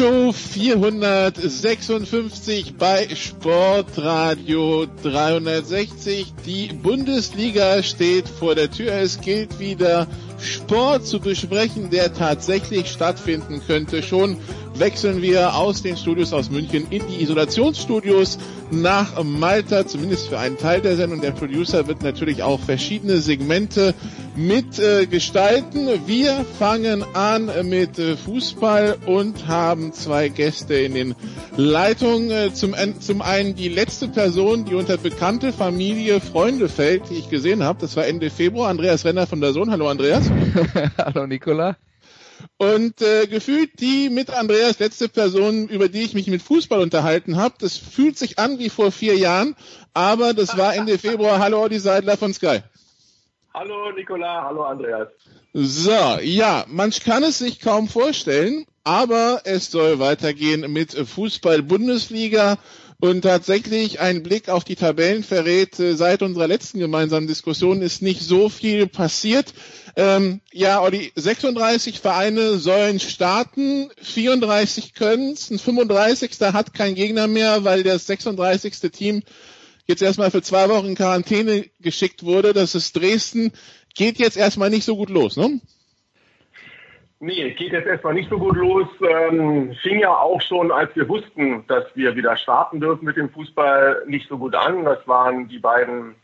Show 456 bei Sportradio 360. Die Bundesliga steht vor der Tür. Es gilt wieder Sport zu besprechen, der tatsächlich stattfinden könnte. Schon wechseln wir aus den Studios aus München in die Isolationsstudios nach Malta, zumindest für einen Teil der Sendung. Der Producer wird natürlich auch verschiedene Segmente mit äh. Wir fangen an mit äh, Fußball und haben zwei Gäste in den Leitungen. Äh, zum, zum einen die letzte Person, die unter bekannte Familie, Freunde fällt, die ich gesehen habe. Das war Ende Februar. Andreas Renner von der Sohn. Hallo Andreas. Hallo Nicola. Und äh, gefühlt die mit Andreas letzte Person, über die ich mich mit Fußball unterhalten habe. Das fühlt sich an wie vor vier Jahren, aber das war Ende Februar. Hallo Olli Seidler von Sky. Hallo Nicola, hallo Andreas. So, ja, man kann es sich kaum vorstellen, aber es soll weitergehen mit Fußball-Bundesliga. Und tatsächlich ein Blick auf die Tabellen verrät, seit unserer letzten gemeinsamen Diskussion ist nicht so viel passiert. Ähm, ja, die 36 Vereine sollen starten, 34 können ein 35. hat kein Gegner mehr, weil das 36. Team jetzt erstmal für zwei Wochen in Quarantäne geschickt wurde. Das ist Dresden. Geht jetzt erstmal nicht so gut los, ne? Nee, geht jetzt erstmal nicht so gut los. Ähm, fing ja auch schon, als wir wussten, dass wir wieder starten dürfen mit dem Fußball, nicht so gut an. Das waren die beiden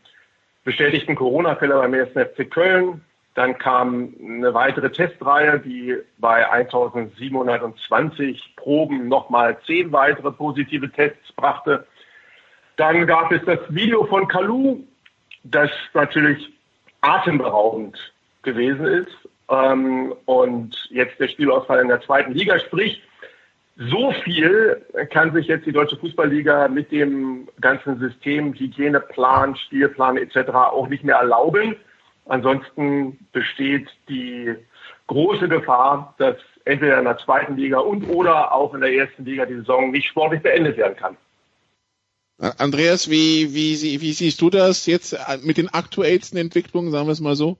bestätigten Corona-Fälle beim 1. FC Köln. Dann kam eine weitere Testreihe, die bei 1720 Proben nochmal zehn weitere positive Tests brachte. Dann gab es das Video von Kalu, das natürlich atemberaubend gewesen ist. Ähm, und jetzt der Spielausfall in der zweiten Liga. Sprich, so viel kann sich jetzt die Deutsche Fußballliga mit dem ganzen System, Hygieneplan, Spielplan etc. auch nicht mehr erlauben. Ansonsten besteht die große Gefahr, dass entweder in der zweiten Liga und oder auch in der ersten Liga die Saison nicht sportlich beendet werden kann. Andreas, wie, wie, wie siehst du das jetzt mit den aktuellsten Entwicklungen, sagen wir es mal so?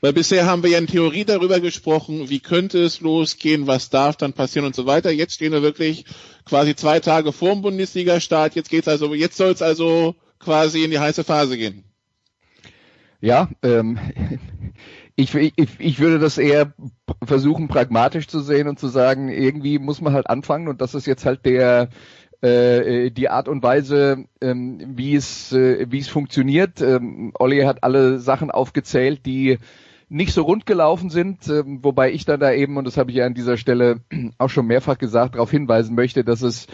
Weil bisher haben wir ja in Theorie darüber gesprochen, wie könnte es losgehen, was darf dann passieren und so weiter. Jetzt stehen wir wirklich quasi zwei Tage vor dem Bundesliga-Start. Jetzt geht's also, jetzt soll es also quasi in die heiße Phase gehen. Ja, ähm, ich, ich, ich würde das eher versuchen, pragmatisch zu sehen und zu sagen, irgendwie muss man halt anfangen und das ist jetzt halt der äh, die Art und Weise, ähm, wie es äh, wie es funktioniert. Ähm, Olli hat alle Sachen aufgezählt, die nicht so rund gelaufen sind, äh, wobei ich dann da eben, und das habe ich ja an dieser Stelle auch schon mehrfach gesagt, darauf hinweisen möchte, dass es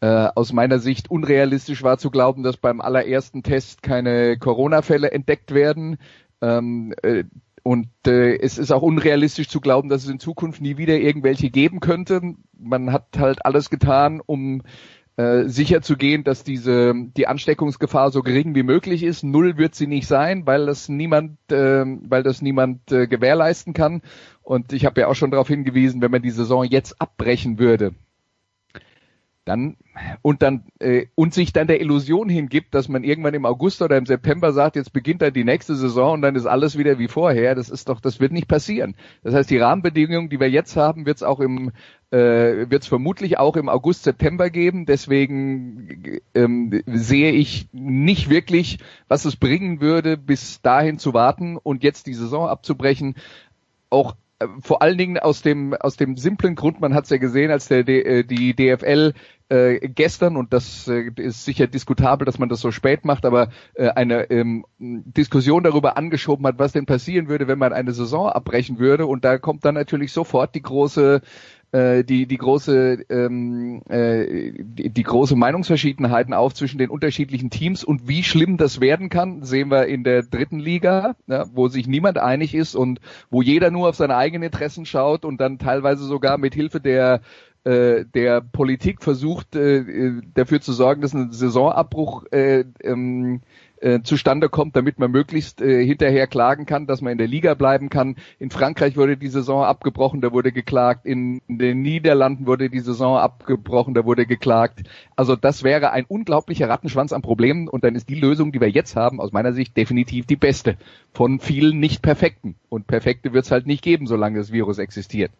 äh, aus meiner Sicht unrealistisch war zu glauben, dass beim allerersten Test keine Corona-Fälle entdeckt werden. Ähm, äh, und äh, es ist auch unrealistisch zu glauben, dass es in Zukunft nie wieder irgendwelche geben könnte. Man hat halt alles getan, um äh, sicher zu gehen, dass diese die Ansteckungsgefahr so gering wie möglich ist. Null wird sie nicht sein, weil das niemand, äh, weil das niemand äh, gewährleisten kann. Und ich habe ja auch schon darauf hingewiesen, wenn man die Saison jetzt abbrechen würde, dann und dann äh, und sich dann der Illusion hingibt, dass man irgendwann im August oder im September sagt, jetzt beginnt dann die nächste Saison und dann ist alles wieder wie vorher. Das ist doch, das wird nicht passieren. Das heißt, die Rahmenbedingungen, die wir jetzt haben, wird es auch im äh, wird es vermutlich auch im August September geben. Deswegen ähm, sehe ich nicht wirklich, was es bringen würde, bis dahin zu warten und jetzt die Saison abzubrechen. Auch vor allen Dingen aus dem aus dem simplen Grund, man hat es ja gesehen, als der äh, die DFL äh, gestern und das äh, ist sicher diskutabel, dass man das so spät macht, aber äh, eine ähm, Diskussion darüber angeschoben hat, was denn passieren würde, wenn man eine Saison abbrechen würde. Und da kommt dann natürlich sofort die große äh, die die große ähm, äh, die, die große Meinungsverschiedenheiten auf zwischen den unterschiedlichen Teams. Und wie schlimm das werden kann, sehen wir in der dritten Liga, ja, wo sich niemand einig ist und wo jeder nur auf seine eigenen Interessen schaut und dann teilweise sogar mit Hilfe der äh, der Politik versucht äh, dafür zu sorgen, dass ein Saisonabbruch äh, ähm, äh, zustande kommt, damit man möglichst äh, hinterher klagen kann, dass man in der Liga bleiben kann. In Frankreich wurde die Saison abgebrochen, da wurde geklagt. In den Niederlanden wurde die Saison abgebrochen, da wurde geklagt. Also das wäre ein unglaublicher Rattenschwanz an Problemen und dann ist die Lösung, die wir jetzt haben, aus meiner Sicht definitiv die beste von vielen nicht perfekten. Und perfekte wird es halt nicht geben, solange das Virus existiert.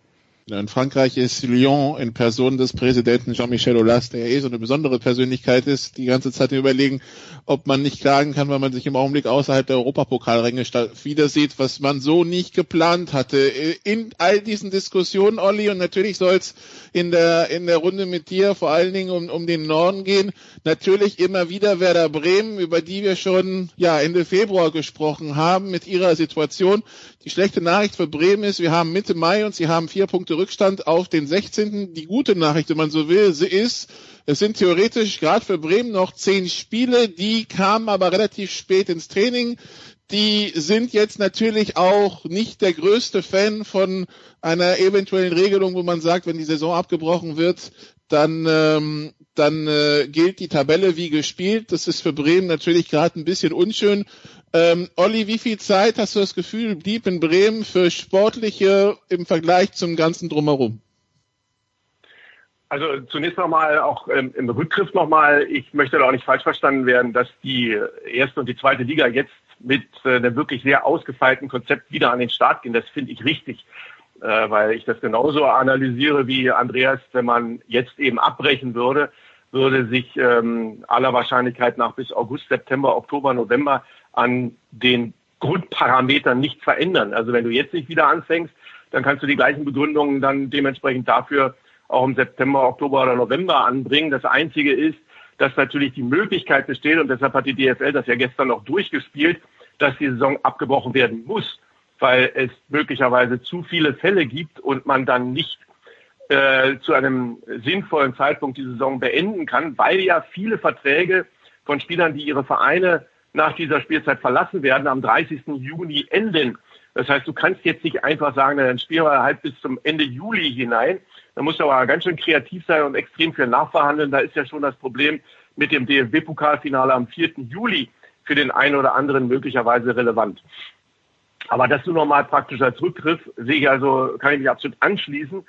In Frankreich ist Lyon in Person des Präsidenten Jean-Michel Aulas, der eh so eine besondere Persönlichkeit ist, die ganze Zeit überlegen, ob man nicht klagen kann, weil man sich im Augenblick außerhalb der Europapokalränge wieder sieht, was man so nicht geplant hatte. In all diesen Diskussionen, Olli, und natürlich soll es in der, in der Runde mit dir vor allen Dingen um, um den Norden gehen. Natürlich immer wieder Werder Bremen, über die wir schon ja, Ende Februar gesprochen haben, mit ihrer Situation. Die schlechte Nachricht für Bremen ist, wir haben Mitte Mai und sie haben vier Punkte Rückstand auf den 16. Die gute Nachricht, wenn man so will, ist, es sind theoretisch gerade für Bremen noch zehn Spiele, die kamen aber relativ spät ins Training. Die sind jetzt natürlich auch nicht der größte Fan von einer eventuellen Regelung, wo man sagt, wenn die Saison abgebrochen wird, dann, ähm, dann äh, gilt die Tabelle wie gespielt. Das ist für Bremen natürlich gerade ein bisschen unschön. Ähm, Olli, wie viel Zeit hast du das Gefühl, blieb in Bremen für Sportliche im Vergleich zum ganzen Drumherum? Also zunächst nochmal auch ähm, im Rückgriff nochmal, ich möchte da auch nicht falsch verstanden werden, dass die erste und die zweite Liga jetzt mit äh, einem wirklich sehr ausgefeilten Konzept wieder an den Start gehen. Das finde ich richtig, äh, weil ich das genauso analysiere wie Andreas, wenn man jetzt eben abbrechen würde, würde sich ähm, aller Wahrscheinlichkeit nach bis August, September, Oktober, November an den Grundparametern nichts verändern. Also wenn du jetzt nicht wieder anfängst, dann kannst du die gleichen Begründungen dann dementsprechend dafür auch im September, Oktober oder November anbringen. Das Einzige ist, dass natürlich die Möglichkeit besteht, und deshalb hat die DFL das ja gestern noch durchgespielt, dass die Saison abgebrochen werden muss, weil es möglicherweise zu viele Fälle gibt und man dann nicht äh, zu einem sinnvollen Zeitpunkt die Saison beenden kann, weil ja viele Verträge von Spielern, die ihre Vereine nach dieser Spielzeit verlassen werden, am 30. Juni enden. Das heißt, du kannst jetzt nicht einfach sagen, dann spielen wir halt bis zum Ende Juli hinein. Da musst du aber ganz schön kreativ sein und extrem viel nachverhandeln. Da ist ja schon das Problem mit dem DFB-Pokalfinale am 4. Juli für den einen oder anderen möglicherweise relevant. Aber das nur nochmal praktisch als sehe ich also, kann ich mich absolut anschließen.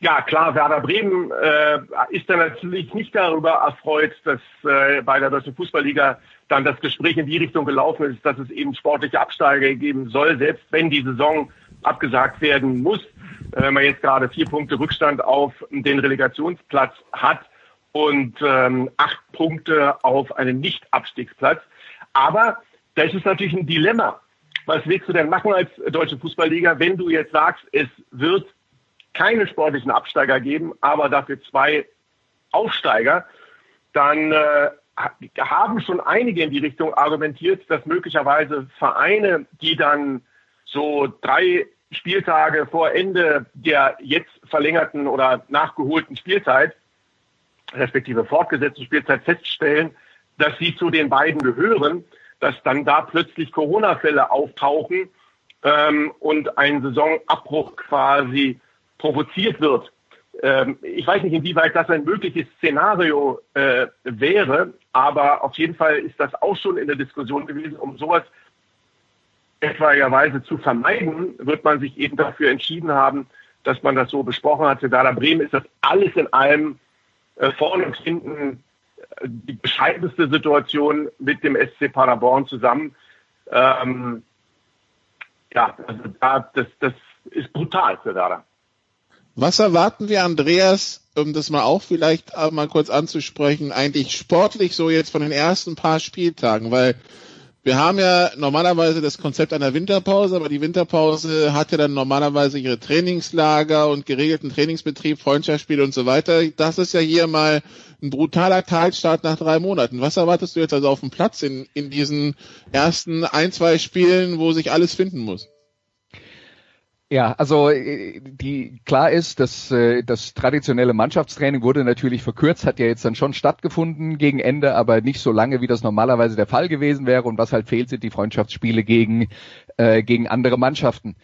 Ja, klar, Werder Bremen äh, ist dann natürlich nicht darüber erfreut, dass äh, bei der Deutschen Fußballliga dann das Gespräch in die Richtung gelaufen ist, dass es eben sportliche Absteiger geben soll, selbst wenn die Saison abgesagt werden muss, äh, wenn man jetzt gerade vier Punkte Rückstand auf den Relegationsplatz hat und ähm, acht Punkte auf einen Nicht-Abstiegsplatz. Aber das ist natürlich ein Dilemma. Was willst du denn machen als deutsche Fußballliga, wenn du jetzt sagst, es wird keine sportlichen Absteiger geben, aber dafür zwei Aufsteiger, dann äh, haben schon einige in die Richtung argumentiert, dass möglicherweise Vereine, die dann so drei Spieltage vor Ende der jetzt verlängerten oder nachgeholten Spielzeit, respektive fortgesetzten Spielzeit feststellen, dass sie zu den beiden gehören, dass dann da plötzlich Corona-Fälle auftauchen ähm, und ein Saisonabbruch quasi provoziert wird. Ähm, ich weiß nicht, inwieweit das ein mögliches Szenario äh, wäre, aber auf jeden Fall ist das auch schon in der Diskussion gewesen, um sowas etwaigerweise zu vermeiden, wird man sich eben dafür entschieden haben, dass man das so besprochen hatte. Werder Bremen ist das alles in allem äh, vorne und hinten äh, die bescheidenste Situation mit dem SC Paderborn zusammen. Ähm, ja, also da, das, das ist brutal für Werder. Was erwarten wir, Andreas, um das mal auch vielleicht mal kurz anzusprechen, eigentlich sportlich so jetzt von den ersten paar Spieltagen? Weil wir haben ja normalerweise das Konzept einer Winterpause, aber die Winterpause hat ja dann normalerweise ihre Trainingslager und geregelten Trainingsbetrieb, Freundschaftsspiele und so weiter. Das ist ja hier mal ein brutaler Kaltstart nach drei Monaten. Was erwartest du jetzt also auf dem Platz in, in diesen ersten ein, zwei Spielen, wo sich alles finden muss? Ja, also äh, die klar ist, dass äh, das traditionelle Mannschaftstraining wurde natürlich verkürzt, hat ja jetzt dann schon stattgefunden gegen Ende, aber nicht so lange, wie das normalerweise der Fall gewesen wäre. Und was halt fehlt, sind die Freundschaftsspiele gegen äh, gegen andere Mannschaften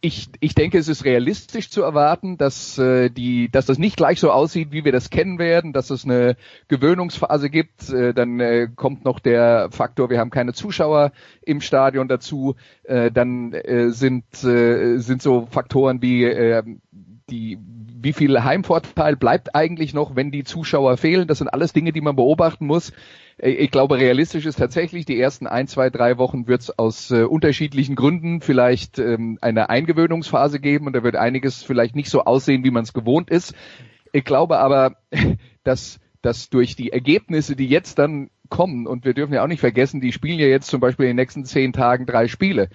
ich, ich denke, es ist realistisch zu erwarten, dass äh, die, dass das nicht gleich so aussieht, wie wir das kennen werden, dass es eine Gewöhnungsphase gibt. Äh, dann äh, kommt noch der Faktor, wir haben keine Zuschauer im Stadion dazu. Äh, dann äh, sind äh, sind so Faktoren wie äh, die wie viel Heimvorteil bleibt eigentlich noch, wenn die Zuschauer fehlen? Das sind alles Dinge, die man beobachten muss. Äh, ich glaube, realistisch ist tatsächlich, die ersten ein, zwei, drei Wochen wird es aus äh, unterschiedlichen Gründen vielleicht ähm, eine Eingewöhnungsphase geben und da wird einiges vielleicht nicht so aussehen, wie man es gewohnt ist. Ich glaube aber, dass, dass durch die Ergebnisse, die jetzt dann kommen, und wir dürfen ja auch nicht vergessen, die spielen ja jetzt zum Beispiel in den nächsten zehn Tagen drei Spiele.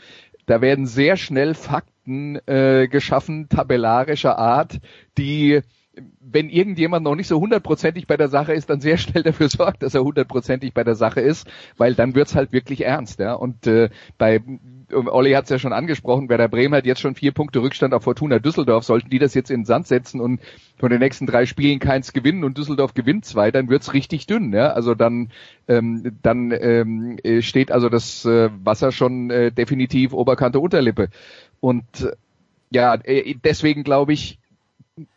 Da werden sehr schnell Fakten äh, geschaffen, tabellarischer Art, die wenn irgendjemand noch nicht so hundertprozentig bei der Sache ist, dann sehr schnell dafür sorgt, dass er hundertprozentig bei der Sache ist, weil dann wird's halt wirklich ernst. Ja? Und äh, bei Olli hat es ja schon angesprochen, Werder Bremen hat jetzt schon vier Punkte Rückstand auf Fortuna Düsseldorf. Sollten die das jetzt in den Sand setzen und von den nächsten drei Spielen keins gewinnen und Düsseldorf gewinnt zwei, dann wird's richtig dünn. Ja? Also dann, ähm, dann ähm, äh, steht also das äh, Wasser schon äh, definitiv Oberkante Unterlippe. Und äh, ja, äh, deswegen glaube ich,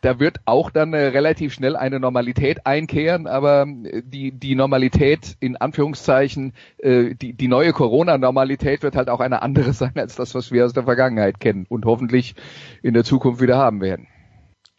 da wird auch dann äh, relativ schnell eine Normalität einkehren, aber die, die Normalität in Anführungszeichen, die, die neue Corona-Normalität wird halt auch eine andere sein als das, was wir aus der Vergangenheit kennen und hoffentlich in der Zukunft wieder haben werden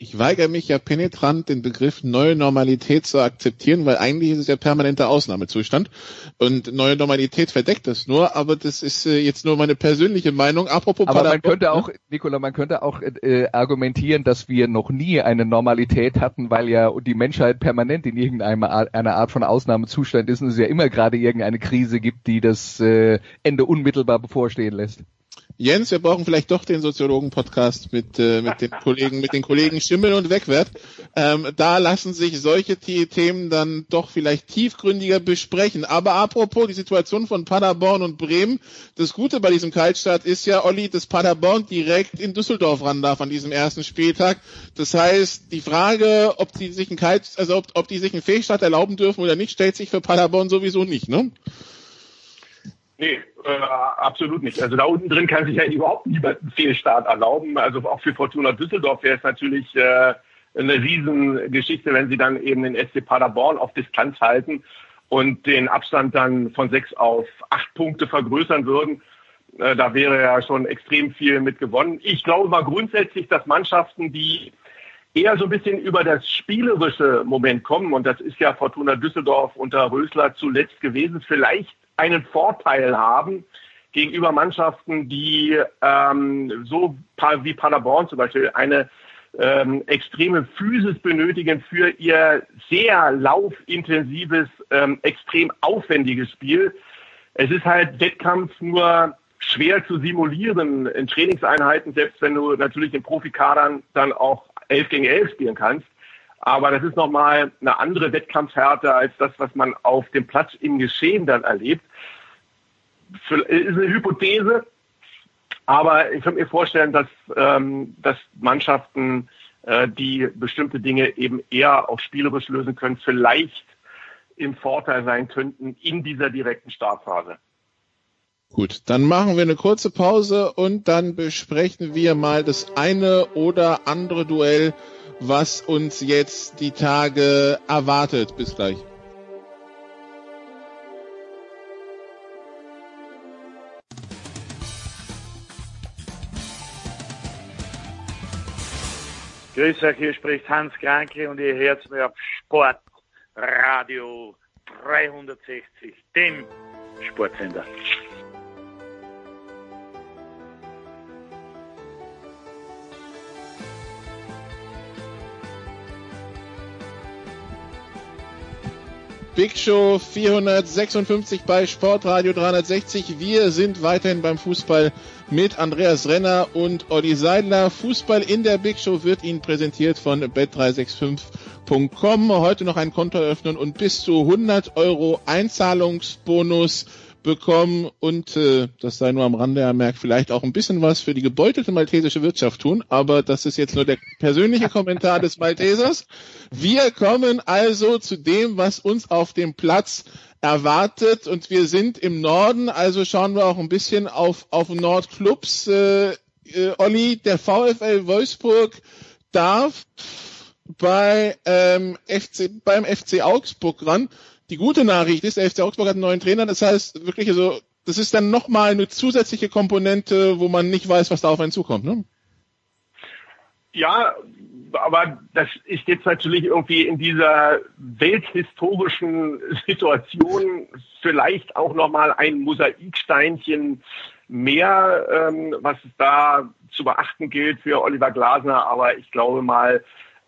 ich weigere mich ja penetrant, den Begriff neue Normalität zu akzeptieren, weil eigentlich ist es ja permanenter Ausnahmezustand und neue Normalität verdeckt das nur, aber das ist äh, jetzt nur meine persönliche Meinung. Apropos aber man könnte auch, Nicola, man könnte auch äh, argumentieren, dass wir noch nie eine Normalität hatten, weil ja die Menschheit permanent in irgendeiner Art, einer Art von Ausnahmezustand ist und es ja immer gerade irgendeine Krise gibt, die das äh, Ende unmittelbar bevorstehen lässt. Jens, wir brauchen vielleicht doch den Soziologen-Podcast mit, äh, mit den Kollegen, mit den Kollegen Schimmel und Wegwert. Ähm, da lassen sich solche Themen dann doch vielleicht tiefgründiger besprechen. Aber apropos die Situation von Paderborn und Bremen, das Gute bei diesem Kaltstart ist ja, Olli, dass Paderborn direkt in Düsseldorf ran darf an diesem ersten Spieltag. Das heißt, die Frage, ob die sich einen Kalt, also ob, ob die sich einen Fehlstart erlauben dürfen oder nicht, stellt sich für Paderborn sowieso nicht, ne? Nee, äh, absolut nicht. Also da unten drin kann sich ja überhaupt niemand einen Fehlstart erlauben. Also auch für Fortuna Düsseldorf wäre es natürlich äh, eine Riesengeschichte, wenn sie dann eben den SC Paderborn auf Distanz halten und den Abstand dann von sechs auf acht Punkte vergrößern würden. Äh, da wäre ja schon extrem viel mit gewonnen. Ich glaube mal grundsätzlich, dass Mannschaften, die eher so ein bisschen über das spielerische Moment kommen, und das ist ja Fortuna Düsseldorf unter Rösler zuletzt gewesen, vielleicht einen Vorteil haben gegenüber Mannschaften, die ähm, so wie Paderborn zum Beispiel eine ähm, extreme Physis benötigen für ihr sehr laufintensives, ähm, extrem aufwendiges Spiel. Es ist halt Wettkampf nur schwer zu simulieren in Trainingseinheiten, selbst wenn du natürlich in Profikadern dann auch 11 gegen 11 spielen kannst. Aber das ist nochmal eine andere Wettkampfhärte als das, was man auf dem Platz im Geschehen dann erlebt. Für, ist eine Hypothese, aber ich könnte mir vorstellen, dass, ähm, dass Mannschaften, äh, die bestimmte Dinge eben eher auch spielerisch lösen können, vielleicht im Vorteil sein könnten in dieser direkten Startphase. Gut, dann machen wir eine kurze Pause und dann besprechen wir mal das eine oder andere Duell was uns jetzt die Tage erwartet. Bis gleich. Grüß euch, hier spricht Hans Kranke und ihr hört mir auf Sportradio 360, dem Sportsender. Big Show 456 bei Sportradio 360. Wir sind weiterhin beim Fußball mit Andreas Renner und Olli Seidler. Fußball in der Big Show wird Ihnen präsentiert von bet365.com. Heute noch ein Konto eröffnen und bis zu 100 Euro Einzahlungsbonus bekommen und äh, das sei nur am Rande ermerkt, vielleicht auch ein bisschen was für die gebeutelte maltesische Wirtschaft tun, aber das ist jetzt nur der persönliche Kommentar des Maltesers. Wir kommen also zu dem, was uns auf dem Platz erwartet und wir sind im Norden, also schauen wir auch ein bisschen auf, auf Nordclubs. Äh, äh, Olli, der VfL Wolfsburg darf bei ähm, FC, beim FC Augsburg ran. Die gute Nachricht ist, der FC Augsburg hat einen neuen Trainer. Das heißt wirklich, also das ist dann nochmal eine zusätzliche Komponente, wo man nicht weiß, was da auf einen zukommt. Ne? Ja, aber das ist jetzt natürlich irgendwie in dieser welthistorischen Situation vielleicht auch nochmal ein Mosaiksteinchen mehr, ähm, was es da zu beachten gilt für Oliver Glasner. Aber ich glaube mal,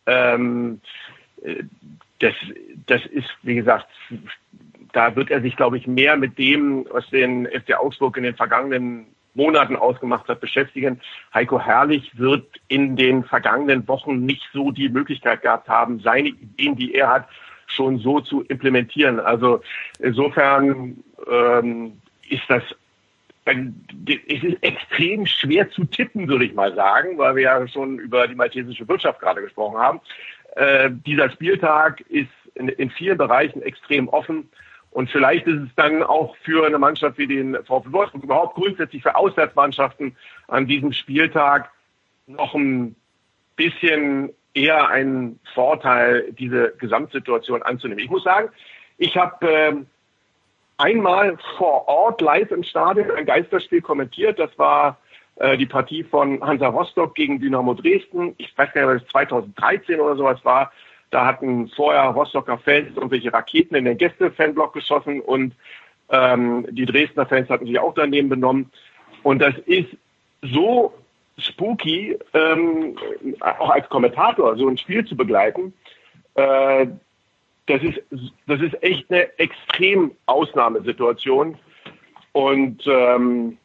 ähm, das, das ist, wie gesagt, da wird er sich, glaube ich, mehr mit dem, was den FC Augsburg in den vergangenen Monaten ausgemacht hat, beschäftigen. Heiko Herrlich wird in den vergangenen Wochen nicht so die Möglichkeit gehabt haben, seine Ideen, die er hat, schon so zu implementieren. Also insofern ähm, ist das es ist extrem schwer zu tippen, würde ich mal sagen, weil wir ja schon über die maltesische Wirtschaft gerade gesprochen haben. Äh, dieser Spieltag ist in, in vielen Bereichen extrem offen. Und vielleicht ist es dann auch für eine Mannschaft wie den VfL Wolfsburg, überhaupt grundsätzlich für Auswärtsmannschaften an diesem Spieltag noch ein bisschen eher ein Vorteil, diese Gesamtsituation anzunehmen. Ich muss sagen, ich habe äh, einmal vor Ort live im Stadion ein Geisterspiel kommentiert. Das war äh, die Partie von Hansa Rostock gegen Dynamo Dresden. Ich weiß gar nicht, ob es 2013 oder sowas war. Da hatten vorher Rostocker Fans irgendwelche Raketen in den Gäste-Fanblock geschossen und ähm, die Dresdner Fans hatten sich auch daneben benommen. Und das ist so spooky, ähm, auch als Kommentator so ein Spiel zu begleiten. Äh, das ist, das ist echt eine extrem Ausnahmesituation. Und ähm,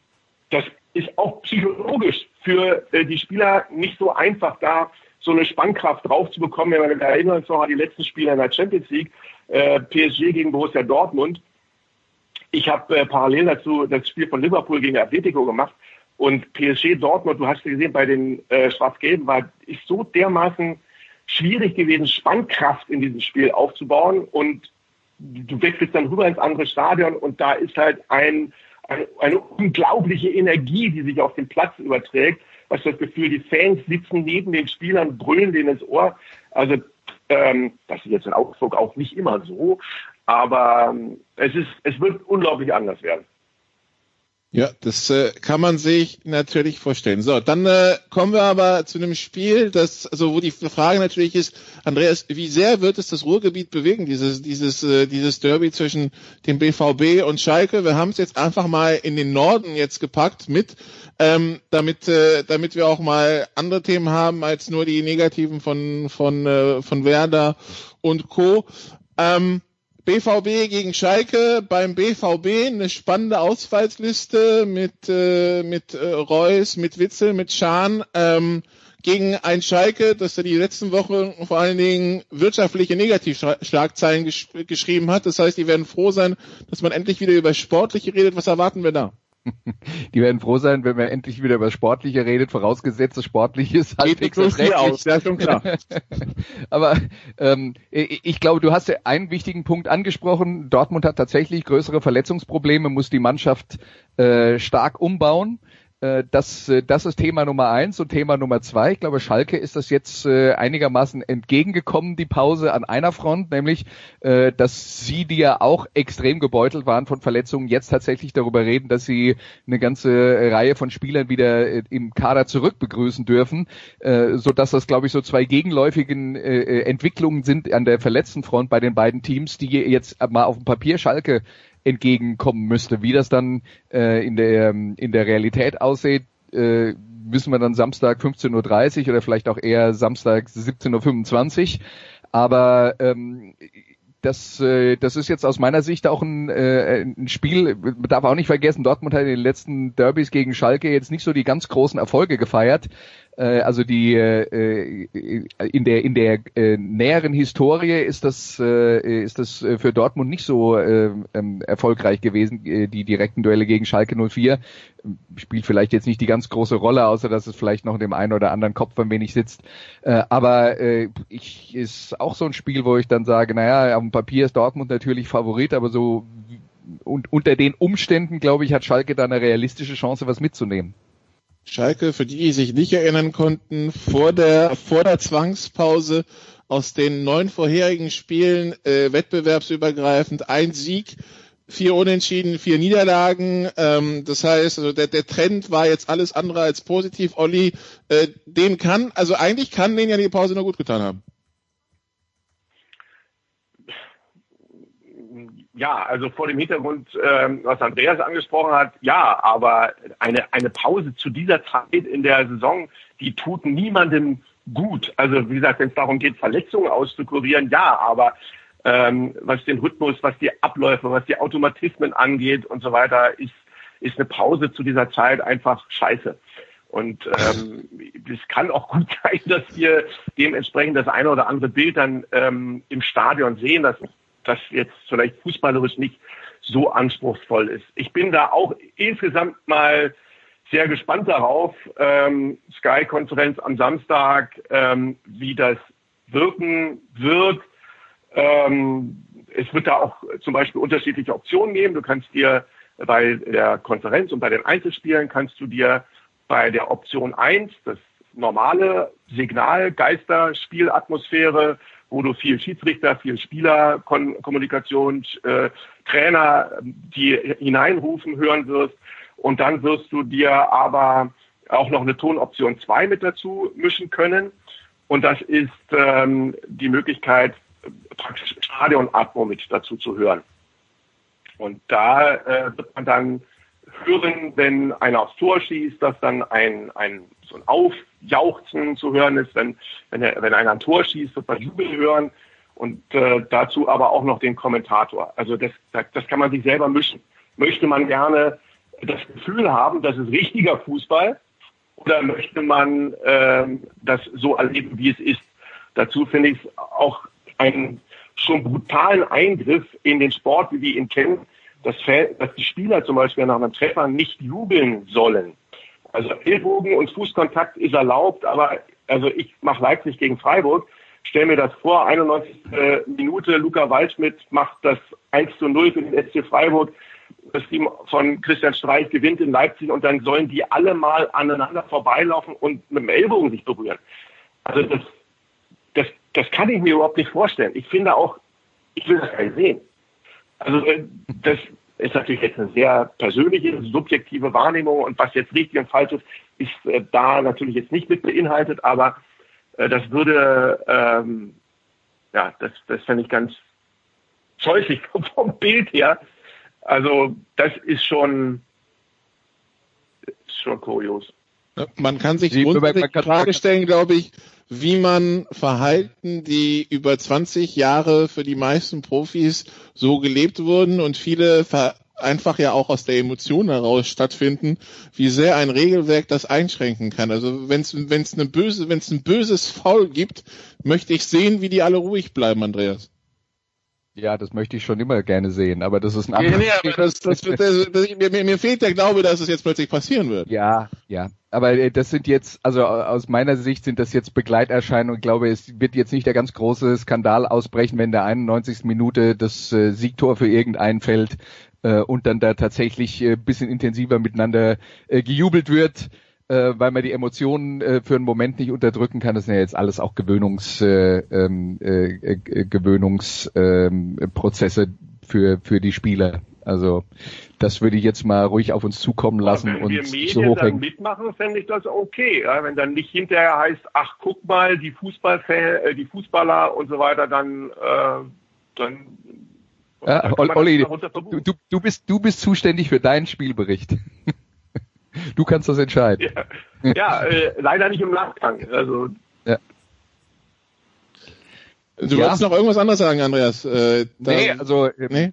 das ist auch psychologisch für äh, die Spieler nicht so einfach, da so eine Spannkraft drauf zu bekommen. Wenn wir erinnern uns noch an die letzten Spiele in der Champions League, äh, PSG gegen Borussia Dortmund. Ich habe äh, parallel dazu das Spiel von Liverpool gegen Atletico gemacht und PSG Dortmund, du hast gesehen, bei den äh, Schwarz-Gelben war ist so dermaßen schwierig gewesen, Spannkraft in diesem Spiel aufzubauen und du wechselst dann rüber ins andere Stadion und da ist halt ein eine, eine unglaubliche Energie, die sich auf den Platz überträgt. Was das Gefühl, die Fans sitzen neben den Spielern, brüllen denen ins Ohr. Also ähm, das ist jetzt in Augsburg auch nicht immer so, aber ähm, es ist, es wird unglaublich anders werden. Ja, das äh, kann man sich natürlich vorstellen. So, dann äh, kommen wir aber zu einem Spiel, das, also wo die Frage natürlich ist, Andreas, wie sehr wird es das Ruhrgebiet bewegen, dieses, dieses, äh, dieses Derby zwischen dem BVB und Schalke? Wir haben es jetzt einfach mal in den Norden jetzt gepackt mit, ähm, damit, äh, damit wir auch mal andere Themen haben als nur die negativen von von äh, von Werder und Co. Ähm, BVB gegen Schalke, beim BVB eine spannende Ausfallsliste mit, äh, mit äh, Reus, mit Witzel, mit Schahn ähm, gegen ein Schalke, das er die letzten Wochen vor allen Dingen wirtschaftliche Negativschlagzeilen gesch geschrieben hat. Das heißt, die werden froh sein, dass man endlich wieder über Sportliche redet. Was erwarten wir da? Die werden froh sein, wenn man endlich wieder über Sportliche redet, vorausgesetzt das Sportliche ist halbwegs erträglich. Aus, ja, schon klar. Aber ähm, ich glaube, du hast ja einen wichtigen Punkt angesprochen. Dortmund hat tatsächlich größere Verletzungsprobleme, muss die Mannschaft äh, stark umbauen. Äh, das, äh, das ist Thema Nummer eins und Thema Nummer zwei. Ich glaube, Schalke ist das jetzt äh, einigermaßen entgegengekommen, die Pause an einer Front, nämlich, dass sie, die ja auch extrem gebeutelt waren von Verletzungen, jetzt tatsächlich darüber reden, dass sie eine ganze Reihe von Spielern wieder im Kader zurück begrüßen dürfen, so dass das, glaube ich, so zwei gegenläufigen Entwicklungen sind an der verletzten Front bei den beiden Teams, die jetzt mal auf dem Papier Schalke entgegenkommen müsste. Wie das dann äh, in, der, in der Realität aussieht, äh, müssen wir dann Samstag 15.30 Uhr oder vielleicht auch eher Samstag 17.25 Uhr. Aber ähm, das, äh, das ist jetzt aus meiner Sicht auch ein, äh, ein Spiel, man darf auch nicht vergessen, Dortmund hat in den letzten Derbys gegen Schalke jetzt nicht so die ganz großen Erfolge gefeiert. Äh, also die äh, in der in der äh, näheren Historie ist das äh, ist das für Dortmund nicht so äh, ähm, erfolgreich gewesen äh, die direkten Duelle gegen Schalke 04 spielt vielleicht jetzt nicht die ganz große Rolle außer dass es vielleicht noch in dem einen oder anderen Kopf ein wenig sitzt. Äh, aber äh, ich ist auch so ein Spiel wo ich dann sage naja auf dem Papier ist Dortmund natürlich Favorit aber so und unter den Umständen glaube ich hat Schalke da eine realistische Chance was mitzunehmen Schalke, für die, die sich nicht erinnern konnten, vor der, vor der Zwangspause aus den neun vorherigen Spielen äh, wettbewerbsübergreifend ein Sieg, vier Unentschieden, vier Niederlagen. Ähm, das heißt, also der, der Trend war jetzt alles andere als positiv. Olli, äh, dem kann, also eigentlich kann den ja die Pause nur gut getan haben. Ja, also vor dem Hintergrund, ähm, was Andreas angesprochen hat, ja, aber eine, eine Pause zu dieser Zeit in der Saison, die tut niemandem gut. Also wie gesagt, wenn es darum geht, Verletzungen auszukurieren, ja, aber ähm, was den Rhythmus, was die Abläufe, was die Automatismen angeht und so weiter, ist, ist eine Pause zu dieser Zeit einfach scheiße. Und ähm, es kann auch gut sein, dass wir dementsprechend das eine oder andere Bild dann ähm, im Stadion sehen. Das das jetzt vielleicht fußballerisch nicht so anspruchsvoll ist. Ich bin da auch insgesamt mal sehr gespannt darauf, ähm, Sky-Konferenz am Samstag, ähm, wie das wirken wird. Ähm, es wird da auch zum Beispiel unterschiedliche Optionen geben. Du kannst dir bei der Konferenz und bei den Einzelspielen kannst du dir bei der Option 1, das normale Signal, Geister, Spielatmosphäre, wo du viel Schiedsrichter, viel Spielerkommunikation, äh, Trainer, die hineinrufen, hören wirst. Und dann wirst du dir aber auch noch eine Tonoption 2 mit dazu mischen können. Und das ist ähm, die Möglichkeit, praktisch Stadionatmo mit dazu zu hören. Und da äh, wird man dann hören, wenn einer aufs Tor schießt, dass dann ein, ein so ein Aufjauchzen zu hören ist, wenn, wenn, er, wenn einer ein Tor schießt, wird man Jubel hören und äh, dazu aber auch noch den Kommentator. Also das, das, das kann man sich selber mischen. Möchte man gerne das Gefühl haben, das ist richtiger Fußball oder möchte man äh, das so erleben, wie es ist? Dazu finde ich es auch einen schon brutalen Eingriff in den Sport, wie wir ihn kennen, dass, dass die Spieler zum Beispiel nach einem Treffer nicht jubeln sollen. Also Ellbogen und Fußkontakt ist erlaubt, aber also ich mache Leipzig gegen Freiburg, stell mir das vor, 91. Minute, Luca Waldschmidt macht das 1 zu 0 für den SC Freiburg. Das Team von Christian Streich gewinnt in Leipzig und dann sollen die alle mal aneinander vorbeilaufen und mit dem Ellbogen sich berühren. Also das, das, das kann ich mir überhaupt nicht vorstellen. Ich finde auch, ich will das gar nicht sehen. Also äh, das ist natürlich jetzt eine sehr persönliche, subjektive Wahrnehmung und was jetzt richtig und falsch ist, ist äh, da natürlich jetzt nicht mit beinhaltet, aber äh, das würde, ähm, ja, das, das fände ich ganz scheußlich vom Bild her. Also das ist schon, ist schon kurios. Man kann sich grundsätzlich die Frage stellen, glaube ich, wie man Verhalten, die über 20 Jahre für die meisten Profis so gelebt wurden und viele einfach ja auch aus der Emotion heraus stattfinden, wie sehr ein Regelwerk das einschränken kann. Also wenn es wenn es eine böse wenn es ein böses Foul gibt, möchte ich sehen, wie die alle ruhig bleiben, Andreas. Ja, das möchte ich schon immer gerne sehen, aber das ist ein anderes. Ja, nee, das, das, das, das, mir, mir fehlt der Glaube, dass es jetzt plötzlich passieren wird. Ja, ja. Aber äh, das sind jetzt, also aus meiner Sicht sind das jetzt Begleiterscheinungen. Ich glaube, es wird jetzt nicht der ganz große Skandal ausbrechen, wenn der 91. Minute das äh, Siegtor für irgendeinen fällt. äh, und dann da tatsächlich äh, bisschen intensiver miteinander gejubelt wird, äh, weil man die Emotionen äh, für einen Moment nicht unterdrücken kann. Das sind ja jetzt alles auch Gewöhnungs, äh, ähm, äh, äh, Gewöhnungsprozesse ähm, für, für die Spieler. Also das würde ich jetzt mal ruhig auf uns zukommen lassen ja, wenn und wir Medien so hochhängen. dann mitmachen, fände ich das okay. Ja, wenn dann nicht hinterher heißt, ach guck mal, die Fußballfan, äh, die Fußballer und so weiter, dann, äh, dann, ja, Olli, du, du bist du bist zuständig für deinen Spielbericht. Du kannst das entscheiden. Ja, ja äh, leider nicht im Nachgang. Also Du Ja. wolltest noch irgendwas anderes sagen, Andreas. Äh, da- Nee, also äh, nee?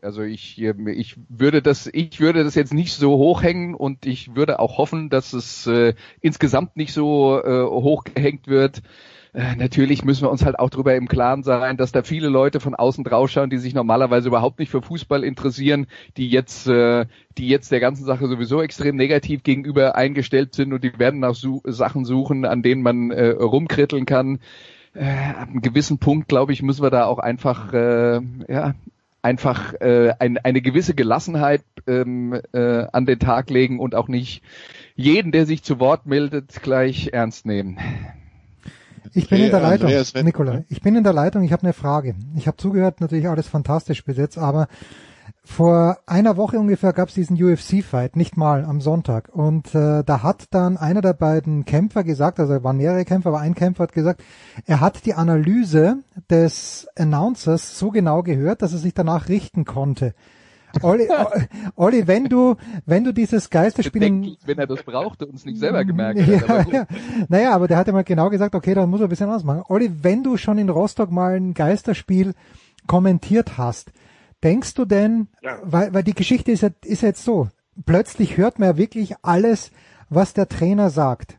Also ich, ich würde das, ich würde das jetzt nicht so hochhängen und ich würde auch hoffen, dass es äh, insgesamt nicht so äh, hochgehängt wird. Äh, natürlich müssen wir uns halt auch darüber im Klaren sein, dass da viele Leute von außen drauf schauen, die sich normalerweise überhaupt nicht für Fußball interessieren, die jetzt, äh, die jetzt der ganzen Sache sowieso extrem negativ gegenüber eingestellt sind und die werden nach su Sachen suchen, an denen man äh, rumkritteln kann. Äh, ab einem gewissen Punkt, glaube ich, müssen wir da auch einfach, äh, ja, einfach äh, ein, eine gewisse Gelassenheit ähm, äh, an den Tag legen und auch nicht jeden, der sich zu Wort meldet, gleich ernst nehmen. Ich bin in der Leitung, Andreas, wenn- Nikolai. Ich bin in der Leitung. Ich habe eine Frage. Ich habe zugehört, natürlich alles fantastisch bis jetzt, aber vor einer Woche ungefähr gab es diesen UFC-Fight, nicht mal am Sonntag. Und äh, da hat dann einer der beiden Kämpfer gesagt, also es waren mehrere Kämpfer, aber ein Kämpfer hat gesagt, er hat die Analyse des Announcers so genau gehört, dass er sich danach richten konnte. Olli, Olli, wenn du, wenn du dieses Geisterspiel Bedenklich, wenn er das brauchte und es nicht selber gemerkt hat. ja, aber ja. Naja, aber der hat ja mal genau gesagt, okay, dann muss er ein bisschen ausmachen. Olli, wenn du schon in Rostock mal ein Geisterspiel kommentiert hast, denkst du denn, Ja. weil, weil die Geschichte ist, ja, ist jetzt so, plötzlich hört man ja wirklich alles, was der Trainer sagt.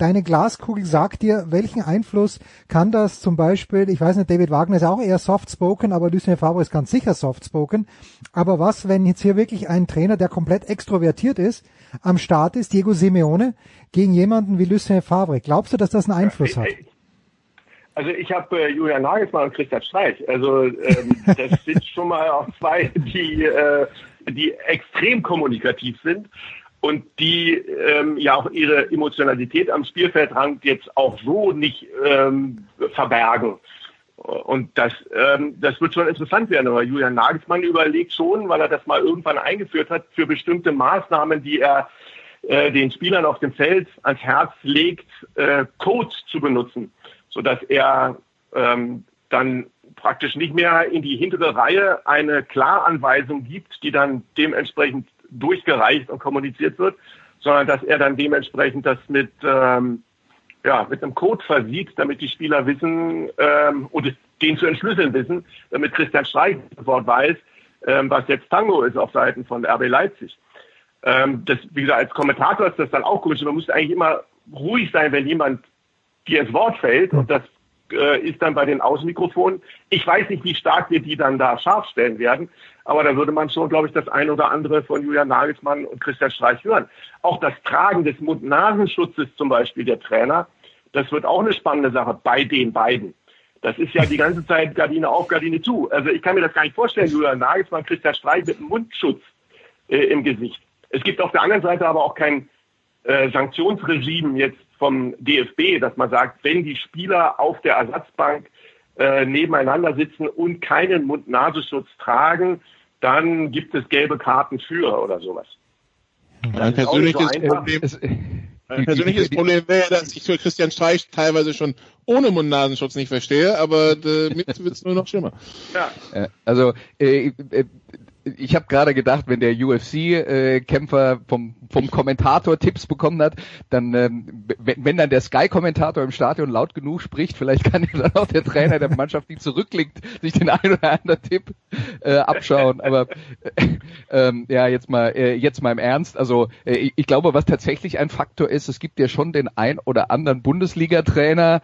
Deine Glaskugel sagt dir, welchen Einfluss kann das zum Beispiel, ich weiß nicht, David Wagner ist auch eher soft-spoken, aber Lucien Favre ist ganz sicher soft-spoken. Aber was, wenn jetzt hier wirklich ein Trainer, der komplett extrovertiert ist, am Start ist, Diego Simeone, gegen jemanden wie Lucien Favre? Glaubst du, dass das einen Einfluss hat? Also ich habe äh, Julian Nagelsmann und Christian Streich. Also ähm, das sind schon mal auch zwei, die, äh, die extrem kommunikativ sind und die ähm, ja auch ihre Emotionalität am Spielfeldrand jetzt auch so nicht ähm, verbergen. Und das, ähm, das wird schon interessant werden. Aber Julian Nagelsmann überlegt schon, weil er das mal irgendwann eingeführt hat, für bestimmte Maßnahmen, die er äh, den Spielern auf dem Feld ans Herz legt, äh, Codes zu benutzen, sodass er ähm, dann praktisch nicht mehr in die hintere Reihe eine Klaranweisung gibt, die dann dementsprechend durchgereicht und kommuniziert wird, sondern dass er dann dementsprechend das mit ähm, ja, mit einem Code versieht, damit die Spieler wissen ähm, und den zu entschlüsseln wissen, damit Christian Streich sofort weiß, ähm, was jetzt Tango ist auf Seiten von RB Leipzig. Ähm, das, wie gesagt, als Kommentator ist das dann auch komisch. Man muss eigentlich immer ruhig sein, wenn jemand dir ins Wort fällt und das äh, ist dann bei den Außenmikrofonen. Ich weiß nicht, wie stark wir die dann da scharf stellen werden, aber da würde man schon, glaube ich, das eine oder andere von Julian Nagelsmann und Christian Streich hören. Auch das Tragen des Mund-Nasenschutzes zum Beispiel der Trainer, das wird auch eine spannende Sache bei den beiden. Das ist ja die ganze Zeit Gardine auf, Gardine zu. Also ich kann mir das gar nicht vorstellen, Julian Nagelsmann, Christian Streich mit Mundschutz äh, im Gesicht. Es gibt auf der anderen Seite aber auch kein äh, Sanktionsregime jetzt vom DFB, dass man sagt, wenn die Spieler auf der Ersatzbank äh, nebeneinander sitzen und keinen Mund-Nasenschutz tragen, dann gibt es gelbe Karten für oder sowas. Mein nicht persönliches, so. Problem, Es, mein persönliches Problem wäre, dass ich für Christian Streich teilweise schon ohne Mund-Nasenschutz nicht verstehe, aber damit wird es nur noch schlimmer. Ja. Äh, Also äh, äh, ich habe gerade gedacht, wenn der UFC-Kämpfer vom, vom Kommentator Tipps bekommen hat, dann ähm, wenn, dann der Sky-Kommentator im Stadion laut genug spricht, vielleicht kann ja dann auch der Trainer der Mannschaft, die zurückliegt, sich den einen oder anderen Tipp äh, abschauen. Aber äh, ähm, ja, jetzt mal äh, jetzt mal im Ernst. Also äh, ich- ich glaube, was tatsächlich ein Faktor ist, es gibt ja schon den ein oder anderen Bundesliga-Trainer,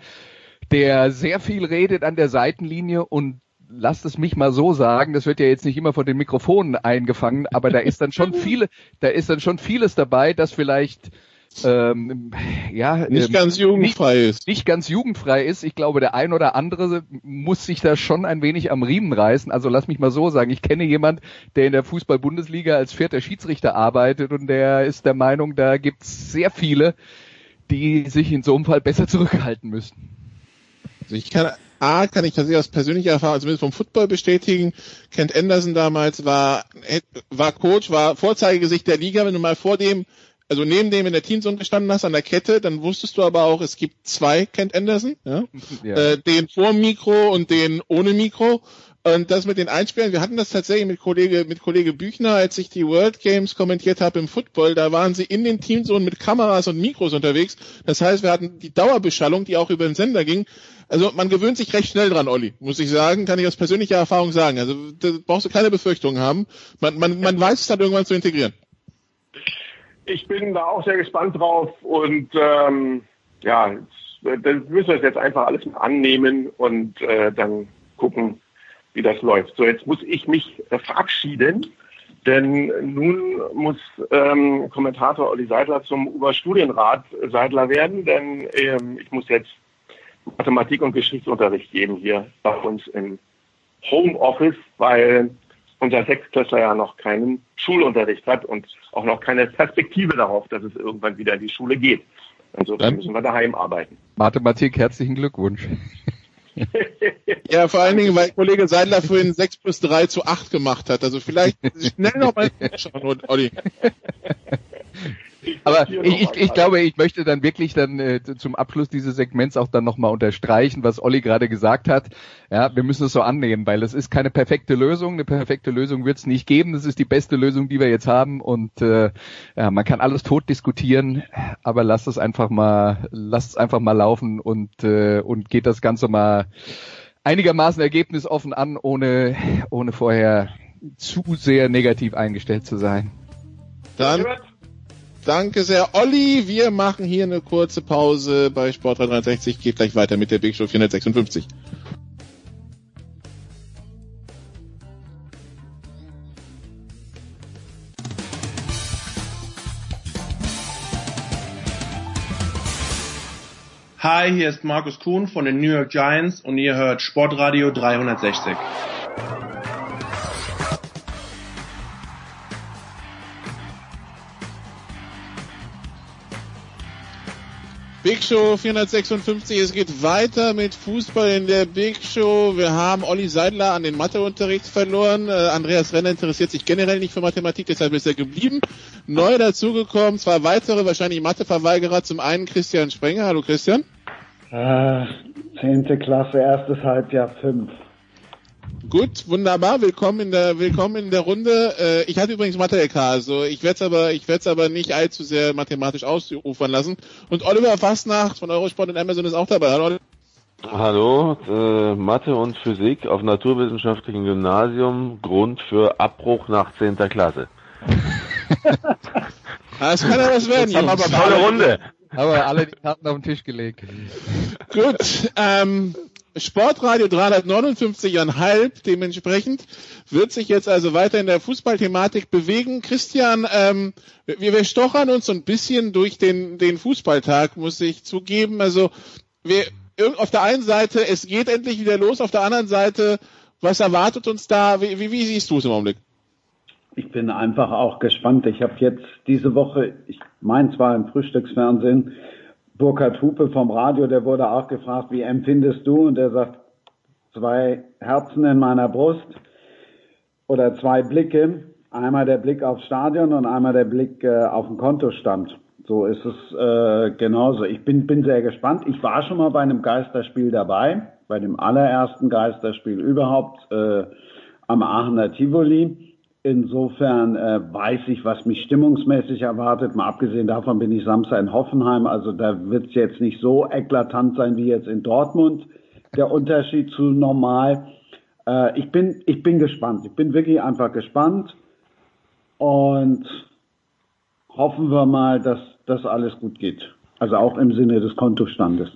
der sehr viel redet an der Seitenlinie und lasst es mich mal so sagen, das wird ja jetzt nicht immer von den Mikrofonen eingefangen, aber da ist dann schon viele, da ist dann schon vieles dabei, das vielleicht ähm, ja nicht ähm, ganz jugendfrei nicht, ist. Nicht ganz jugendfrei ist. Ich glaube, der ein oder andere muss sich da schon ein wenig am Riemen reißen. Also lass mich mal so sagen, ich kenne jemand, der in der Fußball-Bundesliga als vierter Schiedsrichter arbeitet und der ist der Meinung, da gibt's sehr viele, die sich in so einem Fall besser zurückhalten müssten. Also ich kann A, kann ich tatsächlich aus persönlicher Erfahrung, zumindest vom Football bestätigen, Kent Anderson damals war, war Coach, war Vorzeigegesicht der Liga, wenn du mal vor dem, also neben dem in der Teamzone gestanden hast an der Kette, dann wusstest du aber auch, es gibt zwei Kent Anderson, ja? ja. Äh, den vor Mikro und den ohne Mikro. Und das mit den Einspielen, wir hatten das tatsächlich mit Kollege, mit Kollege Büchner, als ich die World Games kommentiert habe im Football, da waren sie in den Teamzonen mit Kameras und Mikros unterwegs. Das heißt, wir hatten die Dauerbeschallung, die auch über den Sender ging. Also man gewöhnt sich recht schnell dran, Olli, muss ich sagen, kann ich aus persönlicher Erfahrung sagen. Also da brauchst du keine Befürchtungen haben. Man, man, man weiß es dann irgendwann zu integrieren. Ich bin da auch sehr gespannt drauf und ähm, ja, dann müssen wir jetzt einfach alles annehmen und äh, dann gucken, wie das läuft. So, jetzt muss ich mich äh, verabschieden, denn nun muss ähm, Kommentator Olli Seidler zum Oberstudienrat Seidler werden, denn ähm, ich muss jetzt Mathematik- und Geschichtsunterricht geben hier bei uns im Homeoffice, weil unser Sechstklässler ja noch keinen Schulunterricht hat und auch noch keine Perspektive darauf, dass es irgendwann wieder in die Schule geht. Insofern müssen wir daheim arbeiten. Mathematik, herzlichen Glückwunsch. ja, vor allen Dingen, weil Kollege Seidler vorhin 6 plus 3 zu 8 gemacht hat. Also vielleicht schnell noch mal schauen, Olli. Aber ich, ich, ich glaube, ich möchte dann wirklich dann äh, zum Abschluss dieses Segments auch dann nochmal unterstreichen, was Olli gerade gesagt hat. Ja, wir müssen es so annehmen, weil es ist keine perfekte Lösung. Eine perfekte Lösung wird es nicht geben. Das ist die beste Lösung, die wir jetzt haben. Und äh, ja, man kann alles tot diskutieren, aber lasst es einfach mal, lasst es einfach mal laufen und äh, und geht das Ganze mal einigermaßen ergebnisoffen an, ohne ohne vorher zu sehr negativ eingestellt zu sein. Dann Danke sehr, Olli. Wir machen hier eine kurze Pause bei Sport 360. Geht gleich weiter mit der Big Show 456. Hi, hier ist Markus Kuhn von den New York Giants und ihr hört Sportradio 360. Big Show 456, es geht weiter mit Fußball in der Big Show. Wir haben Olli Seidler an den Matheunterricht verloren. Äh, Andreas Renner interessiert sich generell nicht für Mathematik, deshalb ist er geblieben. Neu dazugekommen, zwei weitere, wahrscheinlich Matheverweigerer. Zum einen Christian Sprenger. Hallo Christian. Äh, zehnte Klasse, erstes Halbjahr, fünf. Gut, wunderbar. Willkommen in der Willkommen in der Runde. Äh, ich hatte übrigens Mathe LK, also ich werde es aber ich werde es aber nicht allzu sehr mathematisch ausufern lassen. Und Oliver Fastnacht von Eurosport und Amazon ist auch dabei. Hallo. Hallo, äh, Mathe und Physik auf naturwissenschaftlichen Gymnasium, Grund für Abbruch nach 10. Klasse. das kann ja was werden. Haben aber tolle Runde. Aber alle die Karten auf den Tisch gelegt. Gut, ähm, Sportradio 359,5. Dementsprechend wird sich jetzt also weiter in der Fußballthematik bewegen. Christian, ähm, wir, wir stochern uns so ein bisschen durch den, den Fußballtag, muss ich zugeben. Also wir, auf der einen Seite, es geht endlich wieder los, auf der anderen Seite, was erwartet uns da? Wie, wie, wie siehst du es im Augenblick? Ich bin einfach auch gespannt. Ich habe jetzt diese Woche, ich meine zwar im Frühstücksfernsehen, Burkhard Hupe vom Radio, der wurde auch gefragt, wie empfindest du? Und er sagt, zwei Herzen in meiner Brust oder zwei Blicke. Einmal der Blick aufs Stadion und einmal der Blick äh, auf den Kontostand. So ist es äh, genauso. Ich bin, bin sehr gespannt. Ich war schon mal bei einem Geisterspiel dabei, bei dem allerersten Geisterspiel überhaupt äh, am Aachener Tivoli. Insofern äh, weiß ich, was mich stimmungsmäßig erwartet. Mal abgesehen davon bin ich Samstag in Hoffenheim. Also da wird es jetzt nicht so eklatant sein wie jetzt in Dortmund. Der Unterschied zu normal. Äh, ich bin, ich bin gespannt. Ich bin wirklich einfach gespannt und hoffen wir mal, dass das alles gut geht. Also auch im Sinne des Kontostandes.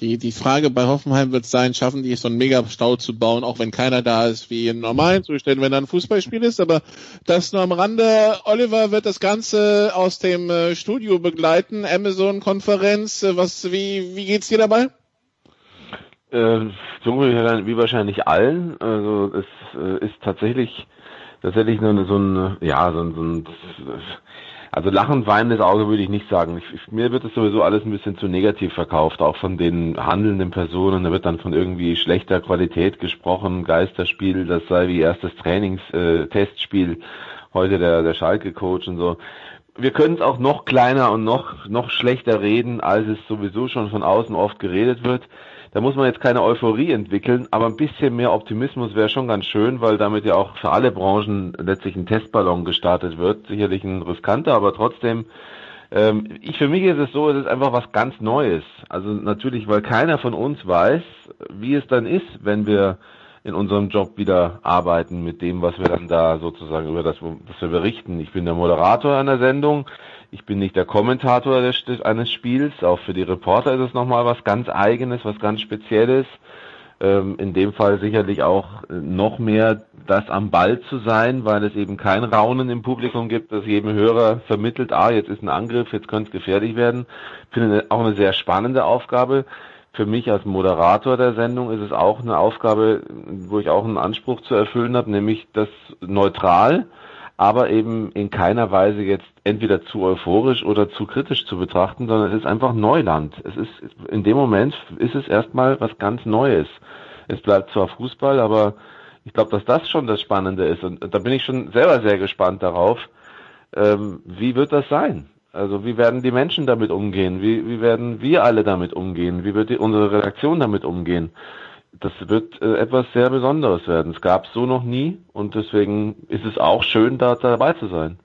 Die, die Frage bei Hoffenheim wird sein, schaffen die es, so einen Megastau zu bauen, auch wenn keiner da ist, wie in normalen Zuständen, wenn da ein Fußballspiel ist. Aber das nur am Rande. Oliver wird das Ganze aus dem äh, Studio begleiten, Amazon-Konferenz. Äh, was, wie, wie geht's dir dabei? Äh, wie wahrscheinlich allen. Also es äh, ist tatsächlich tatsächlich nur so ein, ja, so ein, so ein also lachend weinendes Auge würde ich nicht sagen. Ich, ich, mir wird es sowieso alles ein bisschen zu negativ verkauft, auch von den handelnden Personen. Da wird dann von irgendwie schlechter Qualität gesprochen, Geisterspiel, das sei wie erstes Trainings, äh, heute der, der Schalke-Coach und so. Wir können es auch noch kleiner und noch, noch schlechter reden, als es sowieso schon von außen oft geredet wird. Da muss man jetzt keine Euphorie entwickeln, aber ein bisschen mehr Optimismus wäre schon ganz schön, weil damit ja auch für alle Branchen letztlich ein Testballon gestartet wird. Sicherlich ein riskanter, aber trotzdem ähm, ich für mich ist es so, es ist einfach was ganz Neues. Also natürlich, weil keiner von uns weiß, wie es dann ist, wenn wir in unserem Job wieder arbeiten mit dem, was wir dann da sozusagen über das, was wir berichten. Ich bin der Moderator einer Sendung. Ich bin nicht der Kommentator des, eines Spiels. Auch für die Reporter ist es nochmal was ganz Eigenes, was ganz Spezielles. Ähm, in dem Fall sicherlich auch noch mehr das am Ball zu sein, weil es eben kein Raunen im Publikum gibt, das jedem Hörer vermittelt, ah, jetzt ist ein Angriff, jetzt könnte es gefährlich werden. Ich finde auch eine sehr spannende Aufgabe. Für mich als Moderator der Sendung ist es auch eine Aufgabe, wo ich auch einen Anspruch zu erfüllen habe, nämlich das neutral aber eben in keiner Weise jetzt entweder zu euphorisch oder zu kritisch zu betrachten, sondern es ist einfach Neuland. Es ist in dem Moment ist es erstmal was ganz Neues. Es bleibt zwar Fußball, aber ich glaube, dass das schon das Spannende ist und da bin ich schon selber sehr gespannt darauf. Ähm, wie wird das sein? Also wie werden die Menschen damit umgehen? Wie, wie werden wir alle damit umgehen? Wie wird die, unsere Redaktion damit umgehen? das wird äh, etwas sehr Besonderes werden. Es gab es so noch nie und deswegen ist es auch schön, da dabei zu sein.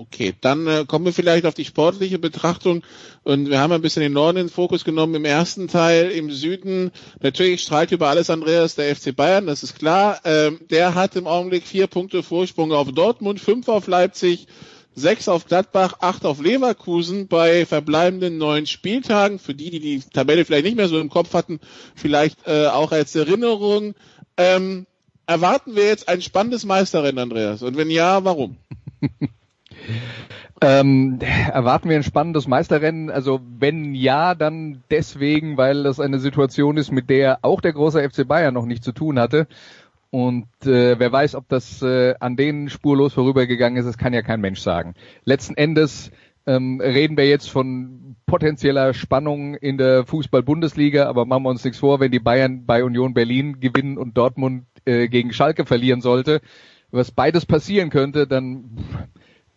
Okay, dann äh, kommen wir vielleicht auf die sportliche Betrachtung und wir haben ein bisschen den Norden in den Fokus genommen im ersten Teil. Im Süden natürlich strahlt über alles Andreas der FC Bayern, das ist klar. Ähm, der hat im Augenblick vier Punkte Vorsprung auf Dortmund, fünf auf Leipzig, sechs auf Gladbach, acht auf Leverkusen bei verbleibenden neun Spieltagen. Für die, die die Tabelle vielleicht nicht mehr so im Kopf hatten, vielleicht äh, auch als Erinnerung. Ähm, erwarten wir jetzt ein spannendes Meisterrennen, Andreas? Und wenn ja, warum? Ähm, erwarten wir ein spannendes Meisterrennen? Also wenn ja, dann deswegen, weil das eine Situation ist, mit der auch der große FC Bayern noch nicht zu tun hatte. Und äh, wer weiß, ob das äh, an denen spurlos vorübergegangen ist, das kann ja kein Mensch sagen. Letzten Endes ähm, reden wir jetzt von potenzieller Spannung in der Fußball-Bundesliga, aber machen wir uns nichts vor, wenn die Bayern bei Union Berlin gewinnen und Dortmund äh, gegen Schalke verlieren sollte, was beides passieren könnte, dann,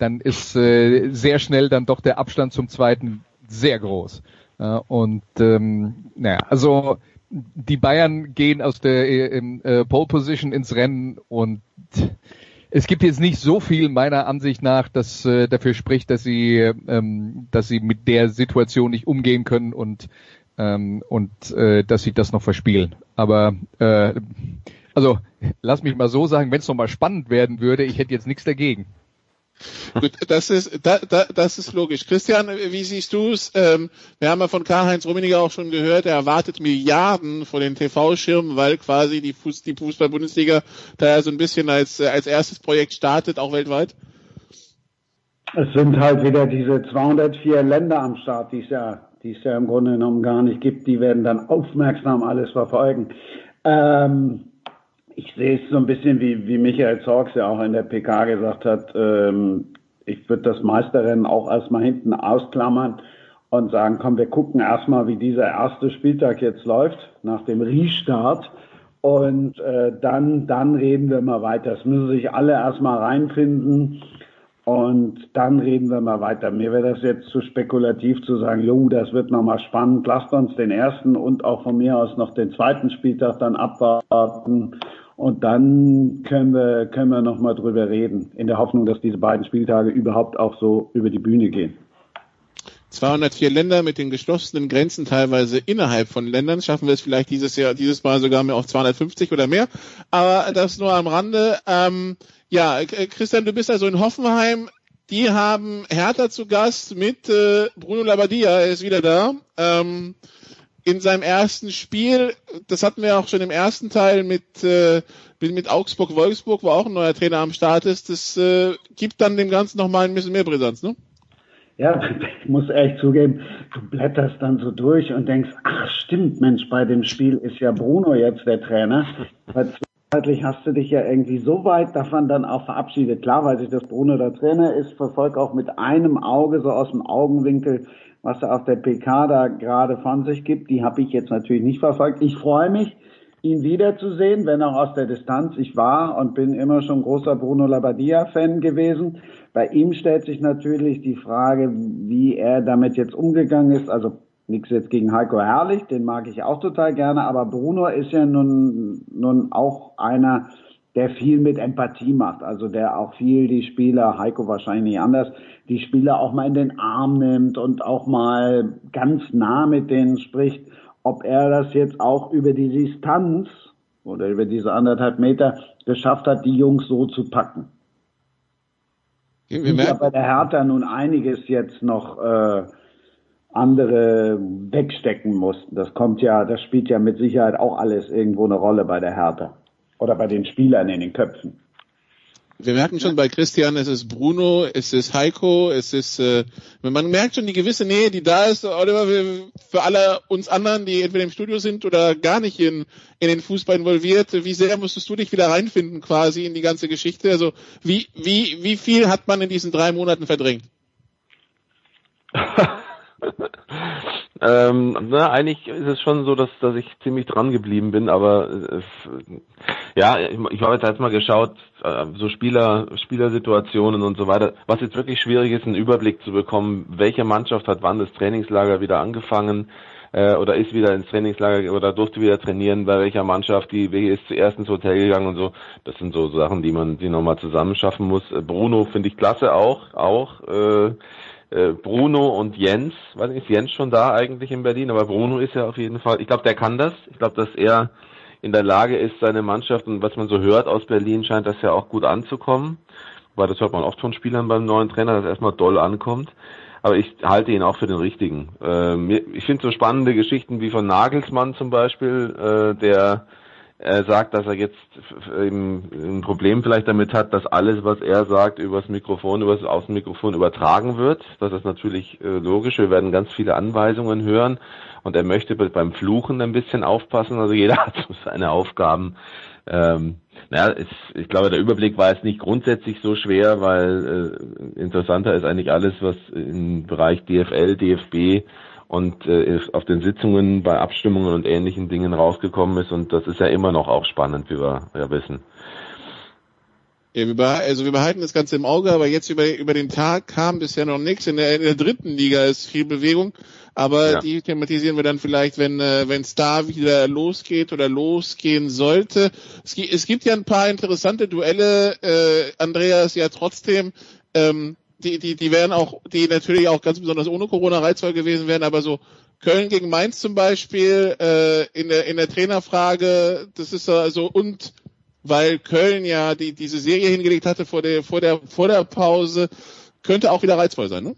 dann ist äh, sehr schnell dann doch der Abstand zum zweiten sehr groß. Ja, und ähm, naja, also die Bayern gehen aus der äh, äh, Pole Position ins Rennen und es gibt jetzt nicht so viel meiner Ansicht nach, das äh, dafür spricht, dass sie, ähm, dass sie mit der Situation nicht umgehen können und ähm, und äh, dass sie das noch verspielen. Aber äh, also lass mich mal so sagen, wenn es nochmal spannend werden würde, ich hätte jetzt nichts dagegen. Gut, das ist, da, da, das ist logisch. Christian, wie siehst du es? Ähm, wir haben ja von Karl-Heinz Rummenigge auch schon gehört, er erwartet Milliarden von den TV-Schirmen, weil quasi die, Fuß, die Fußball-Bundesliga da ja so ein bisschen als, als erstes Projekt startet, auch weltweit. Es sind halt wieder diese 204 Länder am Start, die es ja, die es ja im Grunde genommen gar nicht gibt. Die werden dann aufmerksam alles verfolgen. Ähm, ich sehe es so ein bisschen wie, wie Michael Zorgs ja auch in der PK gesagt hat, ähm, ich würde das Meisterrennen auch erstmal hinten ausklammern und sagen, komm, wir gucken erstmal, wie dieser erste Spieltag jetzt läuft, nach dem Restart. Und äh, dann, dann reden wir mal weiter. Es müssen sich alle erstmal reinfinden. Und dann reden wir mal weiter. Mir wäre das jetzt zu spekulativ zu sagen, jo, das wird nochmal spannend. Lasst uns den ersten und auch von mir aus noch den zweiten Spieltag dann abwarten und dann können wir, können wir nochmal drüber reden, in der Hoffnung, dass diese beiden Spieltage überhaupt auch so über die Bühne gehen. 204 Länder mit den geschlossenen Grenzen teilweise innerhalb von Ländern. Schaffen wir es vielleicht dieses Jahr, dieses Mal sogar mehr auf 250 oder mehr. Aber das nur am Rande. Ähm, ja, Christian, du bist also in Hoffenheim. Die haben Hertha zu Gast mit äh, Bruno Labbadia, er ist wieder da. Ähm, in seinem ersten Spiel, das hatten wir auch schon im ersten Teil mit, äh, mit Augsburg-Wolfsburg, wo auch ein neuer Trainer am Start ist, das äh, gibt dann dem Ganzen nochmal ein bisschen mehr Brisanz, ne? Ja, ich muss ehrlich zugeben, du blätterst dann so durch und denkst, ach stimmt, Mensch, bei dem Spiel ist ja Bruno jetzt der Trainer. Zeitlich hast du dich ja irgendwie so weit davon dann auch verabschiedet. Klar weiß ich, dass Bruno der Trainer ist, verfolge auch mit einem Auge, so aus dem Augenwinkel, was er auf der PK da gerade von sich gibt. Die habe ich jetzt natürlich nicht verfolgt. Ich freue mich, ihn wiederzusehen, wenn auch aus der Distanz. Ich war und bin immer schon großer Bruno Labbadia-Fan gewesen. Bei ihm stellt sich natürlich die Frage, wie er damit jetzt umgegangen ist. Also nichts jetzt gegen Heiko Herrlich, den mag ich auch total gerne, aber Bruno ist ja nun, nun auch einer, der viel mit Empathie macht, also der auch viel die Spieler, Heiko wahrscheinlich anders, die Spieler auch mal in den Arm nimmt und auch mal ganz nah mit denen spricht. Ob er das jetzt auch über die Distanz oder über diese anderthalb Meter geschafft hat, die Jungs so zu packen. Wir merken bei der Hertha nun einiges jetzt noch äh, andere wegstecken mussten. Das kommt ja, das spielt ja mit Sicherheit auch alles irgendwo eine Rolle bei der Hertha. Oder bei den Spielern in den Köpfen. Wir merken schon bei Christian, es ist Bruno, es ist Heiko, es ist, äh, man merkt schon die gewisse Nähe, die da ist, Oliver, für alle uns anderen, die entweder im Studio sind oder gar nicht in, in den Fußball involviert. Wie sehr musstest du dich wieder reinfinden quasi in die ganze Geschichte? Also wie, wie, wie viel hat man in diesen drei Monaten verdrängt? ähm, na, eigentlich ist es schon so, dass, dass ich ziemlich dran geblieben bin, aber es, ja, ich, ich habe jetzt, jetzt mal geschaut, äh, so Spieler, Spielersituationen und so weiter. Was jetzt wirklich schwierig ist, einen Überblick zu bekommen, welche Mannschaft hat wann das Trainingslager wieder angefangen äh, oder ist wieder ins Trainingslager oder durfte wieder trainieren, bei welcher Mannschaft, die welche ist zuerst ins Hotel gegangen und so. Das sind so Sachen, die man die nochmal zusammenschaffen muss. Bruno finde ich klasse auch, auch. Äh, äh, Bruno und Jens, weiß nicht, ist Jens schon da eigentlich in Berlin, aber Bruno ist ja auf jeden Fall, ich glaube, der kann das. Ich glaube, dass er in der Lage ist, seine Mannschaft und was man so hört aus Berlin, scheint das ja auch gut anzukommen. Weil das hört man oft von Spielern beim neuen Trainer, dass er erstmal doll ankommt. Aber ich halte ihn auch für den richtigen. Ähm, ich finde so spannende Geschichten wie von Nagelsmann zum Beispiel, äh, der er sagt, dass er jetzt ein Problem vielleicht damit hat, dass alles, was er sagt, übers Mikrofon, übers Außenmikrofon übertragen wird. Das ist natürlich äh, logisch. Wir werden ganz viele Anweisungen hören und er möchte beim Fluchen ein bisschen aufpassen. Also jeder hat so seine Aufgaben. Ähm, naja, es, ich glaube, der Überblick war jetzt nicht grundsätzlich so schwer, weil äh, interessanter ist eigentlich alles, was im Bereich DFL, DFB und äh, auf den Sitzungen bei Abstimmungen und ähnlichen Dingen rausgekommen ist und das ist ja immer noch auch spannend, wie wir ja wissen. Ja, wir also wir behalten das Ganze im Auge, aber jetzt über, über den Tag kam bisher noch nichts. In der, in der dritten Liga ist viel Bewegung, aber ja. die thematisieren wir dann vielleicht, wenn äh, wenn es da wieder losgeht oder losgehen sollte. Es, es gibt ja ein paar interessante Duelle, äh, Andreas, ja trotzdem. Ähm, die, die, die wären auch, die natürlich auch ganz besonders ohne Corona reizvoll gewesen wären, aber so Köln gegen Mainz zum Beispiel, äh, in der, in der Trainerfrage, das ist also, und weil Köln ja die, diese Serie hingelegt hatte vor der, vor der, vor der Pause, könnte auch wieder reizvoll sein, ne?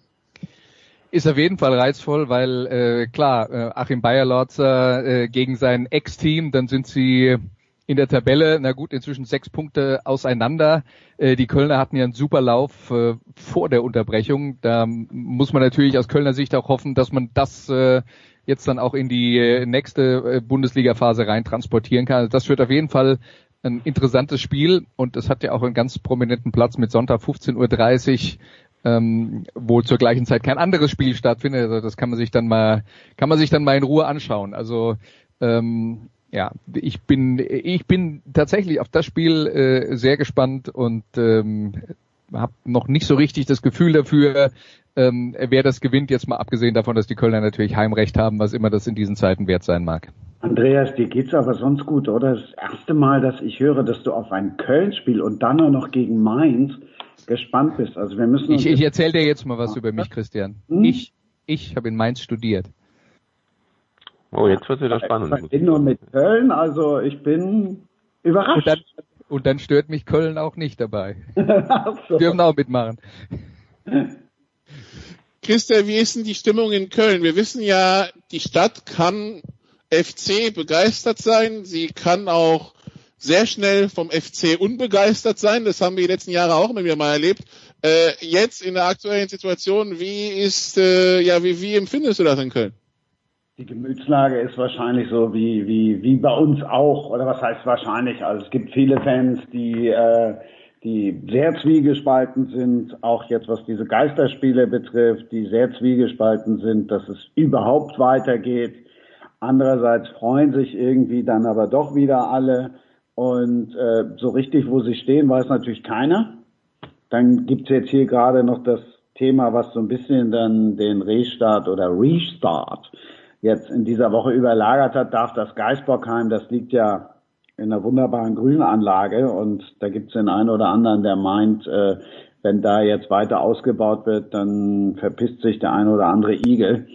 Ist auf jeden Fall reizvoll, weil äh, klar, äh, Achim Bayerlotzer äh, gegen sein Ex-Team, dann sind sie in der Tabelle, na gut, inzwischen sechs Punkte auseinander. Äh, die Kölner hatten ja einen super Lauf äh, vor der Unterbrechung. Da muss man natürlich aus Kölner Sicht auch hoffen, dass man das äh, jetzt dann auch in die nächste Bundesliga-Phase rein transportieren kann. Also das wird auf jeden Fall ein interessantes Spiel und es hat ja auch einen ganz prominenten Platz mit Sonntag 15.30 Uhr ähm, wo zur gleichen Zeit kein anderes Spiel stattfindet. Also das kann man sich dann mal, kann man sich dann mal in Ruhe anschauen. Also ähm, ja, ich bin, ich bin tatsächlich auf das Spiel äh, sehr gespannt und ähm, habe noch nicht so richtig das Gefühl dafür, ähm, wer das gewinnt, jetzt mal abgesehen davon, dass die Kölner natürlich Heimrecht haben, was immer das in diesen Zeiten wert sein mag. Andreas, dir geht's aber sonst gut, oder? Das erste Mal, dass ich höre, dass du auf ein Köln-Spiel und dann auch noch gegen Mainz gespannt bist. Also wir müssen. Ich, ich erzähle dir jetzt mal was über mich, Christian. Hm? Ich, ich habe in Mainz studiert. Oh, jetzt wird wieder spannend. Ich bin nur mit Köln, also ich bin überrascht. Und dann, und dann stört mich Köln auch nicht dabei. so. Dürfen auch mitmachen. Christa, wie ist denn die Stimmung in Köln? Wir wissen ja, die Stadt kann FC begeistert sein. Sie kann auch sehr schnell vom FC unbegeistert sein. Das haben wir die letzten Jahre auch immer wieder mal erlebt. Äh, jetzt in der aktuellen Situation, wie ist, äh, ja, wie, wie empfindest du das in Köln? Die Gemütslage ist wahrscheinlich so wie, wie, wie bei uns auch, oder was heißt wahrscheinlich? Also es gibt viele Fans, die, äh, die sehr zwiegespalten sind, auch jetzt was diese Geisterspiele betrifft, die sehr zwiegespalten sind, dass es überhaupt weitergeht. Andererseits freuen sich irgendwie dann aber doch wieder alle. Und äh, so richtig, wo sie stehen, weiß natürlich keiner. Dann gibt's jetzt hier gerade noch das Thema, was so ein bisschen dann den Restart oder Restart jetzt in dieser Woche überlagert hat, darf das Geisbockheim, das liegt ja in einer wunderbaren Grünanlage und da gibt es den einen oder anderen, der meint, äh, wenn da jetzt weiter ausgebaut wird, dann verpisst sich der ein oder andere Igel.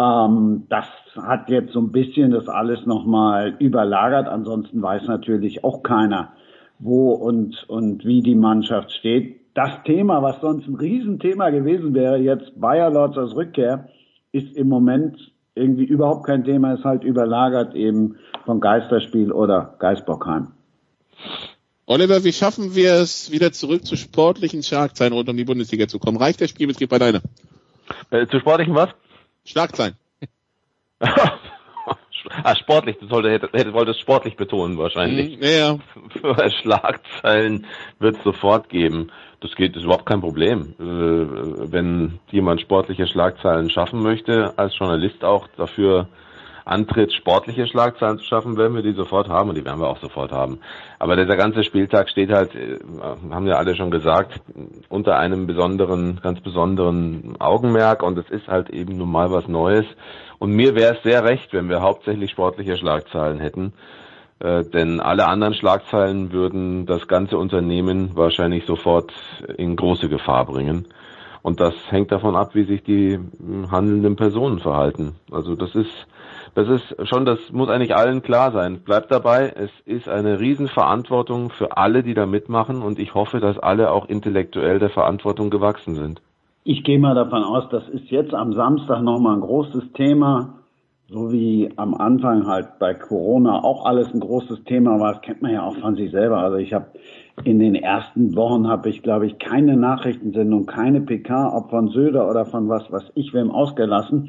Ähm, das hat jetzt so ein bisschen das alles nochmal überlagert. Ansonsten weiß natürlich auch keiner, wo und, und wie die Mannschaft steht. Das Thema, was sonst ein Riesenthema gewesen wäre, jetzt Bayer Lords als Rückkehr, ist im Moment irgendwie überhaupt kein Thema, ist halt überlagert eben von Geisterspiel oder Geisbockheim. Oliver, wie schaffen wir es, wieder zurück zu sportlichen Schlagzeilen rund um die Bundesliga zu kommen? Reicht der Spielbetrieb bei deiner? Äh, zu sportlichen was? Schlagzeilen. ah, sportlich, du sollte, hätte, wolltest sportlich betonen wahrscheinlich. Mhm, ja. Für Schlagzeilen wird es sofort geben. Das geht, ist überhaupt kein Problem. Äh, wenn jemand sportliche Schlagzeilen schaffen möchte, als Journalist auch dafür antritt, sportliche Schlagzeilen zu schaffen, werden wir die sofort haben und die werden wir auch sofort haben. Aber dieser ganze Spieltag steht halt, äh, haben ja alle schon gesagt, unter einem besonderen, ganz besonderen Augenmerk und es ist halt eben nun mal was Neues. Und mir wäre es sehr recht, wenn wir hauptsächlich sportliche Schlagzeilen hätten. Äh, denn alle anderen Schlagzeilen würden das ganze Unternehmen wahrscheinlich sofort in große Gefahr bringen. Und das hängt davon ab, wie sich die hm, handelnden Personen verhalten. Also das ist, das ist schon, das muss eigentlich allen klar sein. Bleibt dabei, es ist eine Riesenverantwortung für alle, die da mitmachen und ich hoffe, dass alle auch intellektuell der Verantwortung gewachsen sind. Ich gehe mal davon aus, das ist jetzt am Samstag nochmal ein großes Thema so wie am Anfang halt bei Corona auch alles ein großes Thema war, das kennt man ja auch von sich selber. Also ich habe in den ersten Wochen habe ich, glaube ich, keine Nachrichtensendung, keine PK, ob von Söder oder von was, was ich wem ausgelassen.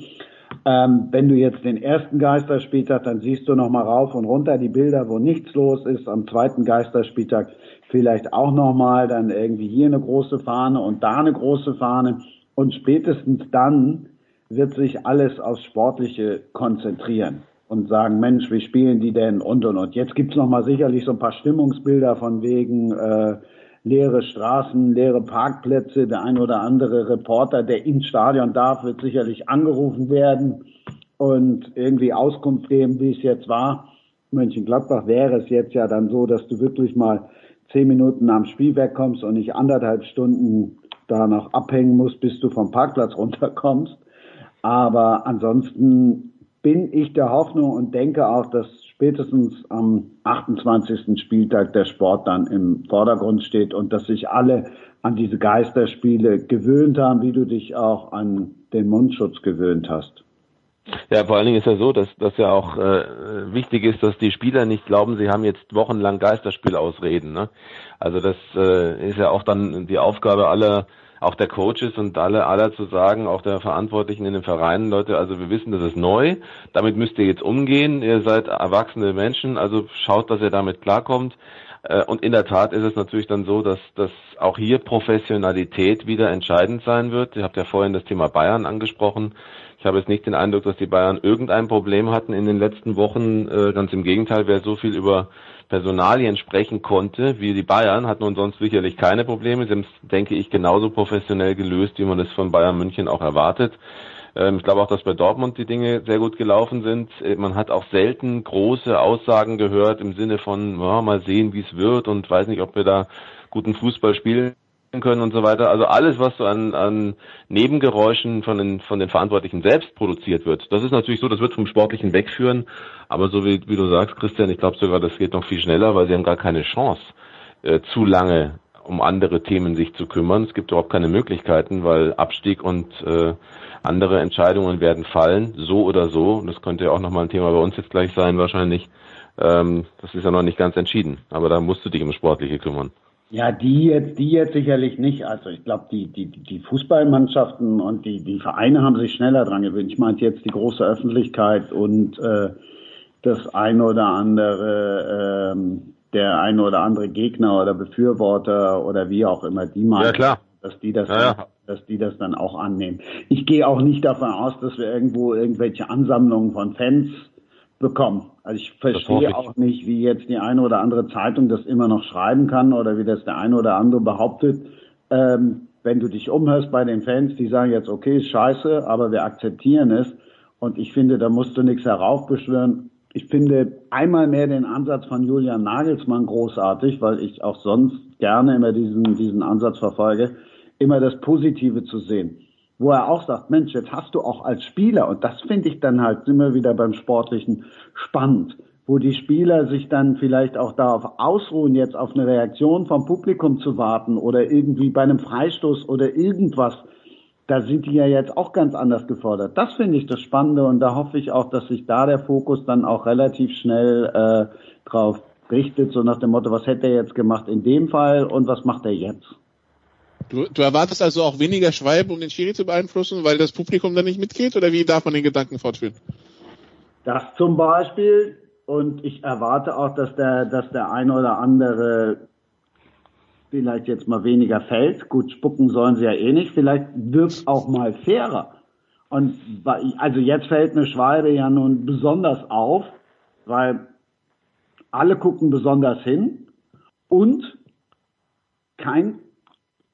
Ähm, wenn du jetzt den ersten Geisterspieltag, dann siehst du nochmal rauf und runter die Bilder, wo nichts los ist. Am zweiten Geisterspieltag vielleicht auch nochmal dann irgendwie hier eine große Fahne und da eine große Fahne. Und spätestens dann wird sich alles aufs Sportliche konzentrieren und sagen, Mensch, wie spielen die denn und und und. Jetzt gibt's noch mal sicherlich so ein paar Stimmungsbilder von wegen äh, leere Straßen, leere Parkplätze. Der ein oder andere Reporter, der ins Stadion darf, wird sicherlich angerufen werden und irgendwie Auskunft geben, wie es jetzt war. Mönchengladbach wäre es jetzt ja dann so, dass du wirklich mal zehn Minuten am Spiel wegkommst und nicht anderthalb Stunden da noch abhängen musst, bis du vom Parkplatz runterkommst. Aber ansonsten bin ich der Hoffnung und denke auch, dass spätestens am 28. Spieltag der Sport dann im Vordergrund steht und dass sich alle an diese Geisterspiele gewöhnt haben, wie du dich auch an den Mundschutz gewöhnt hast. Ja, vor allen Dingen ist ja so, dass dass ja auch äh, wichtig ist, dass die Spieler nicht glauben, sie haben jetzt wochenlang Geisterspiel ausreden. Ne? Also das äh, ist ja auch dann die Aufgabe aller auch der Coaches und alle aller zu sagen, auch der Verantwortlichen in den Vereinen, Leute, also wir wissen, das ist neu, damit müsst ihr jetzt umgehen, ihr seid erwachsene Menschen, also schaut, dass ihr damit klarkommt. Äh, und in der Tat ist es natürlich dann so, dass, dass auch hier Professionalität wieder entscheidend sein wird. Ihr habt ja vorhin das Thema Bayern angesprochen. Ich habe jetzt nicht den Eindruck, dass die Bayern irgendein Problem hatten in den letzten Wochen. Äh, ganz im Gegenteil, wer so viel über Personalien sprechen konnte, wie die Bayern, hatten und sonst sicherlich keine Probleme. Sie haben es, denke ich, genauso professionell gelöst, wie man es von Bayern München auch erwartet. Ähm, ich glaube auch, dass bei Dortmund die Dinge sehr gut gelaufen sind. Äh, man hat auch selten große Aussagen gehört im Sinne von, ja, mal sehen, wie es wird und weiß nicht, ob wir da guten Fußball spielen können und so weiter. Also alles, was so an, an Nebengeräuschen von den, von den Verantwortlichen selbst produziert wird, das ist natürlich so, das wird vom Sportlichen wegführen. Aber so wie, wie du sagst, Christian, ich glaube sogar, das geht noch viel schneller, weil sie haben gar keine Chance, äh, zu lange um andere Themen sich zu kümmern. Es gibt überhaupt keine Möglichkeiten, weil Abstieg und äh, andere Entscheidungen werden fallen, so oder so. Und das könnte ja auch nochmal ein Thema bei uns jetzt gleich sein, wahrscheinlich. Ähm, das ist ja noch nicht ganz entschieden. Aber da musst du dich um Sportliche kümmern. Ja, die jetzt, die jetzt sicherlich nicht. Also ich glaube, die, die, die Fußballmannschaften und die, die Vereine haben sich schneller dran gewöhnt. Ich meinte jetzt die große Öffentlichkeit und äh, das eine oder andere, ähm, der eine oder andere Gegner oder Befürworter oder wie auch immer, die meinen, Ja, klar. dass die das Ja, ja. Dass die das dann auch annehmen. Ich gehe auch nicht davon aus, dass wir irgendwo irgendwelche Ansammlungen von Fans bekommen. Also ich verstehe ich. auch nicht, wie jetzt die eine oder andere Zeitung das immer noch schreiben kann oder wie das der eine oder andere behauptet. Ähm, wenn du dich umhörst bei den Fans, die sagen jetzt, okay, ist scheiße, aber wir akzeptieren es. Und ich finde, da musst du nichts heraufbeschwören. Ich finde einmal mehr den Ansatz von Julian Nagelsmann großartig, weil ich auch sonst gerne immer diesen, diesen Ansatz verfolge, immer das Positive zu sehen wo er auch sagt, Mensch, jetzt hast du auch als Spieler, und das finde ich dann halt immer wieder beim Sportlichen spannend, wo die Spieler sich dann vielleicht auch darauf ausruhen, jetzt auf eine Reaktion vom Publikum zu warten oder irgendwie bei einem Freistoß oder irgendwas. Da sind die ja jetzt auch ganz anders gefordert. Das finde ich das Spannende und da hoffe ich auch, dass sich da der Fokus dann auch relativ schnell äh, drauf richtet, so nach dem Motto, was hätte er jetzt gemacht in dem Fall und was macht er jetzt? Du, du erwartest also auch weniger Schweibe, um den Schiri zu beeinflussen, weil das Publikum dann nicht mitgeht? Oder wie darf man den Gedanken fortführen? Das zum Beispiel. Und ich erwarte auch, dass der, dass der eine oder andere vielleicht jetzt mal weniger fällt. Gut, spucken sollen sie ja eh nicht. Vielleicht wird's auch mal fairer. Und also jetzt fällt eine Schwalbe ja nun besonders auf, weil alle gucken besonders hin und kein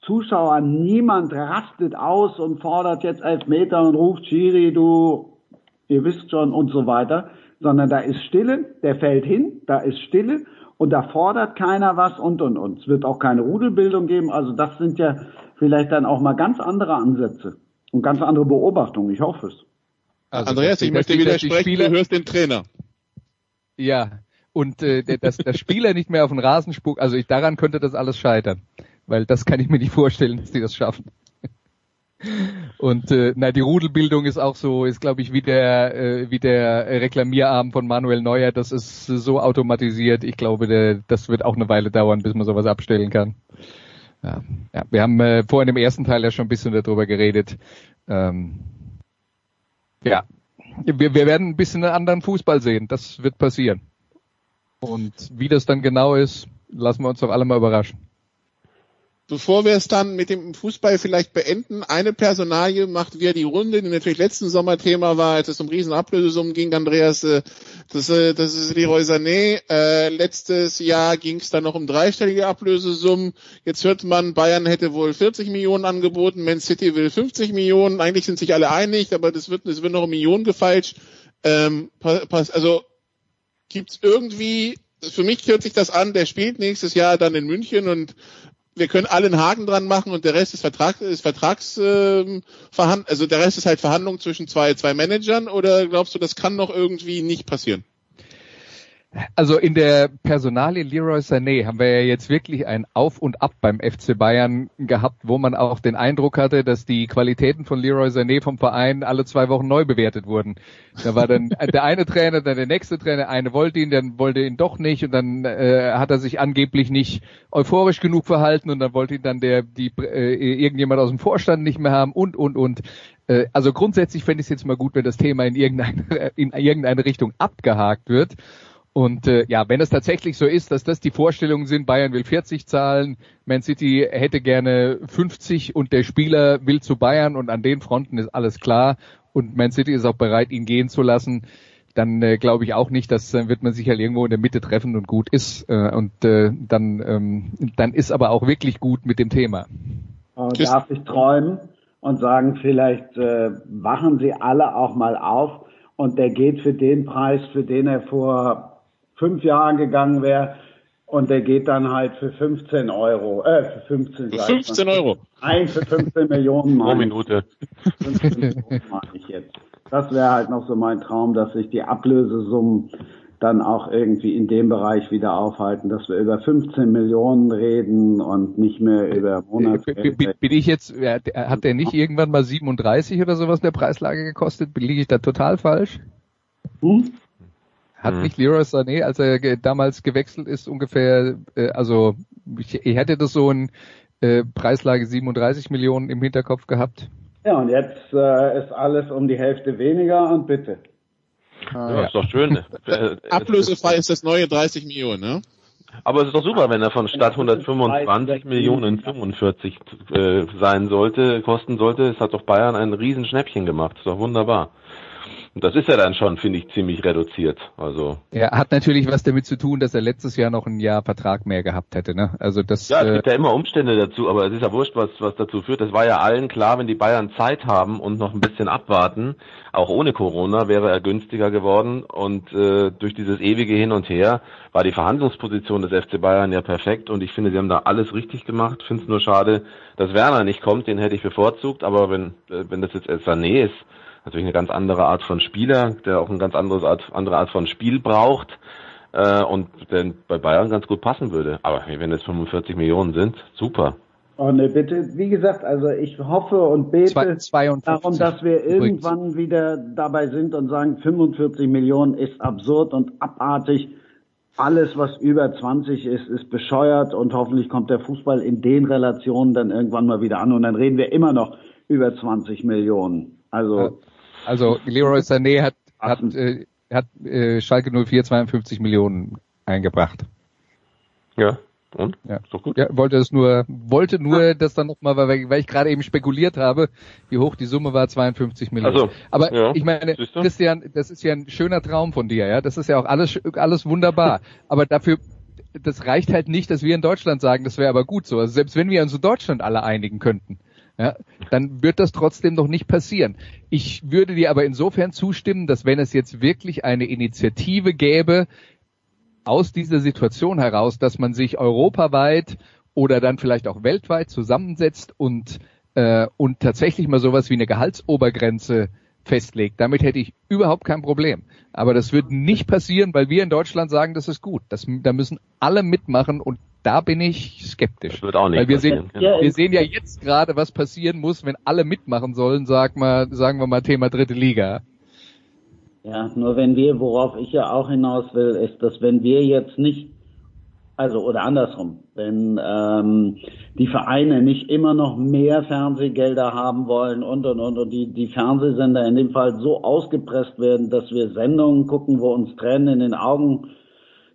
Zuschauer, niemand rastet aus und fordert jetzt Elfmeter und ruft Schiri, du, ihr wisst schon und so weiter, sondern da ist Stille, der fällt hin, da ist Stille und da fordert keiner was und und und. Es wird auch keine Rudelbildung geben, also das sind ja vielleicht dann auch mal ganz andere Ansätze und ganz andere Beobachtungen, ich hoffe es. Also, Andreas, ich möchte widersprechen, Spieler- du hörst den Trainer. Ja, und äh, der- dass der Spieler nicht mehr auf den Rasen spuckt, also ich, daran könnte das alles scheitern. Weil das kann ich mir nicht vorstellen, dass die das schaffen. Und äh, na, die Rudelbildung ist auch so, ist glaube ich wie der äh, wie der Reklamierarm von Manuel Neuer, das ist so automatisiert. Ich glaube, der, das wird auch eine Weile dauern, bis man sowas abstellen kann. Ja, ja wir haben äh, vorhin im ersten Teil ja schon ein bisschen darüber geredet. Ähm, ja, wir, wir werden ein bisschen einen anderen Fußball sehen. Das wird passieren. Und wie das dann genau ist, lassen wir uns doch alle mal überraschen. Bevor wir es dann mit dem Fußball vielleicht beenden, eine Personalie macht wieder die Runde, die natürlich letzten Sommer Thema war, als es um Riesenablösesummen ging, Andreas, äh, das, äh, das ist Leroy Sané. Äh, letztes Jahr ging es dann noch um dreistellige Ablösesummen. Jetzt hört man, Bayern hätte wohl 40 Millionen angeboten, Man City will 50 Millionen. Eigentlich sind sich alle einig, aber das wird, das wird noch um Millionen gefeilscht. Ähm, also gibt's irgendwie, für mich hört sich das an, der spielt nächstes Jahr dann in München und wir können alle einen Haken dran machen und der Rest ist Vertrag ist Vertrags ähm, also der Rest ist halt Verhandlung zwischen zwei zwei Managern oder glaubst du, das kann noch irgendwie nicht passieren? Also in der Personalie Leroy Sané haben wir ja jetzt wirklich ein Auf und Ab beim FC Bayern gehabt, wo man auch den Eindruck hatte, dass die Qualitäten von Leroy Sané vom Verein alle zwei Wochen neu bewertet wurden. Da war dann der eine Trainer, dann der nächste Trainer, eine wollte ihn, dann wollte ihn doch nicht und dann äh, hat er sich angeblich nicht euphorisch genug verhalten und dann wollte ihn dann der die äh, irgendjemand aus dem Vorstand nicht mehr haben und und und. Äh, also grundsätzlich fände ich es jetzt mal gut, wenn das Thema in irgendeine in irgendeine Richtung abgehakt wird. Und äh, ja, wenn es tatsächlich so ist, dass das die Vorstellungen sind, Bayern will 40 zahlen, Man City hätte gerne 50 und der Spieler will zu Bayern und an den Fronten ist alles klar und Man City ist auch bereit, ihn gehen zu lassen, dann äh, glaube ich auch nicht, dass äh, wird man sich halt irgendwo in der Mitte treffen und gut ist. Äh, und äh, dann, ähm, dann ist aber auch wirklich gut mit dem Thema. Aber darf ich träumen und sagen, vielleicht äh, wachen sie alle auch mal auf und der geht für den Preis, für den er vor fünf Jahren gegangen wäre und der geht dann halt für 15 Euro, äh, für 15, Für 15 Euro. Ein für 15 Millionen. Pro meine ich. Minute. 15 Millionen meine ich jetzt. Das wäre halt noch so mein Traum, dass sich die Ablösesummen dann auch irgendwie in dem Bereich wieder aufhalten, dass wir über 15 Millionen reden und nicht mehr über Monatsgeld. Bin, bin ich jetzt, hat der nicht irgendwann mal 37 oder sowas der Preislage gekostet? Liege ich da total falsch? Hm? Hat nicht Leroy Sané, als er ge damals gewechselt ist, ungefähr, äh, also ich, ich hätte das so ein äh, Preislage 37 Millionen im Hinterkopf gehabt. Ja, und jetzt äh, ist alles um die Hälfte weniger und bitte. Ah, ja, ist doch schön. Ablösefrei ist das neue 30 Millionen, ne? Aber es ist doch super, wenn er von statt 125 Millionen 45 äh, sein sollte, kosten sollte. Es hat doch Bayern ein Riesenschnäppchen gemacht. Ist doch wunderbar. Und das ist ja dann schon, finde ich, ziemlich reduziert. Also. Er hat natürlich was damit zu tun, dass er letztes Jahr noch ein Jahr Vertrag mehr gehabt hätte, ne? Also das. Ja, es gibt ja immer Umstände dazu, aber es ist ja wurscht, was, was dazu führt. Es war ja allen klar, wenn die Bayern Zeit haben und noch ein bisschen abwarten, auch ohne Corona wäre er günstiger geworden und äh, durch dieses ewige Hin und Her war die Verhandlungsposition des FC Bayern ja perfekt und ich finde, sie haben da alles richtig gemacht. Finde es nur schade, dass Werner nicht kommt, den hätte ich bevorzugt, aber wenn, äh, wenn das jetzt Sané ist, natürlich eine ganz andere Art von Spieler, der auch eine ganz andere Art, andere Art von Spiel braucht äh, und der bei Bayern ganz gut passen würde. Aber wenn es 45 Millionen sind, super. Oh ne, bitte, wie gesagt, also ich hoffe und bete 52, darum, dass wir irgendwann übrigens. wieder dabei sind und sagen, 45 Millionen ist absurd und abartig. Alles, was über 20 ist, ist bescheuert und hoffentlich kommt der Fußball in den Relationen dann irgendwann mal wieder an und dann reden wir immer noch über 20 Millionen. Also also Leroy Sané hat, hat, äh, hat äh, Schalke 04 52 Millionen eingebracht. Ja, und? Ja. Ist doch gut. Ja, wollte es nur, wollte nur ja. das dann nochmal, weil, weil ich gerade eben spekuliert habe, wie hoch die Summe war, 52 Millionen. Also, Aber ja. ich meine, Christian, das ist ja ein schöner Traum von dir, ja. Das ist ja auch alles, alles wunderbar. Aber dafür, das reicht halt nicht, dass wir in Deutschland sagen, das wäre aber gut so. Also selbst wenn wir uns in Deutschland alle einigen könnten, ja, dann wird das trotzdem noch nicht passieren. Ich würde dir aber insofern zustimmen, dass wenn es jetzt wirklich eine Initiative gäbe, aus dieser Situation heraus, dass man sich europaweit oder dann vielleicht auch weltweit zusammensetzt und, äh, und tatsächlich mal sowas wie eine Gehaltsobergrenze festlegt. Damit hätte ich überhaupt kein Problem. Aber das wird nicht passieren, weil wir in Deutschland sagen, das ist gut. Das, da müssen alle mitmachen und da bin ich skeptisch. Das wird auch nicht Weil wir sehen, ja. wir sehen ja jetzt gerade, was passieren muss, wenn alle mitmachen sollen, sag mal, sagen wir mal Thema dritte Liga. Ja, nur wenn wir, worauf ich ja auch hinaus will, ist, dass wenn wir jetzt nicht, also oder andersrum, wenn ähm, die Vereine nicht immer noch mehr Fernsehgelder haben wollen und und und und die, die Fernsehsender in dem Fall so ausgepresst werden, dass wir Sendungen gucken, wo uns Tränen in den Augen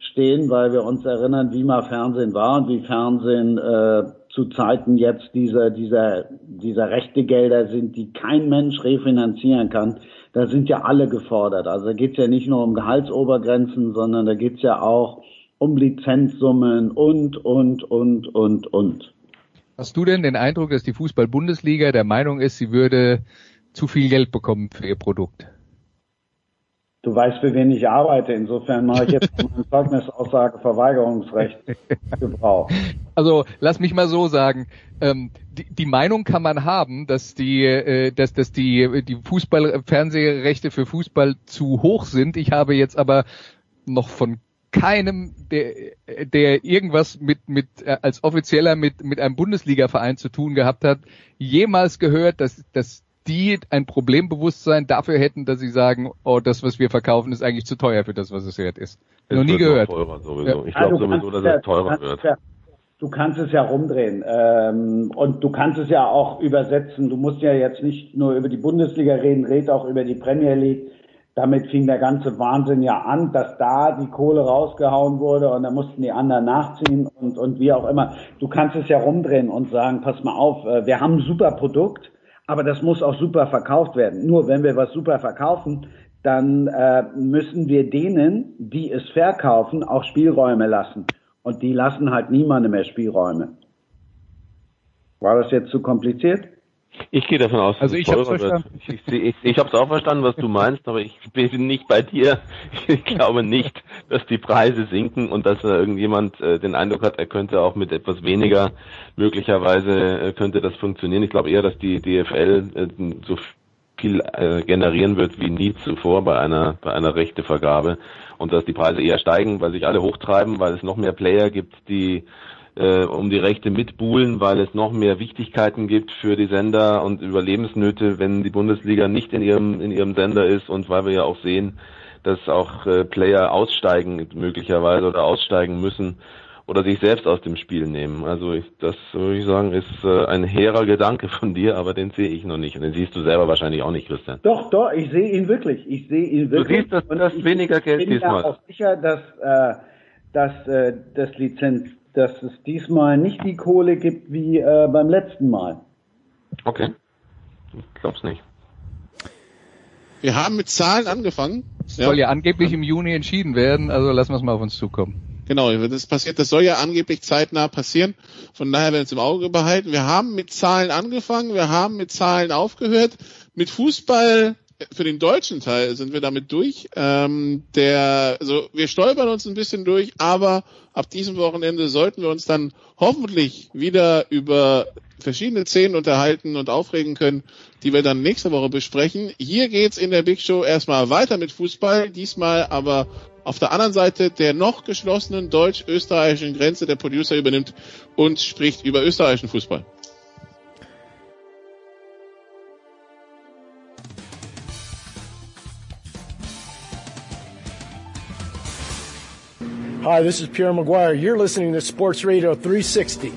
stehen, weil wir uns erinnern, wie mal Fernsehen war und wie Fernsehen äh, zu Zeiten jetzt dieser, dieser, dieser rechte Gelder sind, die kein Mensch refinanzieren kann. Da sind ja alle gefordert. Also da geht es ja nicht nur um Gehaltsobergrenzen, sondern da geht es ja auch um Lizenzsummen und, und, und, und, und. Hast du denn den Eindruck, dass die Fußball-Bundesliga der Meinung ist, sie würde zu viel Geld bekommen für ihr Produkt? Du weißt, für wen ich arbeite. Insofern mache ich jetzt mein Zeugnisaussage Verweigerungsrecht Gebrauch. Also lass mich mal so sagen. Ähm, die, die Meinung kann man haben, dass die, äh, dass, dass die, die Fußball-Fernsehrechte für Fußball zu hoch sind. Ich habe jetzt aber noch von keinem, der, der irgendwas mit, mit äh, als offizieller mit, mit einem Bundesliga-Verein zu tun gehabt hat, jemals gehört, dass, dass die ein Problembewusstsein dafür hätten, dass sie sagen, oh, das, was wir verkaufen, ist eigentlich zu teuer für das, was es wert ist. Es Noch nie gehört. Teurer sowieso. Ich glaube sowieso, dass es teurer wird. Ja, du kannst es ja rumdrehen ähm, und du kannst es ja auch übersetzen. Du musst ja jetzt nicht nur über die Bundesliga reden, red auch über die Premier League. Damit fing der ganze Wahnsinn ja an, dass da die Kohle rausgehauen wurde und da mussten die anderen nachziehen und, und wie auch immer. Du kannst es ja rumdrehen und sagen, pass mal auf, äh, wir haben ein super Produkt, aber das muss auch super verkauft werden. Nur wenn wir was super verkaufen, dann äh, müssen wir denen, die es verkaufen, auch Spielräume lassen. Und die lassen halt niemandem mehr Spielräume. War das jetzt zu kompliziert? Ich gehe davon aus, also ich habe verstanden. Ich, ich, ich, ich habe es auch verstanden, was du meinst, aber ich bin nicht bei dir. Ich glaube nicht, dass die Preise sinken und dass irgendjemand äh, den Eindruck hat, er könnte auch mit etwas weniger möglicherweise äh, könnte das funktionieren. Ich glaube eher, dass die DFL äh, so viel äh, generieren wird wie nie zuvor bei einer bei einer Rechtevergabe und dass die Preise eher steigen, weil sich alle hochtreiben, weil es noch mehr Player gibt, die äh, um die Rechte mitbuhlen, weil es noch mehr Wichtigkeiten gibt für die Sender und Überlebensnöte, wenn die Bundesliga nicht in ihrem in ihrem Sender ist und weil wir ja auch sehen, dass auch äh, Player aussteigen möglicherweise oder aussteigen müssen oder sich selbst aus dem Spiel nehmen. Also ich, das würde ich sagen, ist äh, ein hehrer Gedanke von dir, aber den sehe ich noch nicht. Und den siehst du selber wahrscheinlich auch nicht, Christian. Doch, doch, ich sehe ihn wirklich. Ich sehe ihn wirklich. Du siehst, dass das weniger Geld diesmal. Ich bin auch sicher, dass, äh, dass äh, das Lizenz, dass es diesmal nicht die Kohle gibt wie äh, beim letzten Mal. Okay. Ich glaub's nicht. Wir haben mit Zahlen angefangen. Soll ja angeblich im Juni entschieden werden, also lassen wir es mal auf uns zukommen. Genau, das passiert, das soll ja angeblich zeitnah passieren. Von daher werden wir es im Auge behalten. Wir haben mit Zahlen angefangen, wir haben mit Zahlen aufgehört. Mit Fußball für den deutschen Teil sind wir damit durch. Ähm, der, also wir stolpern uns ein bisschen durch, aber ab diesem Wochenende sollten wir uns dann hoffentlich wieder über verschiedene Szenen unterhalten und aufregen können, die wir dann nächste Woche besprechen. Hier geht's in der Big Show erstmal weiter mit Fußball, diesmal aber auf der anderen Seite der noch geschlossenen deutsch-österreichischen Grenze der Producer übernimmt und spricht über österreichischen Fußball. Hi, this is Pierre Maguire. You're listening to Sports Radio 360.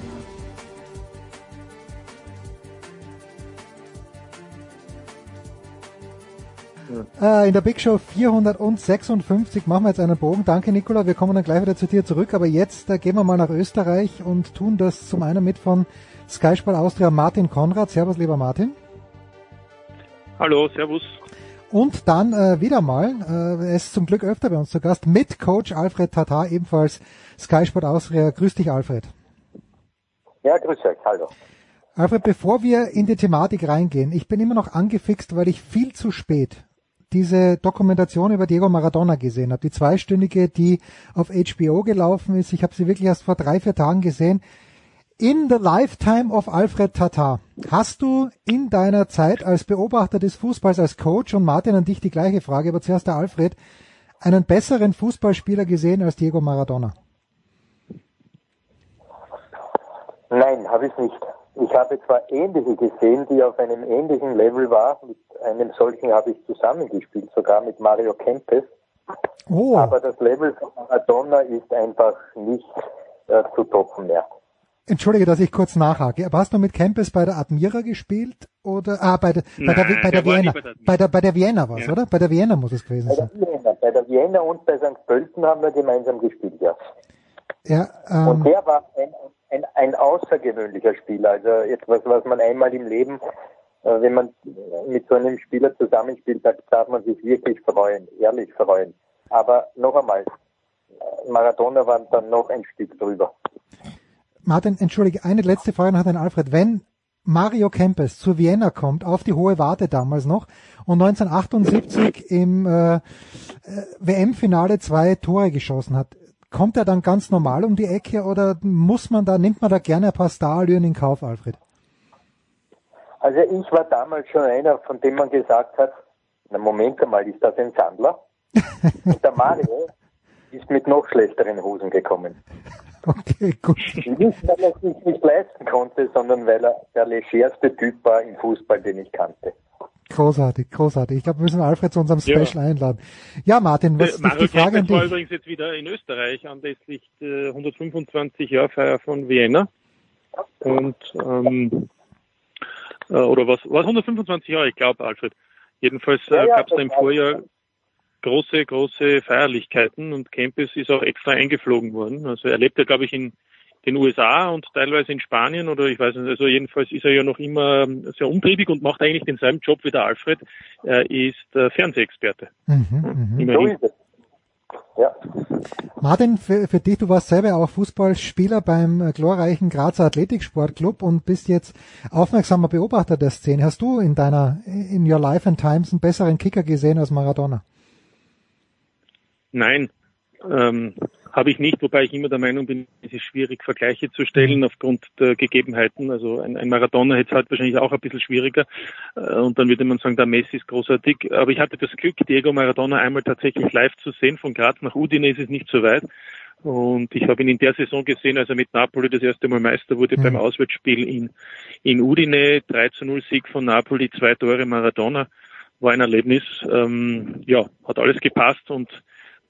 Äh, in der Big Show 456 machen wir jetzt einen Bogen. Danke, Nicola. Wir kommen dann gleich wieder zu dir zurück. Aber jetzt äh, gehen wir mal nach Österreich und tun das zum einen mit von Sky Sport Austria Martin Konrad. Servus, lieber Martin. Hallo, servus. Und dann äh, wieder mal, äh, er ist zum Glück öfter bei uns zu Gast, mit Coach Alfred Tatar, ebenfalls Sky Sport Austria. Grüß dich, Alfred. Ja, grüß euch, hallo. Alfred, bevor wir in die Thematik reingehen, ich bin immer noch angefixt, weil ich viel zu spät diese Dokumentation über Diego Maradona gesehen habe, die zweistündige, die auf HBO gelaufen ist. Ich habe sie wirklich erst vor drei, vier Tagen gesehen. In the Lifetime of Alfred Tatar. Hast du in deiner Zeit als Beobachter des Fußballs, als Coach, und Martin an dich die gleiche Frage, aber zuerst der Alfred, einen besseren Fußballspieler gesehen als Diego Maradona? Nein, habe ich nicht. Ich habe zwar ähnliche gesehen, die auf einem ähnlichen Level war. Mit einem solchen habe ich zusammengespielt, sogar mit Mario Kempes. Oh. Aber das Level von Maradona ist einfach nicht äh, zu toppen mehr. Entschuldige, dass ich kurz nachhake. Aber hast du mit Kempes bei der Admira gespielt oder ah bei der bei der, bei der Vienna bei der bei der bei der Vienna war's, Ja. oder? Bei der Vienna muss es gewesen Bei sein. der Vienna, bei der Vienna und bei St. Pölten haben wir gemeinsam gespielt, ja. Ja, Und ähm, der war ein, ein, ein außergewöhnlicher Spieler, also etwas, was man einmal im Leben, äh, wenn man mit so einem Spieler zusammenspielt, da darf man sich wirklich freuen, ehrlich freuen. Aber noch einmal, äh, Maradona war dann noch ein Stück drüber. Martin, entschuldige, eine letzte Frage noch an Alfred. Wenn Mario Kempes zu Vienna kommt, auf die hohe Warte damals noch, und 1978 im äh, äh, WM-Finale zwei Tore geschossen hat, kommt er dann ganz normal um die Ecke oder muss man da, nimmt man da gerne ein paar Starallüren in Kauf, Alfred? Also ich war damals schon einer, von dem man gesagt hat, na Moment einmal, ist das ein Sandler? Und der Mario ist mit noch schlechteren Hosen gekommen. Okay, gut. Nicht, weil er es sich nicht leisten konnte, sondern weil er der legerste Typ war im Fußball, den ich kannte. Großartig, großartig. Ich glaube, wir müssen Alfred zu unserem Ja. Special einladen. Ja, Martin, was Äh, ist Mario die Frage an Kempes war dich? übrigens jetzt wieder in Österreich anlässlich der 125 Jahr Feier von Vienna. Und ähm, äh, oder was was 125 Jahre, ich glaube, Alfred. Jedenfalls äh, Ja, ja, gab es da im Vorjahr große, große Feierlichkeiten und Kempes ist auch extra eingeflogen worden. Also er lebt ja, glaube ich, in den USA und teilweise in Spanien oder ich weiß nicht, also jedenfalls ist er ja noch immer sehr umtriebig und macht eigentlich denselben Job wie der Alfred. Er ist äh, Fernsehexperte. Mhm, mhm. Immerhin. So. Ja. Martin, für, für dich, du warst selber auch Fußballspieler beim äh, glorreichen Grazer Athletiksportclub und bist jetzt aufmerksamer Beobachter der Szene. Hast du in deiner, in your life and times einen besseren Kicker gesehen als Maradona? Nein. Ähm, habe ich nicht, wobei ich immer der Meinung bin, es ist schwierig, Vergleiche zu stellen aufgrund der Gegebenheiten. Also ein, ein Maradona hätte es halt wahrscheinlich auch ein bisschen schwieriger. Äh, und dann würde man sagen, der Messi ist großartig. Aber ich hatte das Glück, Diego Maradona einmal tatsächlich live zu sehen. Von Graz nach Udine ist es nicht so weit. Und ich habe ihn in der Saison gesehen, als er mit Napoli das erste Mal Meister wurde mhm. beim Auswärtsspiel in, in Udine. 3 zu 0 Sieg von Napoli, zwei Tore Maradona. War ein Erlebnis. Ähm, ja, hat alles gepasst und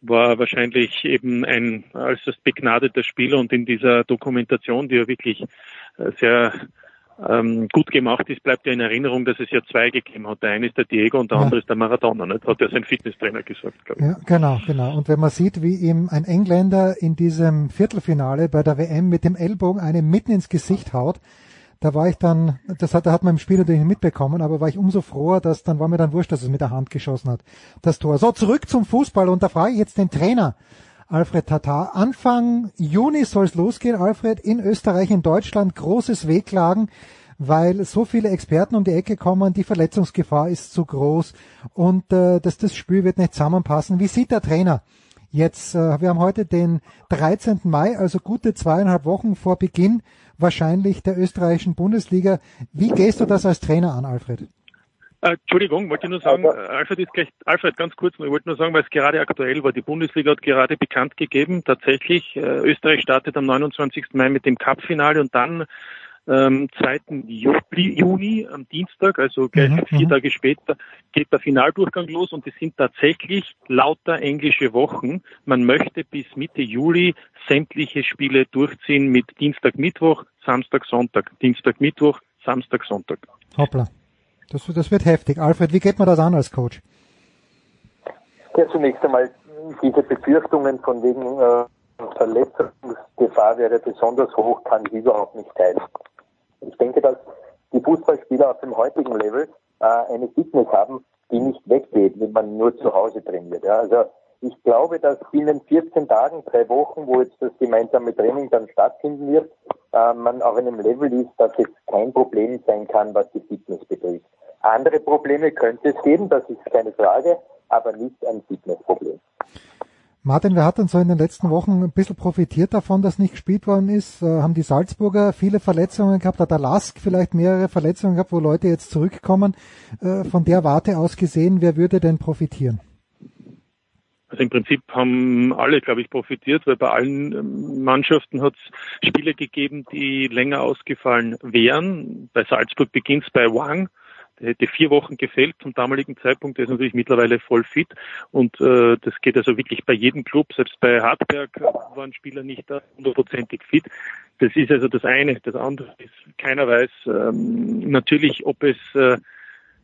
war wahrscheinlich eben ein das begnadeter Spieler und in dieser Dokumentation, die ja wirklich äh, sehr ähm, gut gemacht ist, bleibt ja in Erinnerung, dass es ja zwei gegeben hat. Der eine ist der Diego und der ja. andere ist der Maradona. Nicht? Hat ja sein Fitnesstrainer gesagt, glaube ich. Ja, genau, genau. Und wenn man sieht, wie ihm ein Engländer in diesem Viertelfinale bei der WM mit dem Ellbogen einem mitten ins Gesicht haut, da war ich dann, das hat, da hat man im Spiel natürlich nicht mitbekommen, aber war ich umso froher, dass dann war mir dann wurscht, dass es mit der Hand geschossen hat, das Tor. So, zurück zum Fußball und da frage ich jetzt den Trainer. Alfred Tatar. Anfang Juni soll es losgehen, Alfred, in Österreich, in Deutschland, großes Wehklagen, weil so viele Experten um die Ecke kommen, die Verletzungsgefahr ist zu groß und äh, dass das Spiel wird nicht zusammenpassen. Wie sieht der Trainer jetzt? Äh, wir haben heute den 13. Mai, also gute zweieinhalb Wochen vor Beginn wahrscheinlich der österreichischen Bundesliga. Wie gehst du das als Trainer an, Alfred? Äh, Entschuldigung, wollte ich nur sagen, also, Alfred ist gleich, Alfred, ganz kurz nur, ich wollte nur sagen, weil es gerade aktuell war, die Bundesliga hat gerade bekannt gegeben, tatsächlich, äh, Österreich startet am 29. Mai mit dem Cup-Finale und dann ähm, 2. Juli, Juni am Dienstag, also gleich mhm, vier mhm. Tage später, geht der Finaldurchgang los und es sind tatsächlich lauter englische Wochen. Man möchte bis Mitte Juli sämtliche Spiele durchziehen mit Dienstag, Mittwoch, Samstag, Sonntag, Dienstag, Mittwoch, Samstag, Sonntag. Hoppla. Das, das wird heftig. Alfred, wie geht man das an als Coach? Ja, zunächst einmal diese Befürchtungen von wegen äh, Verletzungsgefahr wäre besonders hoch, kann ich überhaupt nicht teilen. Ich denke, dass die Fußballspieler auf dem heutigen Level äh, eine Fitness haben, die nicht weggeht, wenn man nur zu Hause trainiert. Ja. Also ich glaube, dass binnen 14 Tagen, drei Wochen, wo jetzt das gemeinsame Training dann stattfinden wird, äh, man auf einem Level ist, dass es kein Problem sein kann, was die Fitness betrifft. Andere Probleme könnte es geben, das ist keine Frage, aber nicht ein Fitnessproblem. Martin, wer hat denn so in den letzten Wochen ein bisschen profitiert davon, dass nicht gespielt worden ist? Äh, haben die Salzburger viele Verletzungen gehabt? Hat der Lask vielleicht mehrere Verletzungen gehabt, wo Leute jetzt zurückkommen? Äh, von der Warte aus gesehen, wer würde denn profitieren? Also im Prinzip haben alle, glaube ich, profitiert, weil bei allen ähm, Mannschaften hat es Spiele gegeben, die länger ausgefallen wären. Bei Salzburg beginnt es bei Wang, hätte vier Wochen gefällt zum damaligen Zeitpunkt. Der ist natürlich mittlerweile voll fit und äh, das geht also wirklich bei jedem Club. Selbst bei Hartberg waren Spieler nicht hundertprozentig fit. Das ist also das eine. Das andere ist, keiner weiß ähm, natürlich, ob es äh,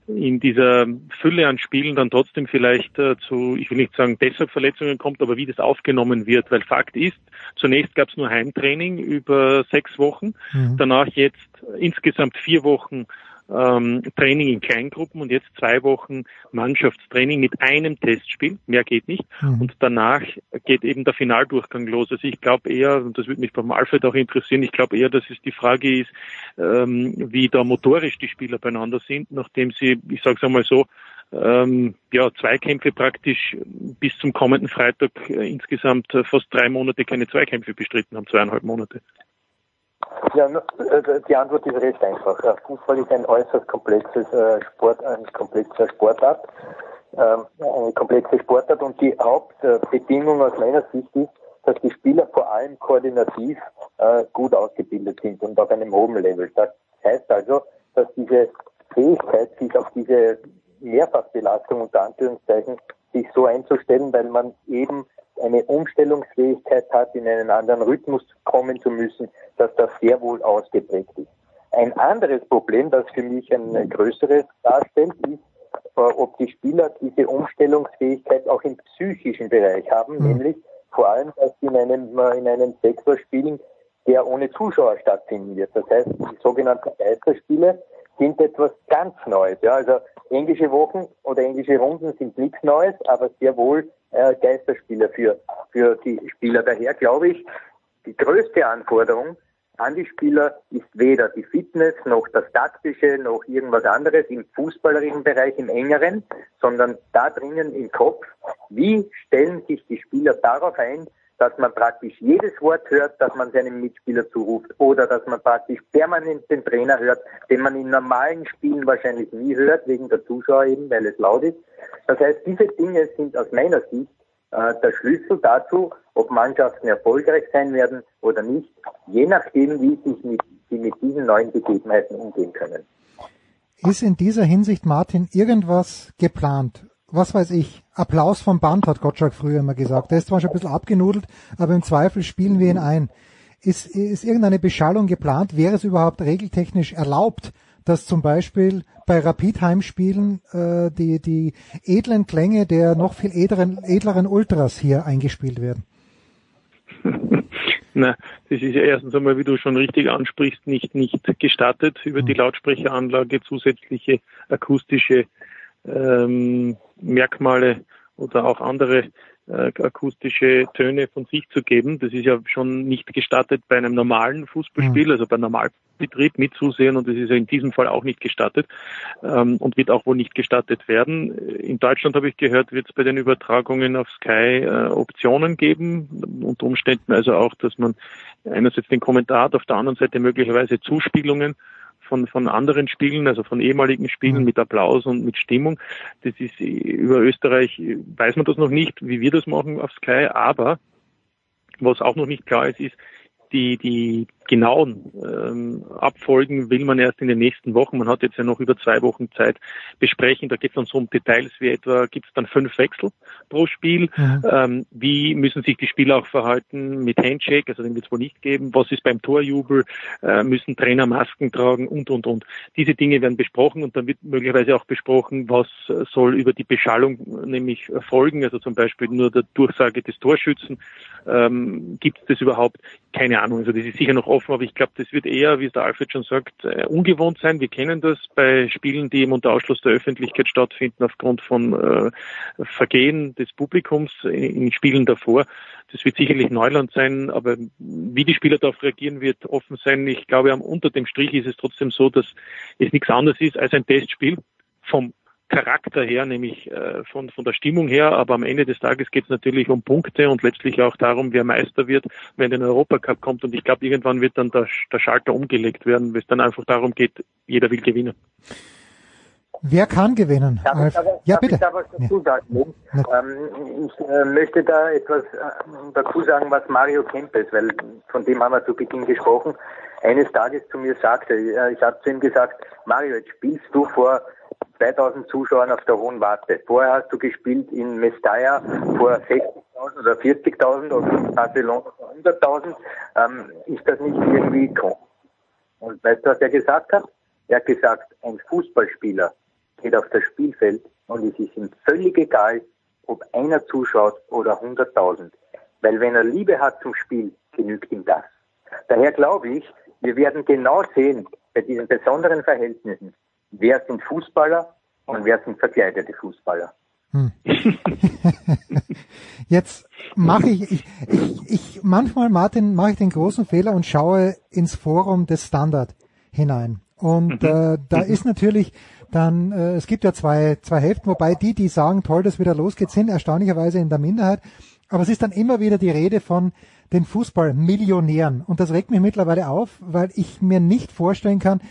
in dieser Fülle an Spielen dann trotzdem vielleicht äh, zu, ich will nicht sagen deshalb Verletzungen kommt, aber wie das aufgenommen wird. Weil Fakt ist, zunächst gab es nur Heimtraining über sechs Wochen, mhm. danach jetzt insgesamt vier Wochen ähm, Training in Kleingruppen und jetzt zwei Wochen Mannschaftstraining mit einem Testspiel, mehr geht nicht. Mhm. Und danach geht eben der Finaldurchgang los. Also ich glaube eher, und das würde mich beim Alfred auch interessieren, ich glaube eher, dass es die Frage ist, ähm, wie da motorisch die Spieler beieinander sind, nachdem sie, ich sage es einmal so, ähm, ja, Zweikämpfe praktisch bis zum kommenden Freitag äh, insgesamt äh, fast drei Monate keine Zweikämpfe bestritten haben, zweieinhalb Monate. Ja, äh, die Antwort ist recht einfach. Fußball ist ein äußerst komplexes äh, Sport, ein komplexer Sportart, ähm, eine komplexe Sportart und die Hauptbedingung aus meiner Sicht ist, dass die Spieler vor allem koordinativ äh, gut ausgebildet sind und auf einem hohen Level. Das heißt also, dass diese Fähigkeit, sich auf diese Mehrfachbelastung unter Anführungszeichen sich so einzustellen, weil man eben eine Umstellungsfähigkeit hat, in einen anderen Rhythmus kommen zu müssen, dass das sehr wohl ausgeprägt ist. Ein anderes Problem, das für mich ein größeres darstellt, ist, äh, ob die Spieler diese Umstellungsfähigkeit auch im psychischen Bereich haben, mhm. nämlich vor allem, dass sie in einem, äh, in einem Sektor spielen, der ohne Zuschauer stattfinden wird. Das heißt, die sogenannten Geisterspiele sind etwas ganz Neues. Ja, also englische Wochen oder englische Runden sind nichts Neues, aber sehr wohl äh, Geisterspieler für, für die Spieler. Daher glaube ich, die größte Anforderung an die Spieler ist weder die Fitness noch das Taktische noch irgendwas anderes im fußballerischen Bereich im engeren, sondern da drinnen im Kopf, wie stellen sich die Spieler darauf ein, dass man praktisch jedes Wort hört, das man seinem Mitspieler zuruft oder dass man praktisch permanent den Trainer hört, den man in normalen Spielen wahrscheinlich nie hört, wegen der Zuschauer eben, weil es laut ist. Das heißt, diese Dinge sind aus meiner Sicht äh, der Schlüssel dazu, ob Mannschaften erfolgreich sein werden oder nicht, je nachdem, wie sich mit, sie mit diesen neuen Gegebenheiten umgehen können. Ist in dieser Hinsicht, Martin, irgendwas geplant? Was weiß ich, Applaus vom Band, hat Gottschalk früher immer gesagt. Der ist zwar schon ein bisschen abgenudelt, aber im Zweifel spielen wir ihn ein. Ist, ist irgendeine Beschallung geplant? Wäre es überhaupt regeltechnisch erlaubt, dass zum Beispiel bei Rapid-Heimspielen äh, die, die edlen Klänge der noch viel edleren, edleren Ultras hier eingespielt werden? Na, das ist ja erstens einmal, wie du schon richtig ansprichst, nicht, nicht gestattet, über die mhm. Lautsprecheranlage zusätzliche akustische ähm, Merkmale oder auch andere äh, akustische Töne von sich zu geben. Das ist ja schon nicht gestattet bei einem normalen Fußballspiel, mhm. also bei Normalbetrieb mitzusehen und das ist ja in diesem Fall auch nicht gestattet ähm, und wird auch wohl nicht gestattet werden. In Deutschland habe ich gehört, wird es bei den Übertragungen auf Sky äh, Optionen geben, unter Umständen also auch, dass man einerseits den Kommentar hat, auf der anderen Seite möglicherweise Zuspielungen von, von anderen Spielen, also von ehemaligen Spielen mhm. mit Applaus und mit Stimmung. Das ist über Österreich, weiß man das noch nicht, wie wir das machen auf Sky, aber was auch noch nicht klar ist, ist, die, die genauen ähm, Abfolgen will man erst in den nächsten Wochen, man hat jetzt ja noch über zwei Wochen Zeit, besprechen. Da geht es dann so um Details wie etwa, gibt es dann fünf Wechsel pro Spiel? Mhm. Ähm, wie müssen sich die Spieler auch verhalten mit Handshake? Also den wird es wohl nicht geben. Was ist beim Torjubel? Äh, müssen Trainer Masken tragen? Und, und, und. Diese Dinge werden besprochen und dann wird möglicherweise auch besprochen, was soll über die Beschallung nämlich erfolgen. Also zum Beispiel nur der Durchsage des Torschützen. Ähm, gibt es das überhaupt? Keine Ahnung. Also das ist sicher noch offen, aber ich glaube, das wird eher, wie es der Alfred schon sagt, äh, ungewohnt sein. Wir kennen das bei Spielen, die eben unter Ausschluss der Öffentlichkeit stattfinden aufgrund von äh, Vergehen des Publikums in, in Spielen davor. Das wird sicherlich Neuland sein, aber wie die Spieler darauf reagieren, wird offen sein. Ich glaube, unter dem Strich ist es trotzdem so, dass es nichts anderes ist als ein Testspiel vom Charakter her, nämlich äh, von, von der Stimmung her, aber am Ende des Tages geht es natürlich um Punkte und letztlich auch darum, wer Meister wird, wenn der Europacup kommt. Und ich glaube, irgendwann wird dann der, der Schalter umgelegt werden, weil es dann einfach darum geht, jeder will gewinnen. Wer kann gewinnen? Darf ich aber, ja, bitte. Ich da was dazu sagen? Ja. Ähm, ich äh, möchte da etwas äh, dazu sagen, was Mario Kempes, weil von dem haben wir zu Beginn gesprochen, eines Tages zu mir sagte. Äh, ich habe zu ihm gesagt, Mario, jetzt spielst du vor 2000 Zuschauern auf der Hohen Warte. Vorher hast du gespielt in Mestalla vor 60.000 oder 40.000 und in Barcelona vor 100.000. Ähm, ist das nicht irgendwie komisch? Und weißt du, was er gesagt hat? Er hat gesagt, ein Fußballspieler geht auf das Spielfeld und es ist ihm völlig egal, ob einer zuschaut oder 100.000. Weil wenn er Liebe hat zum Spiel, genügt ihm das. Daher glaube ich, wir werden genau sehen, bei diesen besonderen Verhältnissen, wer sind Fußballer und wer sind verkleidete Fußballer. Hm. Jetzt mache ich, ich, ich, ich, manchmal, Martin, mache ich den großen Fehler und schaue ins Forum des Standard hinein. Und mhm. äh, da ist natürlich dann, äh, es gibt ja zwei, zwei Hälften, wobei die, die sagen, toll, dass wieder losgeht, sind erstaunlicherweise in der Minderheit. Aber es ist dann immer wieder die Rede von den Fußballmillionären. Und das regt mich mittlerweile auf, weil ich mir nicht vorstellen kann,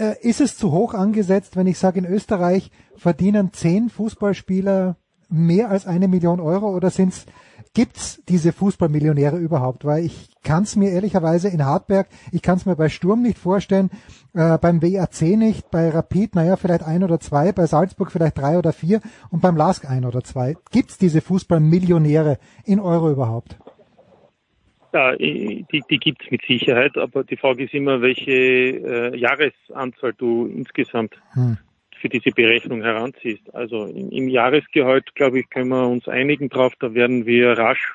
äh, ist es zu hoch angesetzt, wenn ich sage, in Österreich verdienen zehn Fußballspieler mehr als eine Million Euro oder sind's gibt's diese Fußballmillionäre überhaupt? Weil ich kann es mir ehrlicherweise in Hartberg, ich kann es mir bei Sturm nicht vorstellen, äh, beim WAC nicht, bei Rapid, naja, vielleicht ein oder zwei, bei Salzburg vielleicht drei oder vier und beim Lask ein oder zwei. Gibt's diese Fußballmillionäre in Euro überhaupt? Ja, die, die gibt es mit Sicherheit, aber die Frage ist immer, welche äh, Jahresanzahl du insgesamt hm. für diese Berechnung heranziehst. Also im, im Jahresgehalt, glaube ich, können wir uns einigen drauf, da werden wir rasch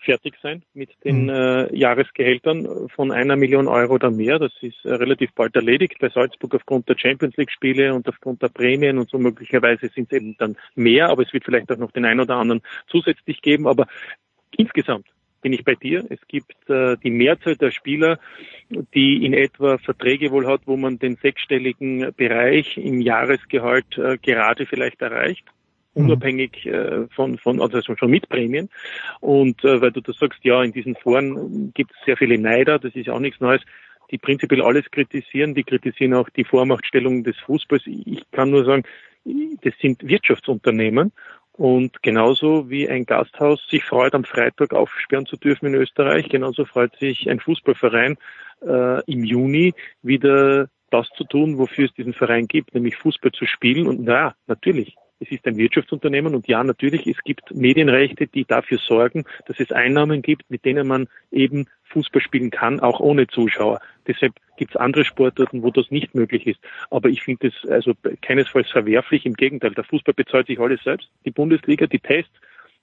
fertig sein mit den hm. äh, Jahresgehältern von einer Million Euro oder mehr. Das ist äh, relativ bald erledigt bei Salzburg aufgrund der Champions League Spiele und aufgrund der Prämien und so möglicherweise sind es eben dann mehr, aber es wird vielleicht auch noch den einen oder anderen zusätzlich geben. Aber insgesamt bin ich bei dir. Es gibt äh, die Mehrzahl der Spieler, die in etwa Verträge wohl hat, wo man den sechsstelligen Bereich im Jahresgehalt äh, gerade vielleicht erreicht. unabhängig äh, von, von, also schon mit Prämien. Und äh, weil du da sagst, ja, in diesen Foren gibt es sehr viele Neider, das ist auch nichts Neues die prinzipiell alles kritisieren, die kritisieren auch die Vormachtstellung des Fußballs. Ich kann nur sagen, das sind Wirtschaftsunternehmen und genauso wie ein Gasthaus sich freut, am Freitag aufsperren zu dürfen in Österreich, genauso freut sich ein Fußballverein äh, im Juni wieder das zu tun, wofür es diesen Verein gibt, nämlich Fußball zu spielen. Und na, natürlich, es ist ein Wirtschaftsunternehmen und ja, natürlich, es gibt Medienrechte, die dafür sorgen, dass es Einnahmen gibt, mit denen man eben Fußball spielen kann, auch ohne Zuschauer. Deshalb gibt es andere Sportarten, wo das nicht möglich ist. Aber ich finde es also keinesfalls verwerflich. Im Gegenteil, der Fußball bezahlt sich alles selbst. Die Bundesliga, die Tests,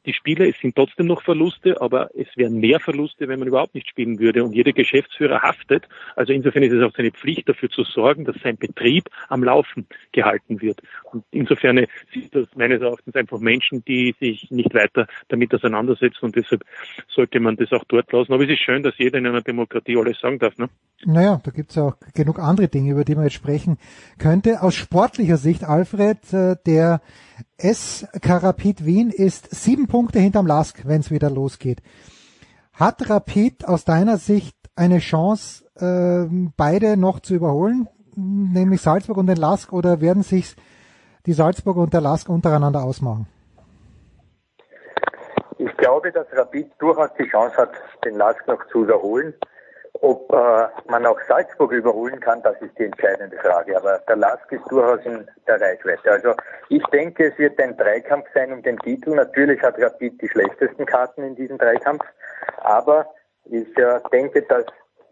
die Spiele, es sind trotzdem noch Verluste, aber es wären mehr Verluste, wenn man überhaupt nicht spielen würde. Und jeder Geschäftsführer haftet. Also insofern ist es auch seine Pflicht, dafür zu sorgen, dass sein Betrieb am Laufen gehalten wird. Und insofern sind das meines Erachtens einfach Menschen, die sich nicht weiter damit auseinandersetzen. Und deshalb sollte man das auch dort lassen. Aber es ist schön, dass jeder in einer Demokratie alles sagen darf. Ne? Naja, da gibt es auch genug andere Dinge, über die man jetzt sprechen könnte. Aus sportlicher Sicht, Alfred, äh, der S. Rapid Wien ist sieben Punkte hinterm Lask, wenn es wieder losgeht. Hat Rapid aus deiner Sicht eine Chance, äh, beide noch zu überholen, nämlich Salzburg und den Lask, oder werden sich die Salzburger und der Lask untereinander ausmachen? Ich glaube, dass Rapid durchaus die Chance hat, den Lask noch zu überholen. Ob äh, man auch Salzburg überholen kann, das ist die entscheidende Frage. Aber der Lask ist durchaus in der Reichweite. Also ich denke, es wird ein Dreikampf sein um den Titel. Natürlich hat Rapid die schlechtesten Karten in diesem Dreikampf. Aber ich äh, denke, dass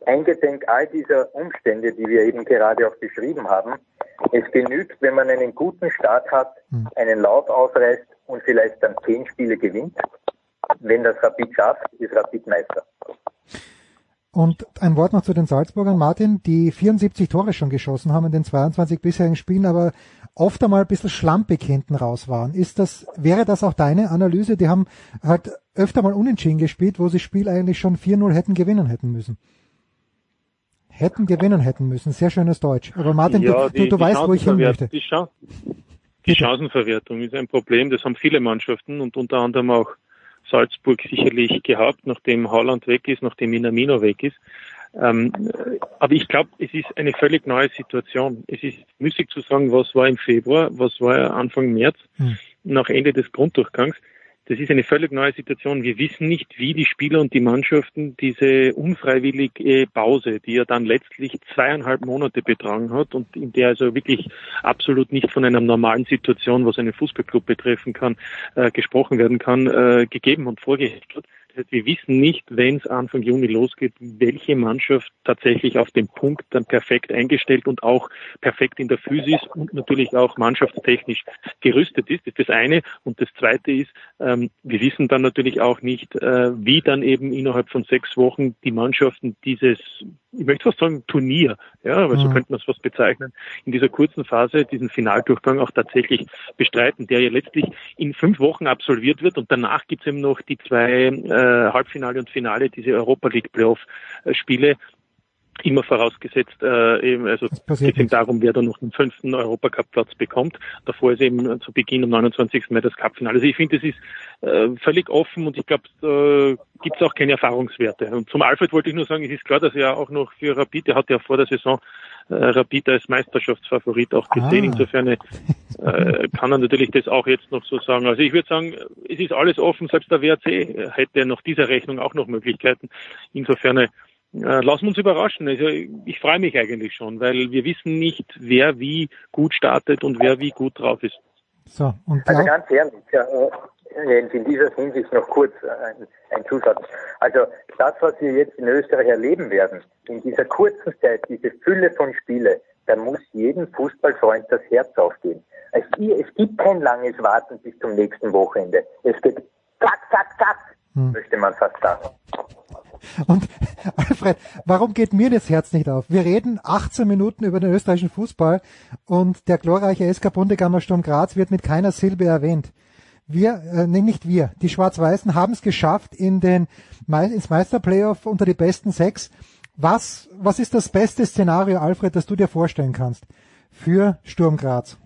eingedenk all dieser Umstände, die wir eben gerade auch beschrieben haben, es genügt, wenn man einen guten Start hat, hm. einen Lauf aufreißt und vielleicht dann zehn Spiele gewinnt. Wenn das Rapid schafft, ist Rapid Meister. Und ein Wort noch zu den Salzburgern, Martin, die 74 Tore schon geschossen haben in den 22 bisherigen Spielen, aber oft einmal ein bisschen schlampig hinten raus waren. Ist das, wäre das auch deine Analyse? Die haben halt öfter mal unentschieden gespielt, wo sie Spiel eigentlich schon 4-0 hätten gewinnen hätten müssen. Hätten gewinnen hätten müssen. Sehr schönes Deutsch. Aber Martin, ja, du, die, du, du weißt, wo ich hin möchte. Die, die Chancenverwertung ist ein Problem. Das haben viele Mannschaften und unter anderem auch Salzburg sicherlich gehabt, nachdem Haaland weg ist, nachdem Minamino weg ist. Ähm, aber ich glaube, es ist eine völlig neue Situation. Es ist müßig zu sagen, was war im Februar, was war Anfang März, hm. nach Ende des Grunddurchgangs. Das ist eine völlig neue Situation. Wir wissen nicht, wie die Spieler und die Mannschaften diese unfreiwillige Pause, die ja dann letztlich zweieinhalb Monate betragen hat und in der also wirklich absolut nicht von einer normalen Situation, was einen Fußballclub betreffen kann, äh, gesprochen werden kann, äh, gegeben und vorgeherrscht hat. Heißt, wir wissen nicht, wenn es Anfang Juni losgeht, welche Mannschaft tatsächlich auf den Punkt dann perfekt eingestellt und auch perfekt in der Physis und natürlich auch mannschaftstechnisch gerüstet ist. Das ist das eine. Und das zweite ist, ähm, wir wissen dann natürlich auch nicht, äh, wie dann eben innerhalb von sechs Wochen die Mannschaften dieses ich möchte fast sagen, Turnier, ja, aber mhm. so könnte man es fast bezeichnen, in dieser kurzen Phase diesen Finaldurchgang auch tatsächlich bestreiten, der ja letztlich in fünf Wochen absolviert wird und danach gibt es eben noch die zwei äh, Halbfinale und Finale, diese Europa League Playoff-Spiele, immer vorausgesetzt, äh, eben, also es geht eben darum, wer dann noch den fünften Europacup-Platz bekommt. Davor ist eben zu Beginn am 29. Mai das Cup-Finale. Also ich finde, das ist äh, völlig offen und ich glaube, da gibt es auch keine Erfahrungswerte. Und zum Alfred wollte ich nur sagen, es ist klar, dass er auch noch für Rapid, er hat ja vor der Saison äh, Rapid als Meisterschaftsfavorit auch gesehen. Ah. Insofern äh, kann er natürlich das auch jetzt noch so sagen. Also ich würde sagen, es ist alles offen, selbst der WRC hätte nach dieser Rechnung auch noch Möglichkeiten. Insofern äh, lassen wir uns überraschen. Also ich freue mich eigentlich schon, weil wir wissen nicht, wer wie gut startet und wer wie gut drauf ist. So, und also ganz ehrlich, äh, in dieser Hinsicht noch kurz ein, ein Zusatz. Also das, was wir jetzt in Österreich erleben werden, in dieser kurzen Zeit, diese Fülle von Spiele, da muss jedem Fußballfreund das Herz aufgehen. Es, es gibt kein langes Warten bis zum nächsten Wochenende. Es geht zack, zack, zack, hm. möchte man fast sagen. Und Alfred, warum geht mir das Herz nicht auf? Wir reden 18 Minuten über den österreichischen Fußball und der glorreiche SK Bundegammer Sturm Graz wird mit keiner Silbe erwähnt. Wir, äh, nee, nicht wir, die Schwarz-Weißen haben es geschafft in den, ins Meisterplayoff unter die besten sechs. Was, was ist das beste Szenario, Alfred, das du dir vorstellen kannst für Sturm Graz?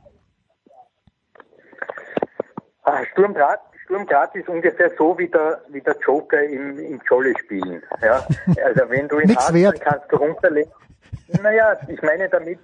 Ah, Sturm Graz, Sturm Graz ist ungefähr so wie der, wie der Joker im, im Jolly spielen. Ja? Also wenn du ihn hast, dann kannst du runterlegen. Naja, ich meine damit,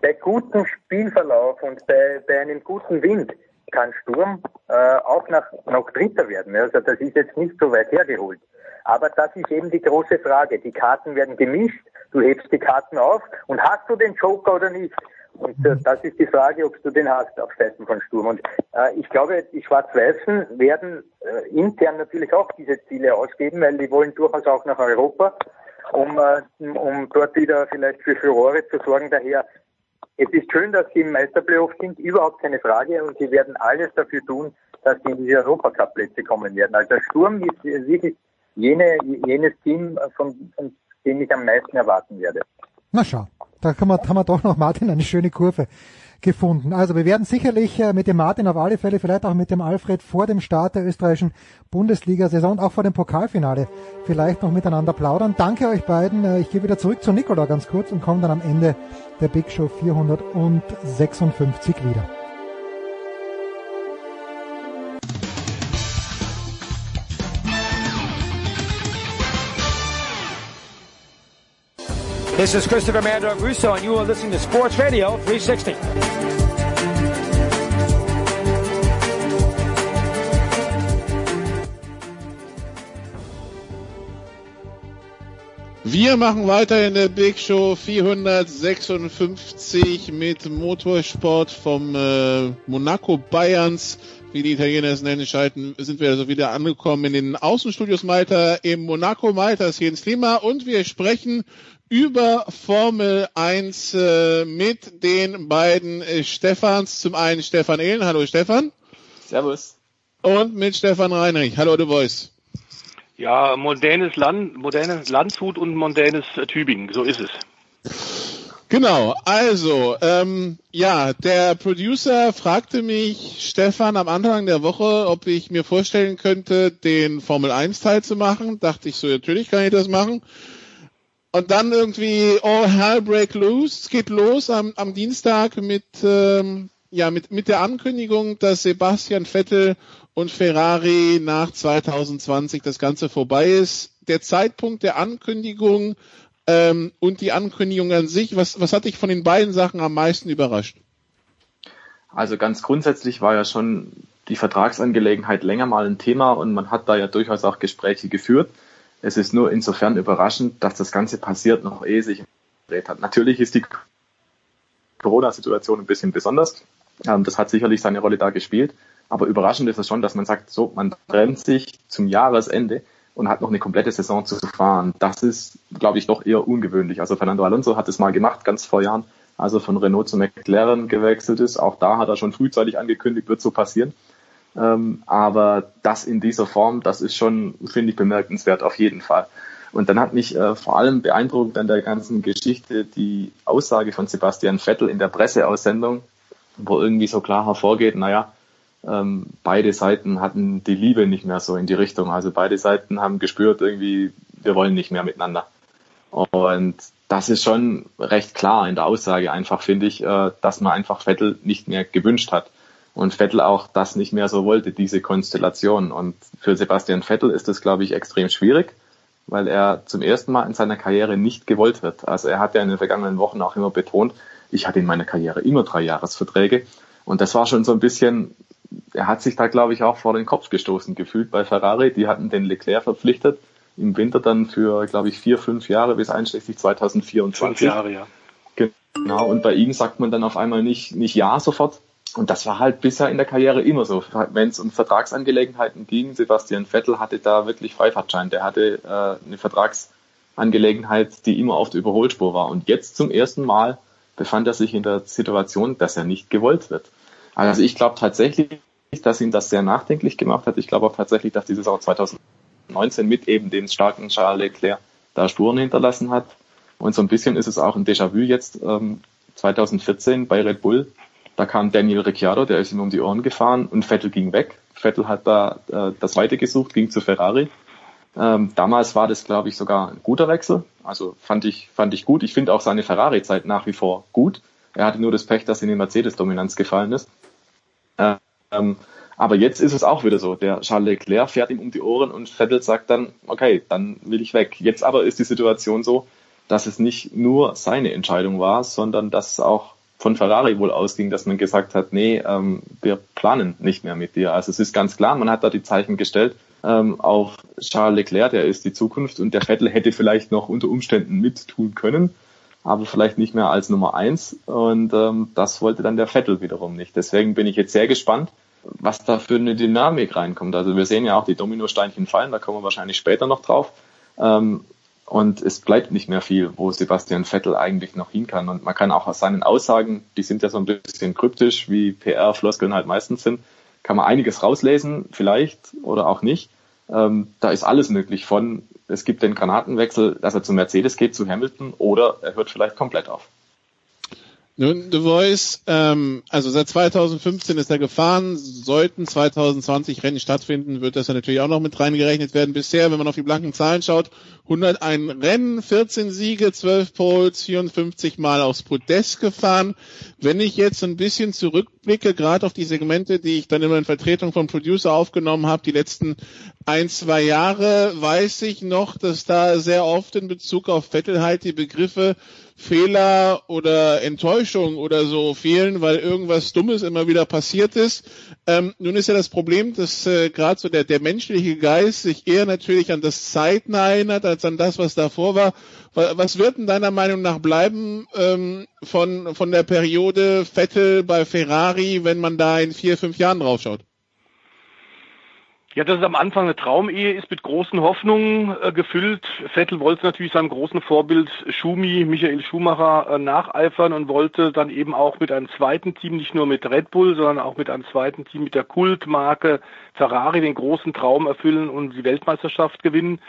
bei gutem Spielverlauf und bei, bei einem guten Wind kann Sturm äh, auch nach, noch Dritter werden. Also das ist jetzt nicht so weit hergeholt. Aber das ist eben die große Frage. Die Karten werden gemischt, du hebst die Karten auf und hast du den Joker oder nicht? Und äh, das ist die Frage, ob du den hast auf Seiten von Sturm. Und äh, ich glaube, die Schwarz-Weißen werden äh, intern natürlich auch diese Ziele ausgeben, weil die wollen durchaus auch nach Europa, um, äh, um dort wieder vielleicht für Furore zu sorgen. Daher, es ist schön, dass sie im Meisterplayoff sind, überhaupt keine Frage. Und sie werden alles dafür tun, dass sie in diese Europacup-Plätze kommen werden. Also Sturm ist wirklich jene, jenes Team, von, von dem ich am meisten erwarten werde. Na schau, da haben wir doch noch Martin eine schöne Kurve gefunden. Also wir werden sicherlich äh, mit dem Martin auf alle Fälle, vielleicht auch mit dem Alfred vor dem Start der österreichischen Bundesliga-Saison und auch vor dem Pokalfinale vielleicht noch miteinander plaudern. Danke euch beiden. Äh, ich gehe wieder zurück zu Nikola ganz kurz und komme dann am Ende der Big Show 456 wieder. This is Christopher Mandor Russo, and you are listening to Sports Radio 360. Wir machen weiter in der Big Show 456 mit Motorsport vom äh, Monaco Bayerns, wie die Italiener es nennen, schalten, sind wir also wieder angekommen in den Außenstudios Malta im Monaco Malta ist Jens Lima und wir sprechen über Formel 1 äh, mit den beiden äh, Stefans. Zum einen Stefan Ehlen. Hallo Stefan. Servus. Und mit Stefan Reinrich. Hallo The Voice. Ja, modernes Land, modernes Landshut und modernes Tübingen, so ist es. Genau, also, ähm, ja, der Producer fragte mich, Stefan, am Anfang der Woche, ob ich mir vorstellen könnte, den Formel 1 Teil zu machen. Dachte ich so, natürlich kann ich das machen. Und dann irgendwie All Hell Break Loose. Es geht los am, am Dienstag mit, ähm, ja, mit, mit der Ankündigung, dass Sebastian Vettel und Ferrari nach 2020 das Ganze vorbei ist. Der Zeitpunkt der Ankündigung ähm, und die Ankündigung an sich, was, was hat dich von den beiden Sachen am meisten überrascht? Also ganz grundsätzlich war ja schon die Vertragsangelegenheit länger mal ein Thema und man hat da ja durchaus auch Gespräche geführt. Es ist nur insofern überraschend, dass das Ganze passiert, noch ehe sich gedreht hat. Natürlich ist die Corona-Situation ein bisschen besonders. Ähm, das hat sicherlich seine Rolle da gespielt. Aber überraschend ist es schon, dass man sagt, so, man trennt sich zum Jahresende und hat noch eine komplette Saison zu fahren. Das ist, glaube ich, doch eher ungewöhnlich. Also Fernando Alonso hat es mal gemacht, ganz vor Jahren, als er von Renault zu McLaren gewechselt ist. Auch da hat er schon frühzeitig angekündigt, wird so passieren. Ähm, aber das in dieser Form, das ist schon, finde ich, bemerkenswert auf jeden Fall. Und dann hat mich äh, vor allem beeindruckt an der ganzen Geschichte die Aussage von Sebastian Vettel in der Presseaussendung, wo irgendwie so klar hervorgeht, naja, ähm, beide Seiten hatten die Liebe nicht mehr so in die Richtung. Also beide Seiten haben gespürt, irgendwie, wir wollen nicht mehr miteinander. Und das ist schon recht klar in der Aussage einfach, finde ich, äh, dass man einfach Vettel nicht mehr gewünscht hat und Vettel auch das nicht mehr so wollte, diese Konstellation. Und für Sebastian Vettel ist das, glaube ich, extrem schwierig, weil er zum ersten Mal in seiner Karriere nicht gewollt wird. Also er hat ja in den vergangenen Wochen auch immer betont, ich hatte in meiner Karriere immer drei Jahresverträge. Und das war schon so ein bisschen, er hat sich da, glaube ich, auch vor den Kopf gestoßen gefühlt bei Ferrari. Die hatten den Leclerc verpflichtet, im Winter dann für, glaube ich, vier, fünf Jahre bis einschließlich 2024. Fünf Jahre, ja. Genau, und bei ihm sagt man dann auf einmal nicht, nicht ja sofort, und das war halt bisher in der Karriere immer so. Wenn es um Vertragsangelegenheiten ging, Sebastian Vettel hatte da wirklich Freifahrtschein. Der hatte äh, eine Vertragsangelegenheit, die immer auf der Überholspur war. Und jetzt zum ersten Mal befand er sich in der Situation, dass er nicht gewollt wird. Also ich glaube tatsächlich, dass ihn das sehr nachdenklich gemacht hat. Ich glaube auch tatsächlich, dass dieses Saison 2019 mit eben dem starken Charles Leclerc da Spuren hinterlassen hat. Und so ein bisschen ist es auch ein Déjà-vu jetzt ähm, 2014 bei Red Bull, da kam Daniel Ricciardo, der ist ihm um die Ohren gefahren und Vettel ging weg. Vettel hat da äh, das Weite gesucht, ging zu Ferrari. Ähm, damals war das, glaube ich, sogar ein guter Wechsel. Also fand ich, fand ich gut. Ich finde auch seine Ferrari-Zeit nach wie vor gut. Er hatte nur das Pech, dass in die Mercedes-Dominanz gefallen ist. Ähm, Aber jetzt ist es auch wieder so. Der Charles Leclerc fährt ihm um die Ohren und Vettel sagt dann, okay, dann will ich weg. Jetzt aber ist die Situation so, dass es nicht nur seine Entscheidung war, sondern dass es auch von Ferrari wohl ausging, dass man gesagt hat, nee, ähm, wir planen nicht mehr mit dir. Also es ist ganz klar, man hat da die Zeichen gestellt ähm, auf Charles Leclerc, der ist die Zukunft und der Vettel hätte vielleicht noch unter Umständen mit tun können, aber vielleicht nicht mehr als Nummer eins und ähm, das wollte dann der Vettel wiederum nicht. Deswegen bin ich jetzt sehr gespannt, was da für eine Dynamik reinkommt. Also wir sehen ja auch die Dominosteinchen fallen, da kommen wir wahrscheinlich später noch drauf. Ähm, und es bleibt nicht mehr viel, wo Sebastian Vettel eigentlich noch hin kann. Und man kann auch aus seinen Aussagen, die sind ja so ein bisschen kryptisch, wie PR-Floskeln halt meistens sind, kann man einiges rauslesen, vielleicht oder auch nicht. Ähm, da ist alles möglich von, es gibt den Granatenwechsel, dass er zu Mercedes geht, zu Hamilton, oder er hört vielleicht komplett auf. Nun, The Voice, ähm, also seit 2015 ist er gefahren. Sollten 2020 Rennen stattfinden, wird das natürlich auch noch mit reingerechnet werden. Bisher, wenn man auf die blanken Zahlen schaut, 101 Rennen, 14 Siege, 12 Poles, 54 Mal aufs Podest gefahren. Wenn ich jetzt ein bisschen zurückblicke, gerade auf die Segmente, die ich dann immer in Vertretung vom Producer aufgenommen habe, die letzten ein, zwei Jahre, weiß ich noch, dass da sehr oft in Bezug auf Vettel halt die Begriffe Fehler oder Enttäuschung oder so fehlen, weil irgendwas Dummes immer wieder passiert ist. Ähm, nun ist ja das Problem, dass äh, gerade so der, der menschliche Geist sich eher natürlich an das Zeitnah erinnert, als an das, was davor war. Was wird denn deiner Meinung nach bleiben ähm, von, von der Periode Vettel bei Ferrari, wenn man da in vier, fünf Jahren draufschaut? Ja, dass es am Anfang eine Traumehe ist mit großen Hoffnungen äh, gefüllt. Vettel wollte natürlich seinem großen Vorbild Schumi, Michael Schumacher, äh, nacheifern und wollte dann eben auch mit einem zweiten Team, nicht nur mit Red Bull, sondern auch mit einem zweiten Team mit der Kultmarke Ferrari den großen Traum erfüllen und die Weltmeisterschaft gewinnen.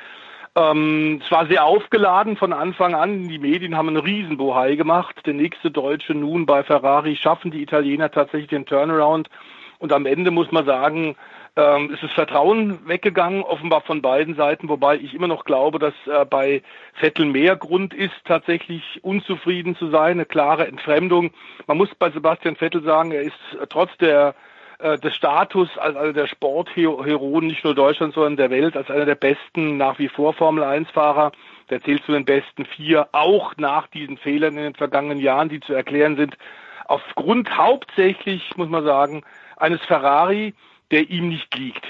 Ähm, es war sehr aufgeladen von Anfang an. Die Medien haben einen Riesenbohai gemacht. Der nächste Deutsche nun bei Ferrari schaffen die Italiener tatsächlich den Turnaround. Und am Ende muss man sagen, ähm, es ist Vertrauen weggegangen, offenbar von beiden Seiten, wobei ich immer noch glaube, dass äh, bei Vettel mehr Grund ist, tatsächlich unzufrieden zu sein, eine klare Entfremdung. Man muss bei Sebastian Vettel sagen, er ist äh, trotz der äh, des Status als einer der Sportheroen nicht nur Deutschlands, sondern der Welt, als einer der besten nach wie vor Formel 1 Fahrer. Der zählt zu den besten vier, auch nach diesen Fehlern in den vergangenen Jahren, die zu erklären sind, aufgrund hauptsächlich, muss man sagen, eines Ferrari, der ihm nicht liegt.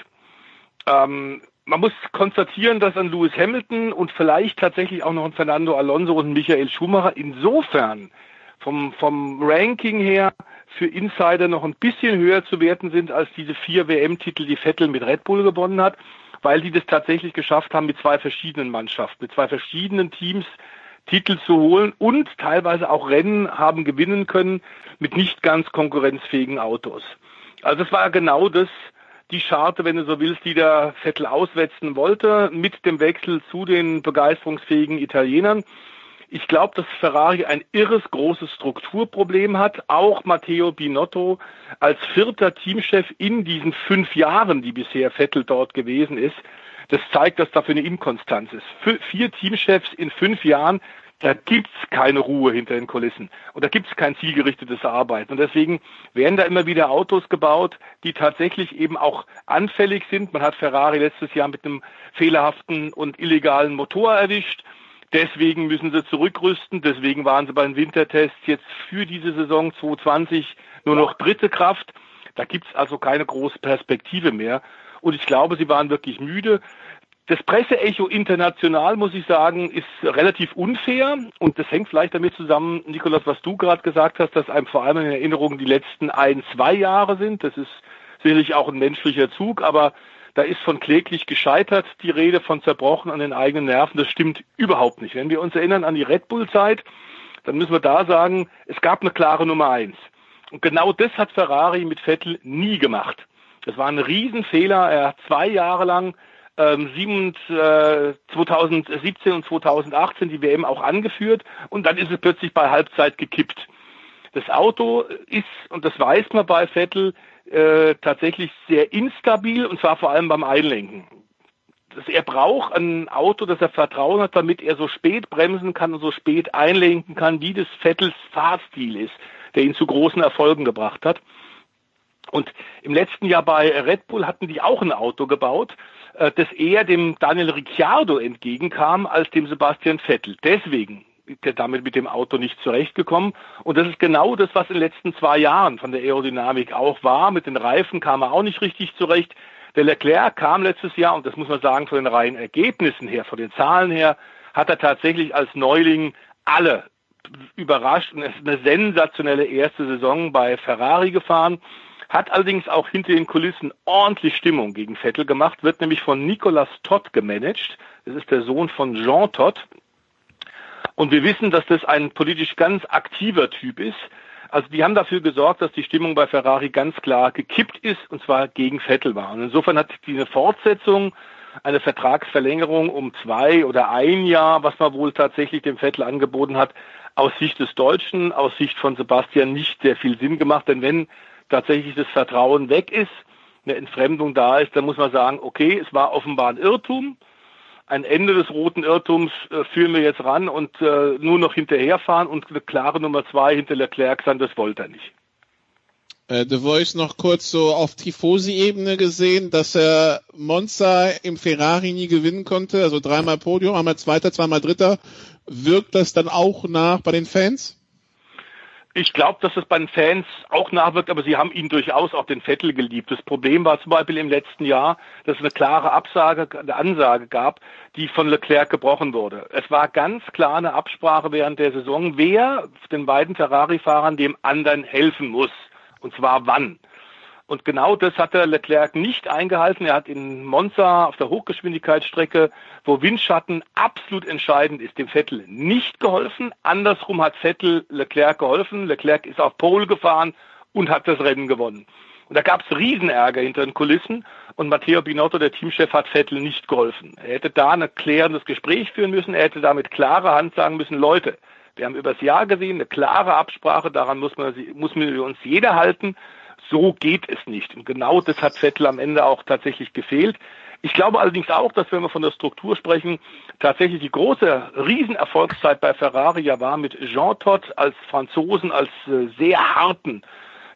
Ähm, man muss konstatieren, dass an Lewis Hamilton und vielleicht tatsächlich auch noch ein Fernando Alonso und Michael Schumacher insofern vom, vom Ranking her für Insider noch ein bisschen höher zu werten sind als diese vier WM-Titel, die Vettel mit Red Bull gewonnen hat, weil die das tatsächlich geschafft haben, mit zwei verschiedenen Mannschaften, mit zwei verschiedenen Teams Titel zu holen und teilweise auch Rennen haben gewinnen können mit nicht ganz konkurrenzfähigen Autos. Also das war genau das, die Scharte, wenn du so willst, die der Vettel auswetzen wollte, mit dem Wechsel zu den begeisterungsfähigen Italienern. Ich glaube, dass Ferrari ein irres großes Strukturproblem hat. Auch Matteo Binotto als vierter Teamchef in diesen fünf Jahren, die bisher Vettel dort gewesen ist, das zeigt, dass da für eine Inkonstanz ist. Vier Teamchefs in fünf Jahren, da gibt's keine Ruhe hinter den Kulissen und da gibt's kein zielgerichtetes Arbeiten. Und deswegen werden da immer wieder Autos gebaut, die tatsächlich eben auch anfällig sind. Man hat Ferrari letztes Jahr mit einem fehlerhaften und illegalen Motor erwischt. Deswegen müssen sie zurückrüsten. Deswegen waren sie bei den Wintertests jetzt für diese Saison 2020 nur noch dritte Kraft. Da gibt's also keine große Perspektive mehr. Und ich glaube, sie waren wirklich müde. Das Presseecho international, muss ich sagen, ist relativ unfair und das hängt vielleicht damit zusammen, Nikolas, was du gerade gesagt hast, dass einem vor allem in Erinnerung die letzten ein, zwei Jahre sind. Das ist sicherlich auch ein menschlicher Zug, aber da ist von kläglich gescheitert die Rede, von zerbrochen an den eigenen Nerven. Das stimmt überhaupt nicht. Wenn wir uns erinnern an die Red Bull-Zeit, dann müssen wir da sagen, es gab eine klare Nummer eins. Und genau das hat Ferrari mit Vettel nie gemacht. Das war ein Riesenfehler. Er hat zwei Jahre lang ähm, 7, äh, 2017 und 2018 die WM auch angeführt und dann ist es plötzlich bei Halbzeit gekippt. Das Auto ist, und das weiß man bei Vettel, äh, tatsächlich sehr instabil und zwar vor allem beim Einlenken. Das, er braucht ein Auto, das er Vertrauen hat, damit er so spät bremsen kann und so spät einlenken kann, wie das Vettels Fahrstil ist, der ihn zu großen Erfolgen gebracht hat. Und im letzten Jahr bei Red Bull hatten die auch ein Auto gebaut, äh, das eher dem Daniel Ricciardo entgegenkam als dem Sebastian Vettel. Deswegen ist er damit mit dem Auto nicht zurechtgekommen. Und das ist genau das, was in den letzten zwei Jahren von der Aerodynamik auch war. Mit den Reifen kam er auch nicht richtig zurecht. Der Leclerc kam letztes Jahr, und das muss man sagen, von den reinen Ergebnissen her, von den Zahlen her, hat er tatsächlich als Neuling alle überrascht und ist eine sensationelle erste Saison bei Ferrari gefahren hat allerdings auch hinter den Kulissen ordentlich Stimmung gegen Vettel gemacht, wird nämlich von Nicolas Todd gemanagt. Das ist der Sohn von Jean Todd. Und wir wissen, dass das ein politisch ganz aktiver Typ ist. Also die haben dafür gesorgt, dass die Stimmung bei Ferrari ganz klar gekippt ist, und zwar gegen Vettel war. Und insofern hat diese Fortsetzung, eine Vertragsverlängerung um zwei oder ein Jahr, was man wohl tatsächlich dem Vettel angeboten hat, aus Sicht des Deutschen, aus Sicht von Sebastian nicht sehr viel Sinn gemacht. Denn wenn tatsächlich das Vertrauen weg ist, eine Entfremdung da ist, dann muss man sagen, okay, es war offenbar ein Irrtum. Ein Ende des roten Irrtums äh, führen wir jetzt ran und äh, nur noch hinterherfahren und eine klare Nummer zwei hinter Leclerc sein, das wollte er nicht. Äh, The Voice noch kurz so auf Tifosi-Ebene gesehen, dass er Monza im Ferrari nie gewinnen konnte, also dreimal Podium, einmal Zweiter, zweimal Dritter. Wirkt das dann auch nach bei den Fans? Ich glaube, dass es bei den Fans auch nachwirkt, aber sie haben ihn durchaus auch den Vettel geliebt. Das Problem war zum Beispiel im letzten Jahr, dass es eine klare Absage, eine Ansage gab, die von Leclerc gebrochen wurde. Es war ganz klar eine Absprache während der Saison, wer den beiden Ferrari-Fahrern dem anderen helfen muss. Und zwar wann. Und genau das hat der Leclerc nicht eingehalten. Er hat in Monza auf der Hochgeschwindigkeitsstrecke, wo Windschatten absolut entscheidend ist, dem Vettel nicht geholfen. Andersrum hat Vettel Leclerc geholfen. Leclerc ist auf Pole gefahren und hat das Rennen gewonnen. Und da gab es Riesenärger hinter den Kulissen und Matteo Binotto, der Teamchef, hat Vettel nicht geholfen. Er hätte da ein klärendes Gespräch führen müssen. Er hätte da mit klarer Hand sagen müssen, Leute, wir haben übers Jahr gesehen, eine klare Absprache, daran muss man, muss man uns jeder halten so geht es nicht. Und genau das hat Vettel am Ende auch tatsächlich gefehlt. Ich glaube allerdings auch, dass wenn wir von der Struktur sprechen, tatsächlich die große Riesenerfolgszeit bei Ferrari ja war mit Jean Todt als Franzosen, als äh, sehr harten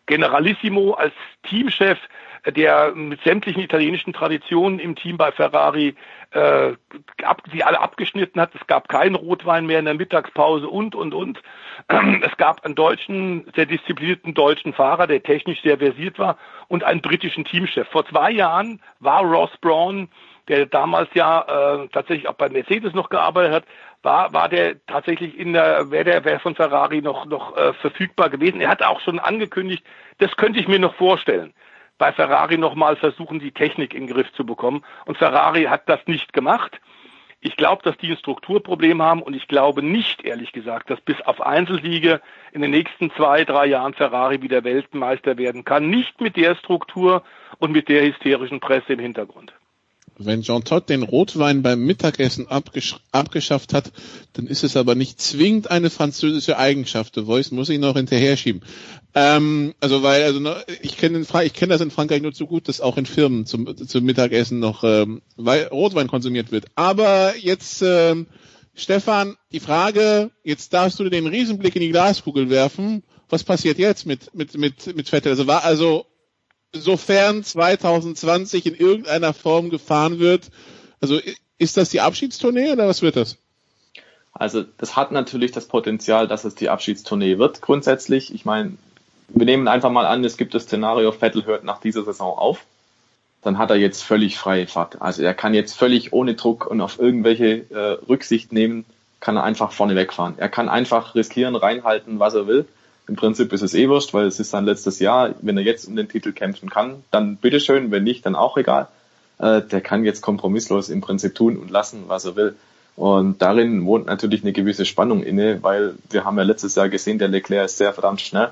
Generalissimo, als Teamchef, der mit sämtlichen italienischen Traditionen im Team bei Ferrari äh, ab, sie alle abgeschnitten hat. Es gab keinen Rotwein mehr in der Mittagspause und, und, und. Es gab einen deutschen, sehr disziplinierten deutschen Fahrer, der technisch sehr versiert war und einen britischen Teamchef. Vor zwei Jahren war Ross Braun, der damals ja äh, tatsächlich auch bei Mercedes noch gearbeitet hat, war, war der tatsächlich in der, wäre der, wäre von Ferrari noch, noch äh, verfügbar gewesen. Er hat auch schon angekündigt, das könnte ich mir noch vorstellen bei Ferrari nochmal versuchen, die Technik in den Griff zu bekommen. Und Ferrari hat das nicht gemacht. Ich glaube, dass die ein Strukturproblem haben und ich glaube nicht, ehrlich gesagt, dass bis auf Einzelsiege in den nächsten zwei, drei Jahren Ferrari wieder Weltmeister werden kann. Nicht mit der Struktur und mit der hysterischen Presse im Hintergrund. Wenn Jean Todt den Rotwein beim Mittagessen abgesch abgeschafft hat, dann ist es aber nicht zwingend eine französische Eigenschaft. The Voice muss ich noch hinterher schieben. Ähm, also weil, also ne, ich kenne ich kenne das in Frankreich nur zu gut, dass auch in Firmen zum, zum Mittagessen noch ähm, Rotwein konsumiert wird. Aber jetzt, ähm, Stefan, die Frage, jetzt darfst du den Riesenblick in die Glaskugel werfen. Was passiert jetzt mit mit mit mit Vettel? Also war also sofern 2020 in irgendeiner Form gefahren wird. Also ist das die Abschiedstournee oder was wird das? Also das hat natürlich das Potenzial, dass es die Abschiedstournee wird grundsätzlich. Ich meine, wir nehmen einfach mal an, es gibt das Szenario, Vettel hört nach dieser Saison auf. Dann hat er jetzt völlig freie Fahrt. Also er kann jetzt völlig ohne Druck und auf irgendwelche äh, Rücksicht nehmen, kann er einfach vorne wegfahren. Er kann einfach riskieren, reinhalten, was er will. Im Prinzip ist es eh wurscht, weil es ist sein letztes Jahr. Wenn er jetzt um den Titel kämpfen kann, dann bitteschön. Wenn nicht, dann auch egal. Äh, der kann jetzt kompromisslos im Prinzip tun und lassen, was er will. Und darin wohnt natürlich eine gewisse Spannung inne, weil wir haben ja letztes Jahr gesehen, der Leclerc ist sehr verdammt schnell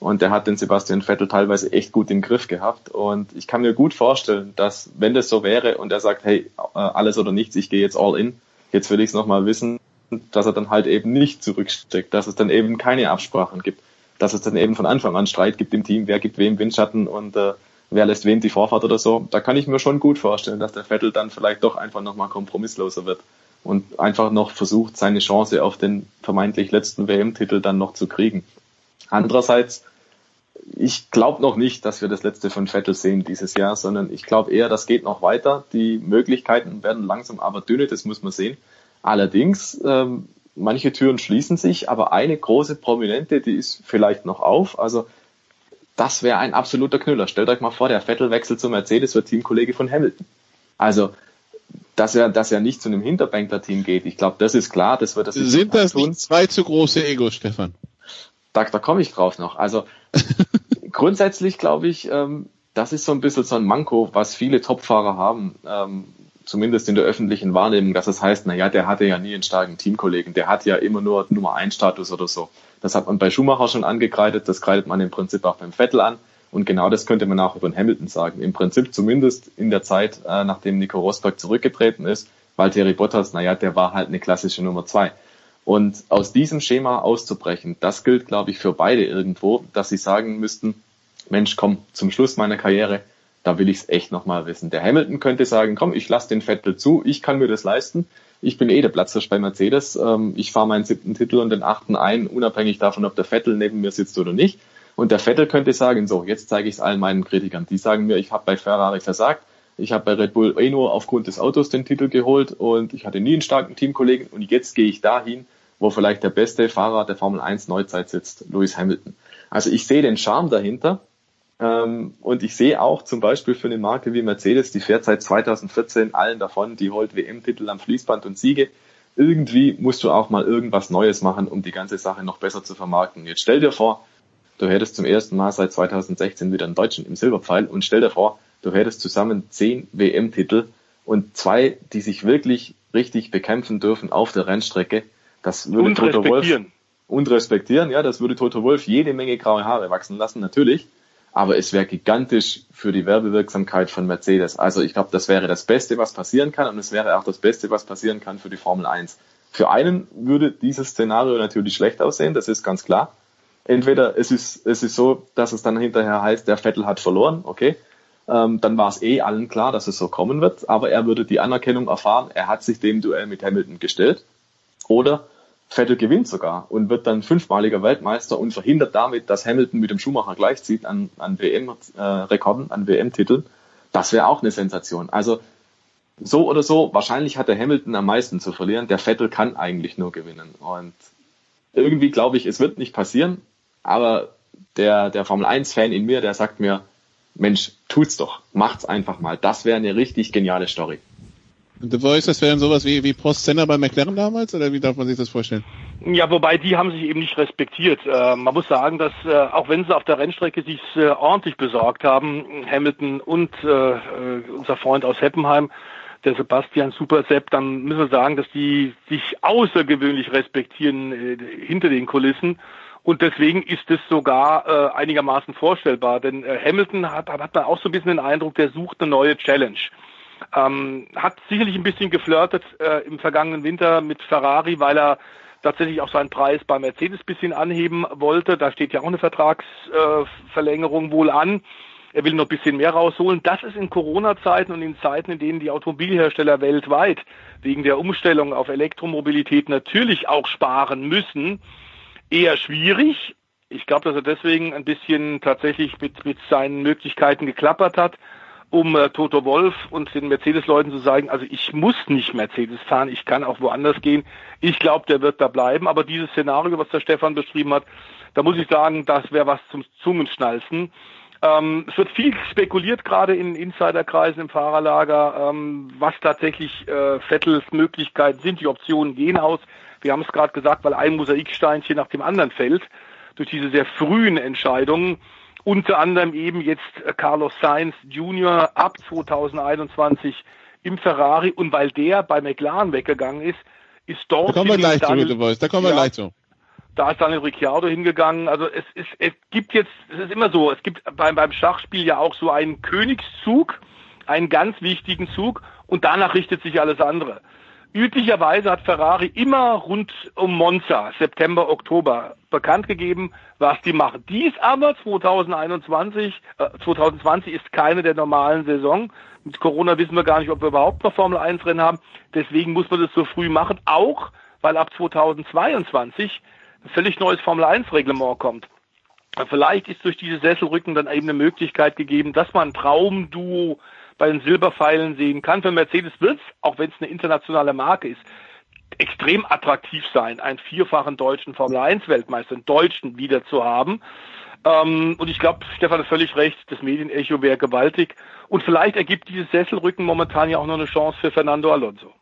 und der hat den Sebastian Vettel teilweise echt gut im Griff gehabt. Und ich kann mir gut vorstellen, dass wenn das so wäre und er sagt, hey, äh, alles oder nichts, ich gehe jetzt all in, jetzt will ich es nochmal wissen, dass er dann halt eben nicht zurücksteckt, dass es dann eben keine Absprachen gibt dass es dann eben von Anfang an Streit gibt im Team, wer gibt wem Windschatten und äh, wer lässt wem die Vorfahrt oder so. Da kann ich mir schon gut vorstellen, dass der Vettel dann vielleicht doch einfach nochmal kompromissloser wird und einfach noch versucht, seine Chance auf den vermeintlich letzten WM-Titel dann noch zu kriegen. Andererseits ich glaube noch nicht, dass wir das letzte von Vettel sehen dieses Jahr, sondern ich glaube eher, das geht noch weiter. Die Möglichkeiten werden langsam aber dünne, das muss man sehen. Allerdings, ähm, manche Türen schließen sich, aber eine große Prominente, die ist vielleicht noch auf. Also das wäre ein absoluter Knüller. Stellt euch mal vor, der Vettel wechselt zu Mercedes, wird Teamkollege von Hamilton. Also dass er, dass er nicht zu einem Hinterbänkler-Team geht. Ich glaube, das ist klar. Das wird das Sind das tun. nicht zwei zu große Egos, Stefan? Da, da komme ich drauf noch. Also grundsätzlich glaube ich, ähm, das ist so ein bisschen so ein Manko, was viele Topfahrer haben, ähm, zumindest in der öffentlichen Wahrnehmung, dass es heißt, na ja, der hatte ja nie einen starken Teamkollegen, der hat ja immer nur Nummer 1 Status oder so. Das hat man bei Schumacher schon angekreidet, das kreidet man im Prinzip auch beim Vettel an. Und genau das könnte man auch über den Hamilton sagen. Im Prinzip zumindest in der Zeit, äh, nachdem Nico Rosberg zurückgetreten ist, Valtteri Bottas, naja, der war halt eine klassische Nummer zwei. Und aus diesem Schema auszubrechen, das gilt, glaube ich, für beide irgendwo, dass sie sagen müssten, Mensch, komm, zum Schluss meiner Karriere, da will ich es echt nochmal wissen. Der Hamilton könnte sagen, komm, ich lasse den Vettel zu, ich kann mir das leisten. Ich bin eh der Platzhirsch bei Mercedes. Ähm, ich fahre meinen siebten Titel und den achten ein, unabhängig davon, ob der Vettel neben mir sitzt oder nicht. Und der Vettel könnte sagen, so, jetzt zeige ich es allen meinen Kritikern. Die sagen mir, ich habe bei Ferrari versagt, ich habe bei Red Bull eh nur aufgrund des Autos den Titel geholt und ich hatte nie einen starken Teamkollegen und jetzt gehe ich dahin, wo vielleicht der beste Fahrer der Formel 1 Neuzeit sitzt, Lewis Hamilton. Also ich sehe den Charme dahinter und ich sehe auch zum Beispiel für eine Marke wie Mercedes, die fährt seit 2014 allen davon, die holt WM-Titel am Fließband und Siege. Irgendwie musst du auch mal irgendwas Neues machen, um die ganze Sache noch besser zu vermarkten. Jetzt stell dir vor, du hättest zum ersten Mal seit 2016 wieder einen Deutschen im Silberpfeil und stell dir vor, du hättest zusammen zehn WM-Titel und zwei, die sich wirklich richtig bekämpfen dürfen auf der Rennstrecke. Das würde und Toto Wolf und respektieren, ja, das würde Toto Wolf jede Menge graue Haare wachsen lassen, natürlich. Aber es wäre gigantisch für die Werbewirksamkeit von Mercedes. Also ich glaube, das wäre das Beste, was passieren kann und es wäre auch das Beste, was passieren kann für die Formel 1. Für einen würde dieses Szenario natürlich schlecht aussehen, das ist ganz klar entweder es ist, es ist so, dass es dann hinterher heißt, der Vettel hat verloren, okay, ähm, dann war es eh allen klar, dass es so kommen wird, aber er würde die Anerkennung erfahren, er hat sich dem Duell mit Hamilton gestellt. Oder Vettel gewinnt sogar und wird dann fünfmaliger Weltmeister und verhindert damit, dass Hamilton mit dem Schumacher gleichzieht an, an WM-Rekorden, äh, an WM-Titeln. Das wäre auch eine Sensation. Also so oder so, wahrscheinlich hat der Hamilton am meisten zu verlieren. Der Vettel kann eigentlich nur gewinnen. Und irgendwie glaube ich, es wird nicht passieren aber der, der Formel 1-Fan in mir, der sagt mir, Mensch, tut's doch, macht's einfach mal. Das wäre eine richtig geniale Story. The Voice, das wäre dann sowas wie, wie Prost Senna bei McLaren damals, oder wie darf man sich das vorstellen? Ja, wobei die haben sich eben nicht respektiert. Äh, man muss sagen, dass äh, auch wenn sie auf der Rennstrecke sich äh, ordentlich besorgt haben, Hamilton und äh, äh, unser Freund aus Heppenheim, der Sebastian Supersepp, dann müssen wir sagen, dass die sich außergewöhnlich respektieren äh, hinter den Kulissen. Und deswegen ist es sogar einigermaßen vorstellbar. Denn Hamilton hat, hat man auch so ein bisschen den Eindruck, der sucht eine neue Challenge. Ähm, hat sicherlich ein bisschen geflirtet äh, im vergangenen Winter mit Ferrari, weil er tatsächlich auch seinen Preis bei Mercedes bisschen anheben wollte. Da steht ja auch eine Vertragsverlängerung äh, wohl an. Er will noch ein bisschen mehr rausholen. Das ist in Corona-Zeiten und in Zeiten, in denen die Automobilhersteller weltweit wegen der Umstellung auf Elektromobilität natürlich auch sparen müssen, eher schwierig. Ich glaube, dass er deswegen ein bisschen tatsächlich mit, mit seinen Möglichkeiten geklappert hat, um äh, Toto Wolf und den Mercedes-Leuten zu sagen, also ich muss nicht Mercedes fahren, ich kann auch woanders gehen. Ich glaube, der wird da bleiben. Aber dieses Szenario, was der Stefan beschrieben hat, da muss ich sagen, das wäre was zum Zungenschnalzen. Ähm, es wird viel spekuliert, gerade in Insiderkreisen im Fahrerlager, ähm, was tatsächlich äh, Vettels Möglichkeiten sind. Die Optionen gehen aus. Wir haben es gerade gesagt, weil ein Mosaiksteinchen nach dem anderen fällt durch diese sehr frühen Entscheidungen. Unter anderem eben jetzt äh, Carlos Sainz Jr. ab 2021 im Ferrari und weil der bei McLaren weggegangen ist, ist dort. Da kommen wir gleich zu, bitte, Voice. Da kommen wir ja, gleich zu. Da ist Daniel Ricciardo hingegangen. Also es, ist, es gibt jetzt, es ist immer so, es gibt beim, beim Schachspiel ja auch so einen Königszug, einen ganz wichtigen Zug und danach richtet sich alles andere. Üblicherweise hat Ferrari immer rund um Monza, September, Oktober, bekannt gegeben, was die machen. Dies aber 2021, äh, 2020 ist keine der normalen Saison. Mit Corona wissen wir gar nicht, ob wir überhaupt noch Formel 1 Rennen haben. Deswegen muss man das so früh machen, auch weil ab 2022 ein völlig neues Formel 1 Reglement kommt. Vielleicht ist durch diese Sesselrücken dann eben eine Möglichkeit gegeben, dass man Traumduo bei den Silberpfeilen sehen kann. Für Mercedes wird es, auch wenn es eine internationale Marke ist, extrem attraktiv sein, einen vierfachen deutschen Formel 1 Weltmeister, einen Deutschen wieder zu haben. Ähm, und ich glaube, Stefan hat völlig recht, das Medienecho wäre gewaltig. Und vielleicht ergibt dieses Sesselrücken momentan ja auch noch eine Chance für Fernando Alonso.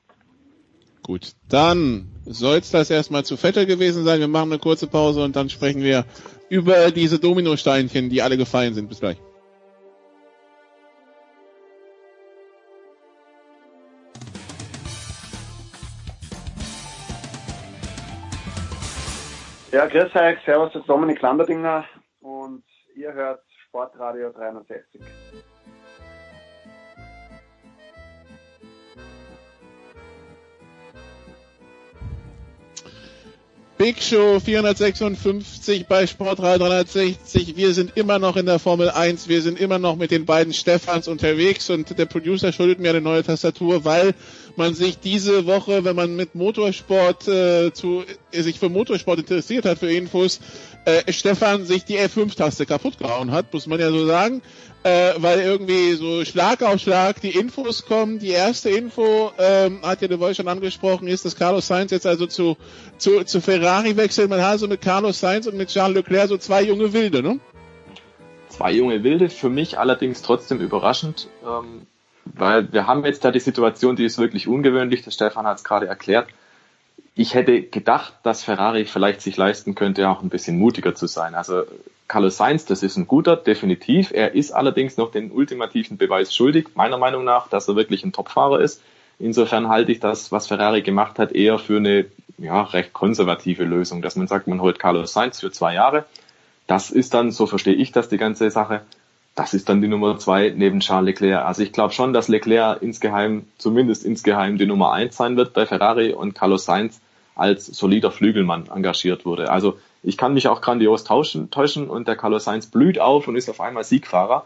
Gut, dann soll es das erstmal zu Vettel gewesen sein. Wir machen eine kurze Pause und dann sprechen wir über diese Dominosteinchen, die alle gefallen sind. Bis gleich. Ja, grüß euch, servus, das ist Dominik Landerdinger und ihr hört Sportradio 360. Big Show 456 bei Sportradio 360. Wir sind immer noch in der Formel 1. Wir sind immer noch mit den beiden Stefans unterwegs und der Producer schuldet mir eine neue Tastatur, weil man sich diese Woche, wenn man mit Motorsport äh, zu, sich für Motorsport interessiert hat, für Infos, äh, Stefan sich die F5-Taste kaputt gehauen hat, muss man ja so sagen, äh, weil irgendwie so Schlag auf Schlag die Infos kommen. Die erste Info, ähm, hat ja der Voice schon angesprochen, ist, dass Carlos Sainz jetzt also zu, zu, zu Ferrari wechselt. Man hat so mit Carlos Sainz und mit Charles Leclerc so zwei junge Wilde, ne? Zwei junge Wilde, für mich allerdings trotzdem überraschend. Ähm, weil wir haben jetzt da die Situation, die ist wirklich ungewöhnlich, der Stefan hat es gerade erklärt. Ich hätte gedacht, dass Ferrari vielleicht sich leisten könnte, auch ein bisschen mutiger zu sein. Also Carlos Sainz, das ist ein guter, definitiv. Er ist allerdings noch den ultimativen Beweis schuldig, meiner Meinung nach, dass er wirklich ein Topfahrer ist. Insofern halte ich das, was Ferrari gemacht hat, eher für eine ja, recht konservative Lösung, dass man sagt, man holt Carlos Sainz für zwei Jahre. Das ist dann, so verstehe ich das, die ganze Sache das ist dann die Nummer zwei neben Charles Leclerc. Also ich glaube schon, dass Leclerc insgeheim, zumindest insgeheim, die Nummer eins sein wird bei Ferrari und Carlos Sainz als solider Flügelmann engagiert wurde. Also ich kann mich auch grandios tauschen, täuschen und der Carlos Sainz blüht auf und ist auf einmal Siegfahrer.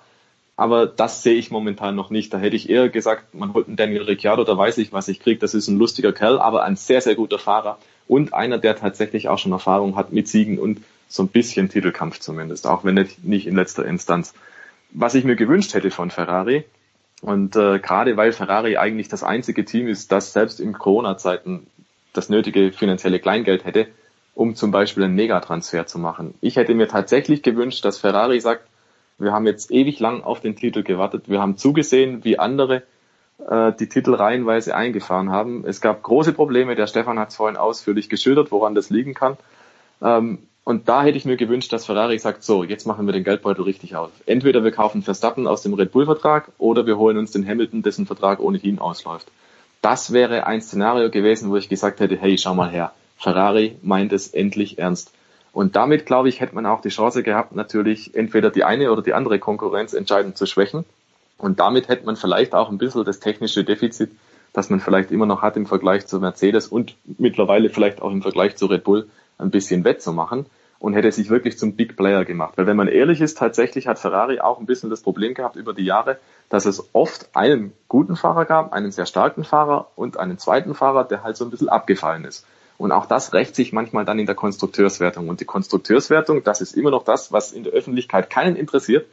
Aber das sehe ich momentan noch nicht. Da hätte ich eher gesagt, man holt einen Daniel Ricciardo, da weiß ich, was ich kriege. Das ist ein lustiger Kerl, aber ein sehr, sehr guter Fahrer und einer, der tatsächlich auch schon Erfahrung hat mit Siegen und so ein bisschen Titelkampf zumindest, auch wenn nicht in letzter Instanz was ich mir gewünscht hätte von Ferrari. Und äh, gerade weil Ferrari eigentlich das einzige Team ist, das selbst in Corona-Zeiten das nötige finanzielle Kleingeld hätte, um zum Beispiel einen Megatransfer zu machen. Ich hätte mir tatsächlich gewünscht, dass Ferrari sagt, wir haben jetzt ewig lang auf den Titel gewartet, wir haben zugesehen, wie andere äh, die Titel reihenweise eingefahren haben. Es gab große Probleme, der Stefan hat es vorhin ausführlich geschildert, woran das liegen kann. Ähm, und da hätte ich mir gewünscht, dass Ferrari sagt, so, jetzt machen wir den Geldbeutel richtig auf. Entweder wir kaufen Verstappen aus dem Red Bull-Vertrag oder wir holen uns den Hamilton, dessen Vertrag ohnehin ausläuft. Das wäre ein Szenario gewesen, wo ich gesagt hätte, hey, schau mal her, Ferrari meint es endlich ernst. Und damit, glaube ich, hätte man auch die Chance gehabt, natürlich entweder die eine oder die andere Konkurrenz entscheidend zu schwächen. Und damit hätte man vielleicht auch ein bisschen das technische Defizit, das man vielleicht immer noch hat im Vergleich zu Mercedes und mittlerweile vielleicht auch im Vergleich zu Red Bull, ein bisschen wettzumachen und hätte sich wirklich zum Big Player gemacht. Weil wenn man ehrlich ist, tatsächlich hat Ferrari auch ein bisschen das Problem gehabt über die Jahre, dass es oft einen guten Fahrer gab, einen sehr starken Fahrer und einen zweiten Fahrer, der halt so ein bisschen abgefallen ist. Und auch das rächt sich manchmal dann in der Konstrukteurswertung. Und die Konstrukteurswertung, das ist immer noch das, was in der Öffentlichkeit keinen interessiert,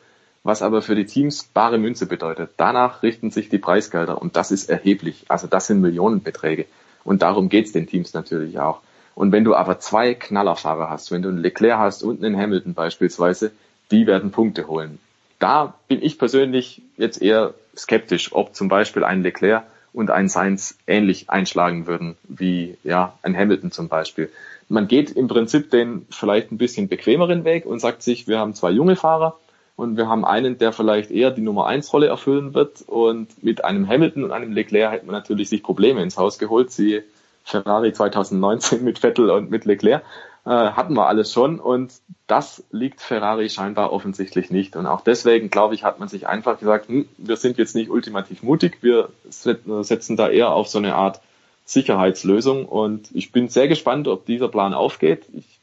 was aber für die Teams bare Münze bedeutet. Danach richten sich die Preisgelder und das ist erheblich. Also das sind Millionenbeträge. Und darum geht's den Teams natürlich auch. Und wenn du aber zwei Knallerfahrer hast, wenn du einen Leclerc hast und einen Hamilton beispielsweise, die werden Punkte holen. Da bin ich persönlich jetzt eher skeptisch, ob zum Beispiel ein Leclerc und ein Sainz ähnlich einschlagen würden wie ja ein Hamilton zum Beispiel. Man geht im Prinzip den vielleicht ein bisschen bequemeren Weg und sagt sich, wir haben zwei junge Fahrer und wir haben einen, der vielleicht eher die Nummer eins Rolle erfüllen wird und mit einem Hamilton und einem Leclerc hätte man natürlich sich Probleme ins Haus geholt. Sie Ferrari 2019 mit Vettel und mit Leclerc. Äh, hatten wir alles schon und das liegt Ferrari scheinbar offensichtlich nicht. Und auch deswegen, glaube ich, hat man sich einfach gesagt, hm, wir sind jetzt nicht ultimativ mutig, wir setzen da eher auf so eine Art Sicherheitslösung und ich bin sehr gespannt, ob dieser Plan aufgeht. Ich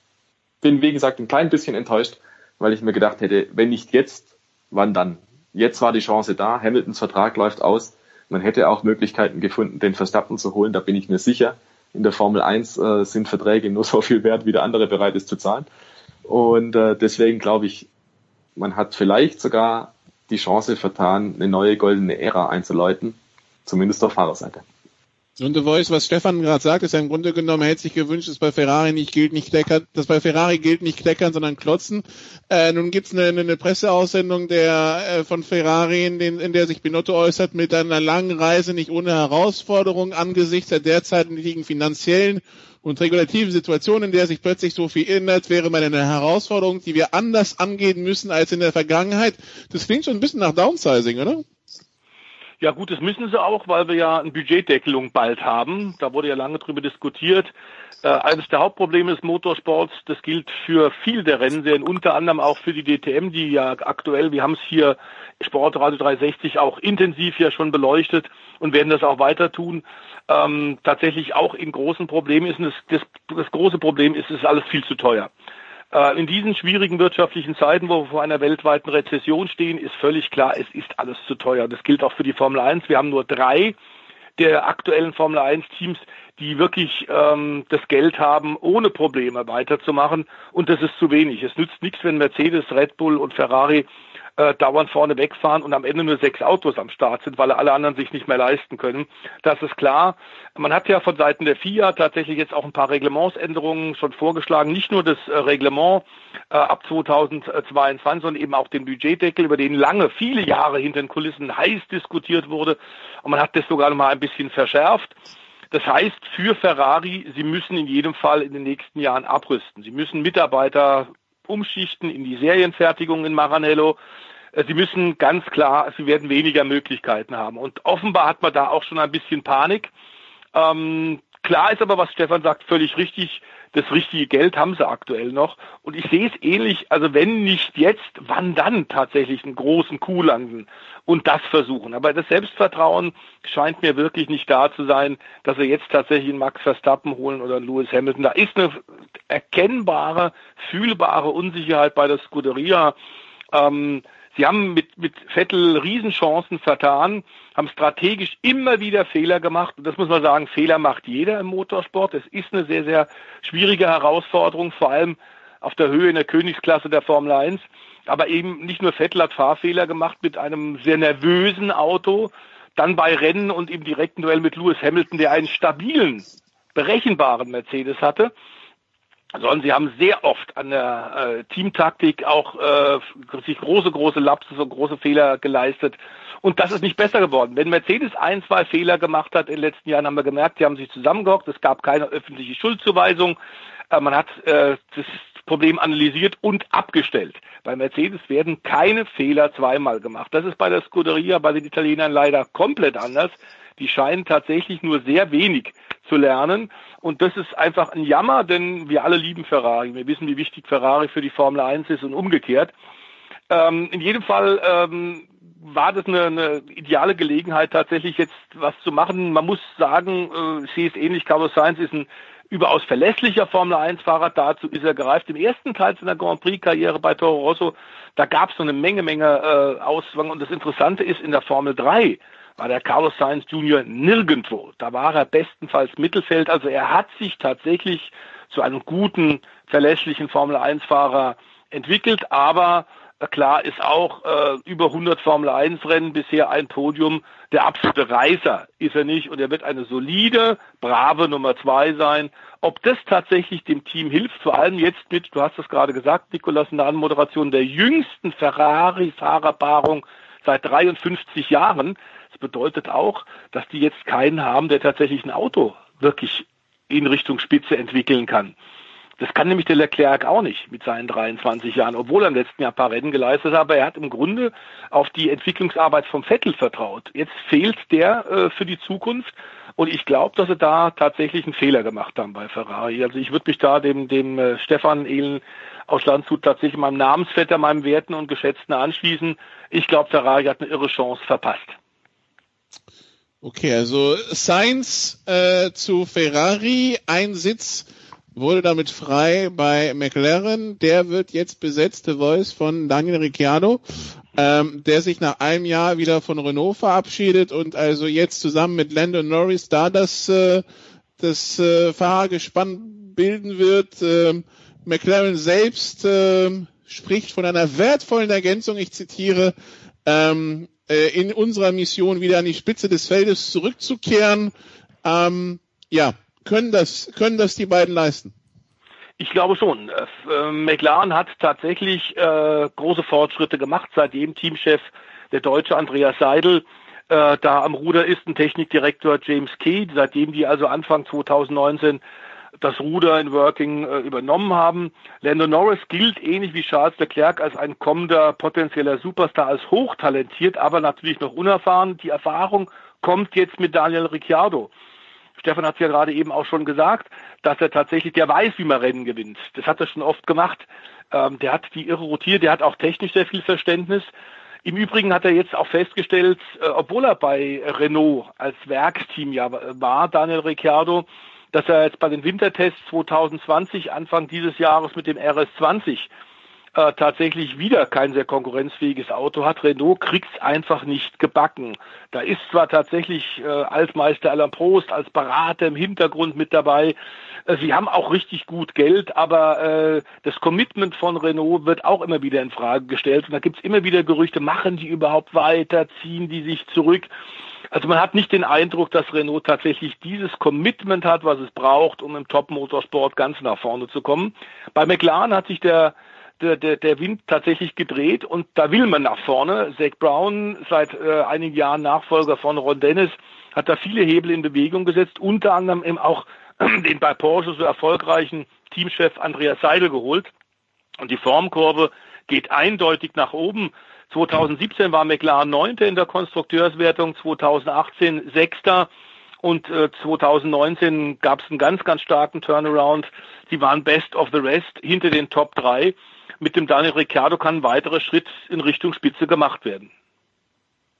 bin, wie gesagt, ein klein bisschen enttäuscht, weil ich mir gedacht hätte, wenn nicht jetzt, wann dann? Jetzt war die Chance da, Hamiltons Vertrag läuft aus, man hätte auch Möglichkeiten gefunden, den Verstappen zu holen, da bin ich mir sicher in der Formel 1 äh, sind Verträge nur so viel wert, wie der andere bereit ist zu zahlen. Und äh, deswegen glaube ich, man hat vielleicht sogar die Chance vertan, eine neue goldene Ära einzuläuten, zumindest auf Fahrerseite. Und The Voice, was Stefan gerade sagt, ist ja im Grunde genommen, er hätte sich gewünscht, dass bei Ferrari nicht gilt, nicht kleckern, dass bei Ferrari gilt nicht kleckern, sondern klotzen. Äh, nun gibt's eine, eine Presseaussendung der äh, von Ferrari, in, den, in der sich Binotto äußert, mit einer langen Reise nicht ohne Herausforderung angesichts der derzeitigen finanziellen und regulativen Situation, in der sich plötzlich so viel ändert, wäre mal eine Herausforderung, die wir anders angehen müssen als in der Vergangenheit. Das klingt schon ein bisschen nach Downsizing, oder? Ja gut, das müssen sie auch, weil wir ja eine Budgetdeckelung bald haben. Da wurde ja lange drüber diskutiert. Äh, eines der Hauptprobleme des Motorsports, das gilt für viele der Rennserien, unter anderem auch für die DTM, die ja aktuell, wir haben es hier Sportradio 360 auch intensiv ja schon beleuchtet und werden das auch weiter tun, ähm, tatsächlich auch in großen Problemen ist. Und das, das, das große Problem ist, es ist alles viel zu teuer. Äh, in diesen schwierigen wirtschaftlichen Zeiten, wo wir vor einer weltweiten Rezession stehen, ist völlig klar, es ist alles zu teuer. Das gilt auch für die Formel 1. Wir haben nur drei der aktuellen Formel 1 Teams, die wirklich ähm, das Geld haben, ohne Probleme weiterzumachen. Und das ist zu wenig. Es nützt nichts, wenn Mercedes, Red Bull und Ferrari äh, dauernd vorne wegfahren und am Ende nur sechs Autos am Start sind, weil alle anderen sich nicht mehr leisten können. Das ist klar. Man hat ja von Seiten der FIA tatsächlich jetzt auch ein paar Reglementsänderungen schon vorgeschlagen. Nicht nur das äh, Reglement äh, ab 2022, sondern eben auch den Budgetdeckel, über den lange, viele Jahre hinter den Kulissen heiß diskutiert wurde. Und man hat das sogar noch mal ein bisschen verschärft. Das heißt für Ferrari, sie müssen in jedem Fall in den nächsten Jahren abrüsten. Sie müssen Mitarbeiter umschichten in die Serienfertigung in Maranello. Äh, sie müssen ganz klar, sie werden weniger Möglichkeiten haben. Und offenbar hat man da auch schon ein bisschen Panik. Ähm, klar ist aber, was Stefan sagt, völlig richtig. Das richtige Geld haben sie aktuell noch. Und ich sehe es ähnlich, also wenn nicht jetzt, wann dann tatsächlich einen großen Coup landen und das versuchen. Aber das Selbstvertrauen scheint mir wirklich nicht da zu sein, dass sie jetzt tatsächlich einen Max Verstappen holen oder einen Lewis Hamilton. Da ist eine erkennbare, fühlbare Unsicherheit bei der Scuderia. Ähm, Sie haben mit, mit Vettel Riesenchancen vertan, haben strategisch immer wieder Fehler gemacht. Und das muss man sagen, Fehler macht jeder im Motorsport. Es ist eine sehr, sehr schwierige Herausforderung, vor allem auf der Höhe in der Königsklasse der Formel 1. Aber eben nicht nur Vettel hat Fahrfehler gemacht mit einem sehr nervösen Auto, dann bei Rennen und im direkten Duell mit Lewis Hamilton, der einen stabilen, berechenbaren Mercedes hatte sondern sie haben sehr oft an der äh, Teamtaktik auch äh, sich große, große Lapses und große Fehler geleistet. Und das ist nicht besser geworden. Wenn Mercedes ein, zwei Fehler gemacht hat in den letzten Jahren, haben wir gemerkt, die haben sich zusammengehockt, es gab keine öffentliche Schuldzuweisung, äh, man hat äh, das Problem analysiert und abgestellt. Bei Mercedes werden keine Fehler zweimal gemacht. Das ist bei der Scuderia, bei den Italienern leider komplett anders. Die scheinen tatsächlich nur sehr wenig zu lernen. Und das ist einfach ein Jammer, denn wir alle lieben Ferrari. Wir wissen, wie wichtig Ferrari für die Formel 1 ist und umgekehrt. Ähm, in jedem Fall ähm, war das eine, eine ideale Gelegenheit, tatsächlich jetzt was zu machen. Man muss sagen, äh, sehe es ähnlich, Carlos Sainz ist ein überaus verlässlicher Formel 1-Fahrer. Dazu ist er gereift. Im ersten Teil seiner Grand Prix-Karriere bei Toro Rosso, da gab es so eine Menge, Menge äh, Auswang. Und das Interessante ist, in der Formel 3 war der Carlos Sainz Jr. nirgendwo. Da war er bestenfalls Mittelfeld. Also er hat sich tatsächlich zu einem guten, verlässlichen Formel-1-Fahrer entwickelt. Aber äh, klar ist auch äh, über 100 Formel-1-Rennen bisher ein Podium. Der absolute Reißer ist er nicht und er wird eine solide, brave Nummer zwei sein. Ob das tatsächlich dem Team hilft, vor allem jetzt mit, du hast es gerade gesagt, Nikolas, in der Anmoderation der jüngsten Ferrari-Fahrerpaarung seit 53 Jahren, bedeutet auch, dass die jetzt keinen haben, der tatsächlich ein Auto wirklich in Richtung Spitze entwickeln kann. Das kann nämlich der Leclerc auch nicht mit seinen 23 Jahren, obwohl er im letzten Jahr ein paar Rennen geleistet hat, aber er hat im Grunde auf die Entwicklungsarbeit vom Vettel vertraut. Jetzt fehlt der äh, für die Zukunft und ich glaube, dass sie da tatsächlich einen Fehler gemacht haben bei Ferrari. Also ich würde mich da dem, dem äh, Stefan Ehlen aus Landshut tatsächlich meinem Namensvetter, meinem Werten und Geschätzten anschließen. Ich glaube, Ferrari hat eine irre Chance verpasst. Okay, also Sainz äh, zu Ferrari, ein Sitz wurde damit frei bei McLaren. Der wird jetzt besetzt, The Voice von Daniel Ricciardo, ähm, der sich nach einem Jahr wieder von Renault verabschiedet und also jetzt zusammen mit Lando Norris da das, äh, das äh, Fahrergespann bilden wird. Ähm, McLaren selbst äh, spricht von einer wertvollen Ergänzung, ich zitiere, ähm, äh, in unserer Mission wieder an die Spitze des Feldes zurückzukehren. Ähm, ja, können das, können das die beiden leisten? Ich glaube schon. Äh, McLaren hat tatsächlich äh, große Fortschritte gemacht, seitdem Teamchef der Deutsche Andreas Seidel äh, da am Ruder ist, ein Technikdirektor James Key, seitdem die also Anfang 2019 das Ruder in Working äh, übernommen haben. Lando Norris gilt ähnlich wie Charles Leclerc als ein kommender potenzieller Superstar, als hochtalentiert, aber natürlich noch unerfahren. Die Erfahrung kommt jetzt mit Daniel Ricciardo. Stefan hat es ja gerade eben auch schon gesagt, dass er tatsächlich, der weiß, wie man Rennen gewinnt. Das hat er schon oft gemacht. Ähm, der hat die irre rotiert, der hat auch technisch sehr viel Verständnis. Im Übrigen hat er jetzt auch festgestellt, äh, obwohl er bei Renault als Werksteam ja war, Daniel Ricciardo, dass er jetzt bei den Wintertests 2020, Anfang dieses Jahres mit dem RS20 äh, tatsächlich wieder kein sehr konkurrenzfähiges Auto hat. Renault kriegt's einfach nicht gebacken. Da ist zwar tatsächlich äh, Altmeister Alain Prost als Berater im Hintergrund mit dabei. Äh, sie haben auch richtig gut Geld, aber äh, das Commitment von Renault wird auch immer wieder in Frage gestellt. Und da gibt's immer wieder Gerüchte, machen die überhaupt weiter, ziehen die sich zurück? Also man hat nicht den Eindruck, dass Renault tatsächlich dieses Commitment hat, was es braucht, um im Top-Motorsport ganz nach vorne zu kommen. Bei McLaren hat sich der der, der, der Wind tatsächlich gedreht und da will man nach vorne. Zach Brown, seit äh, einigen Jahren Nachfolger von Ron Dennis, hat da viele Hebel in Bewegung gesetzt, unter anderem eben auch den bei Porsche so erfolgreichen Teamchef Andreas Seidel geholt. Und die Formkurve geht eindeutig nach oben. 2017 war McLaren Neunte in der Konstrukteurswertung, 2018 Sechster und äh, 2019 gab es einen ganz, ganz starken Turnaround. Sie waren Best of the Rest hinter den Top 3 mit dem Daniel Ricciardo kann ein weiterer Schritt in Richtung Spitze gemacht werden.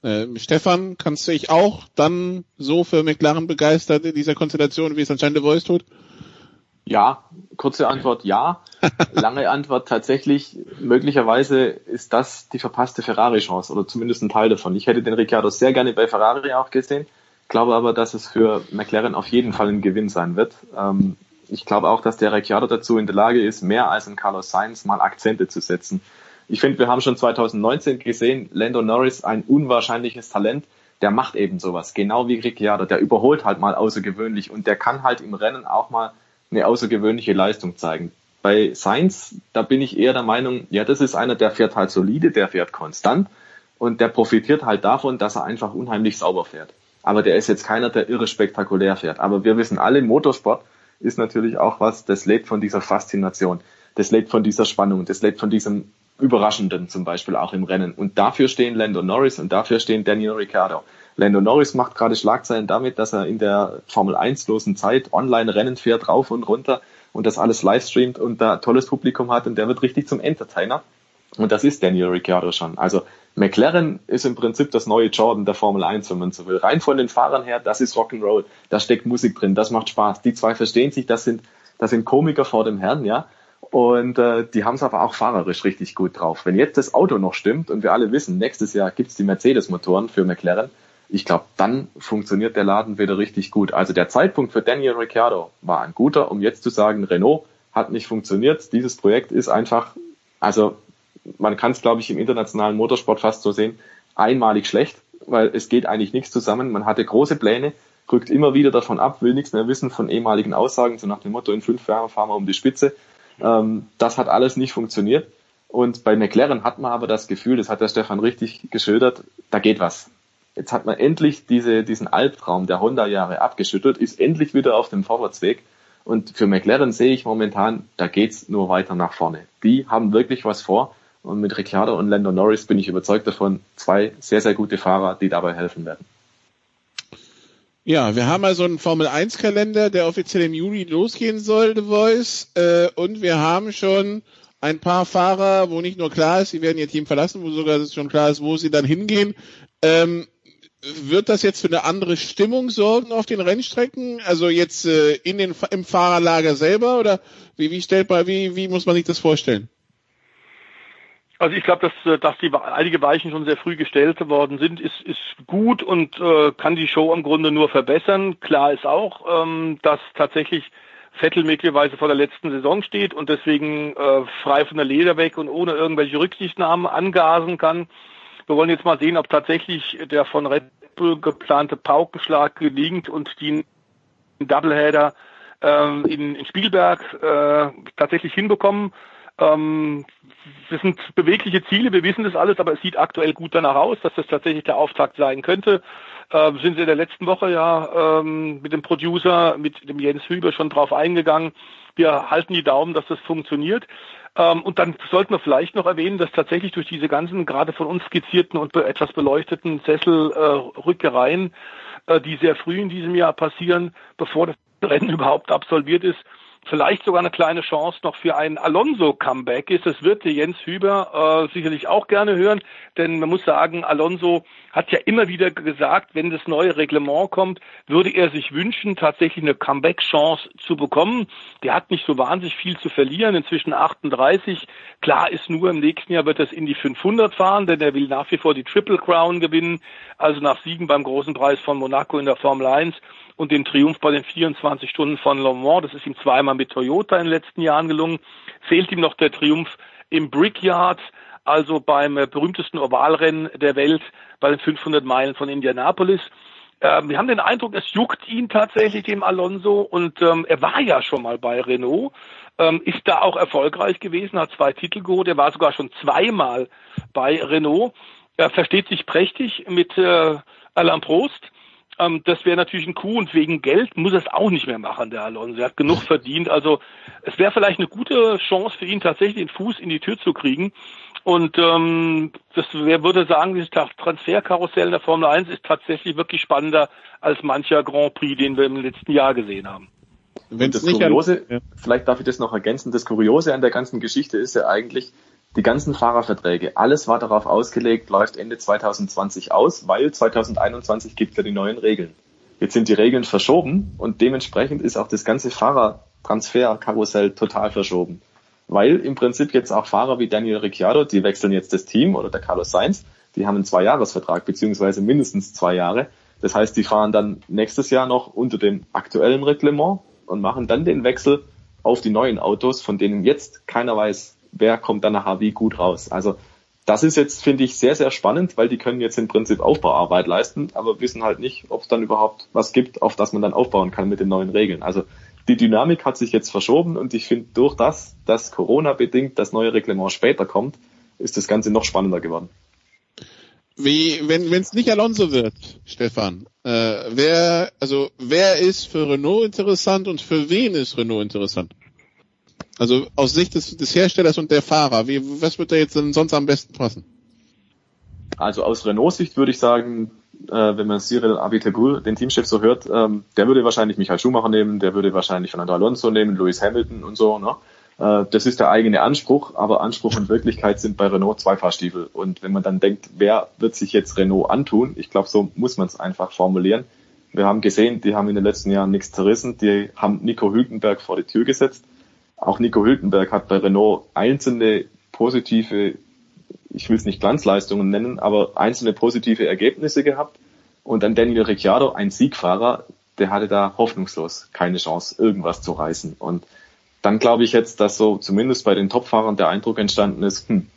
Äh, Stefan, kannst du dich auch dann so für McLaren begeistert in dieser Konstellation, wie es anscheinend The Voice tut? Ja, kurze Antwort ja. Lange Antwort tatsächlich, möglicherweise ist das die verpasste Ferrari-Chance oder zumindest ein Teil davon. Ich hätte den Ricciardo sehr gerne bei Ferrari auch gesehen, glaube aber, dass es für McLaren auf jeden Fall ein Gewinn sein wird. Ähm, ich glaube auch, dass der Ricciardo dazu in der Lage ist, mehr als ein Carlos Sainz mal Akzente zu setzen. Ich finde, wir haben schon 2019 gesehen, Lando Norris ein unwahrscheinliches Talent, der macht eben sowas, genau wie Ricciardo, der überholt halt mal außergewöhnlich und der kann halt im Rennen auch mal eine außergewöhnliche Leistung zeigen. Bei Sainz, da bin ich eher der Meinung, ja, das ist einer, der fährt halt solide, der fährt konstant und der profitiert halt davon, dass er einfach unheimlich sauber fährt. Aber der ist jetzt keiner, der irre spektakulär fährt. Aber wir wissen alle, Motorsport, ist natürlich auch was, das lebt von dieser Faszination, das lebt von dieser Spannung, das lebt von diesem Überraschenden zum Beispiel auch im Rennen. Und dafür stehen Lando Norris und dafür stehen Daniel Ricciardo. Lando Norris macht gerade Schlagzeilen damit, dass er in der Formel 1 losen Zeit online Rennen fährt, rauf und runter und das alles livestreamt und da tolles Publikum hat und der wird richtig zum Entertainer. Und das ist Daniel Ricciardo schon. Also McLaren ist im Prinzip das neue Jordan der Formel 1, wenn man so will. Rein von den Fahrern her, das ist Rock'n'Roll. Da steckt Musik drin, das macht Spaß. Die zwei verstehen sich, das sind, das sind Komiker vor dem Herrn, ja. Und äh, die haben es aber auch fahrerisch richtig gut drauf. Wenn jetzt das Auto noch stimmt und wir alle wissen, nächstes Jahr gibt's die Mercedes-Motoren für McLaren, ich glaube, dann funktioniert der Laden wieder richtig gut. Also der Zeitpunkt für Daniel Ricciardo war ein guter, um jetzt zu sagen, Renault hat nicht funktioniert. Dieses Projekt ist einfach, also man kann es, glaube ich, im internationalen Motorsport fast so sehen, einmalig schlecht, weil es geht eigentlich nichts zusammen. Man hatte große Pläne, rückt immer wieder davon ab, will nichts mehr wissen von ehemaligen Aussagen, so nach dem Motto, in fünf Jahren fahren wir um die Spitze. Ähm, das hat alles nicht funktioniert. Und bei McLaren hat man aber das Gefühl, das hat der Stefan richtig geschildert, da geht was. Jetzt hat man endlich diese, diesen Albtraum der Honda-Jahre abgeschüttelt, ist endlich wieder auf dem Vorwärtsweg. Und für McLaren sehe ich momentan, da geht's nur weiter nach vorne. Die haben wirklich was vor. Und mit Ricciardo und Lando Norris bin ich überzeugt davon, zwei sehr, sehr gute Fahrer, die dabei helfen werden. Ja, wir haben also einen Formel 1 Kalender, der offiziell im Juli losgehen soll, The Voice. Äh, und wir haben schon ein paar Fahrer, wo nicht nur klar ist, sie werden ihr Team verlassen, wo sogar schon klar ist, wo sie dann hingehen. Ähm, wird das jetzt für eine andere Stimmung sorgen auf den Rennstrecken? Also jetzt äh, in den, im Fahrerlager selber oder wie, wie stellt man, wie, wie muss man sich das vorstellen? Also ich glaube, dass, äh, dass die einige Weichen schon sehr früh gestellt worden sind, ist, ist gut und äh, kann die Show im Grunde nur verbessern. Klar ist auch, ähm, dass tatsächlich Vettel möglicherweise vor der letzten Saison steht und deswegen äh, frei von der Leder weg und ohne irgendwelche Rücksichtnahmen angasen kann. Wir wollen jetzt mal sehen, ob tatsächlich der von Red Bull geplante Paukenschlag gelingt und die Doubleheader ähm, in, in Spielberg äh, tatsächlich hinbekommen. Ähm, das sind bewegliche Ziele, wir wissen das alles, aber es sieht aktuell gut danach aus, dass das tatsächlich der Auftakt sein könnte. Äh, sind Sie in der letzten Woche ja ähm, mit dem Producer, mit dem Jens Hüber schon drauf eingegangen. Wir halten die Daumen, dass das funktioniert. Ähm, und dann sollten wir vielleicht noch erwähnen, dass tatsächlich durch diese ganzen gerade von uns skizzierten und etwas beleuchteten Sesselrückereien, äh, äh, die sehr früh in diesem Jahr passieren, bevor das Rennen überhaupt absolviert ist, vielleicht sogar eine kleine Chance noch für ein Alonso-Comeback ist. Das wird der Jens Hüber äh, sicherlich auch gerne hören, denn man muss sagen, Alonso hat ja immer wieder gesagt, wenn das neue Reglement kommt, würde er sich wünschen, tatsächlich eine Comeback-Chance zu bekommen. Der hat nicht so wahnsinnig viel zu verlieren, inzwischen 38. Klar ist nur, im nächsten Jahr wird das in die 500 fahren, denn er will nach wie vor die Triple Crown gewinnen, also nach Siegen beim großen Preis von Monaco in der Formel 1 und den Triumph bei den 24 Stunden von Le Mans. Das ist ihm zweimal mit Toyota in den letzten Jahren gelungen. Fehlt ihm noch der Triumph im Brickyard, also beim äh, berühmtesten Ovalrennen der Welt bei den 500 Meilen von Indianapolis. Ähm, wir haben den Eindruck, es juckt ihn tatsächlich, dem Alonso, und ähm, er war ja schon mal bei Renault, ähm, ist da auch erfolgreich gewesen, hat zwei Titel geholt, er war sogar schon zweimal bei Renault, er versteht sich prächtig mit äh, Alain Prost ähm, das wäre natürlich ein Coup und wegen Geld muss er es auch nicht mehr machen, der Alonso. Er hat genug verdient. Also es wäre vielleicht eine gute Chance für ihn, tatsächlich den Fuß in die Tür zu kriegen. Und ähm, das wer würde sagen, dieses Transferkarussell in der Formel 1 ist tatsächlich wirklich spannender als mancher Grand Prix, den wir im letzten Jahr gesehen haben. Wenn das Kuriose, ja. vielleicht darf ich das noch ergänzen, das Kuriose an der ganzen Geschichte ist ja eigentlich, die ganzen Fahrerverträge, alles war darauf ausgelegt, läuft Ende 2020 aus, weil 2021 gibt es ja die neuen Regeln. Jetzt sind die Regeln verschoben und dementsprechend ist auch das ganze Fahrertransferkarussell total verschoben. Weil im Prinzip jetzt auch Fahrer wie Daniel Ricciardo, die wechseln jetzt das Team oder der Carlos Sainz, die haben einen Zweijahresvertrag beziehungsweise mindestens zwei Jahre. Das heißt, die fahren dann nächstes Jahr noch unter dem aktuellen Reglement und machen dann den Wechsel auf die neuen Autos, von denen jetzt keiner weiß, wer kommt dann nachher wie gut raus. Also das ist jetzt, finde ich, sehr, sehr spannend, weil die können jetzt im Prinzip Aufbauarbeit leisten, aber wissen halt nicht, ob es dann überhaupt was gibt, auf das man dann aufbauen kann mit den neuen Regeln. Also die Dynamik hat sich jetzt verschoben und ich finde, durch das, dass Corona bedingt das neue Reglement später kommt, ist das Ganze noch spannender geworden. Wie, wenn es nicht Alonso wird, Stefan, äh, wer, also wer ist für Renault interessant und für wen ist Renault interessant? Also aus Sicht des, des Herstellers und der Fahrer, wie, was wird da jetzt denn sonst am besten passen? Also aus Renault-Sicht würde ich sagen, äh, wenn man Cyril Abiteboul, den Teamchef, so hört, ähm, der würde wahrscheinlich Michael Schumacher nehmen, der würde wahrscheinlich Fernando Alonso nehmen, Lewis Hamilton und so. Ne? Äh, das ist der eigene Anspruch, aber Anspruch und Wirklichkeit sind bei Renault zwei Fahrstiefel. Und wenn man dann denkt, wer wird sich jetzt Renault antun, ich glaube, so muss man es einfach formulieren. Wir haben gesehen, die haben in den letzten Jahren nichts zerrissen, die haben Nico Hülkenberg vor die Tür gesetzt auch Nico Hülkenberg hat bei Renault einzelne positive, ich will es nicht Glanzleistungen nennen, aber einzelne positive Ergebnisse gehabt. Und dann Daniel Ricciardo, ein Siegfahrer, der hatte da hoffnungslos keine Chance, irgendwas zu reißen. Und dann glaube ich jetzt, dass so zumindest bei den Topfahrern der Eindruck entstanden ist, hm,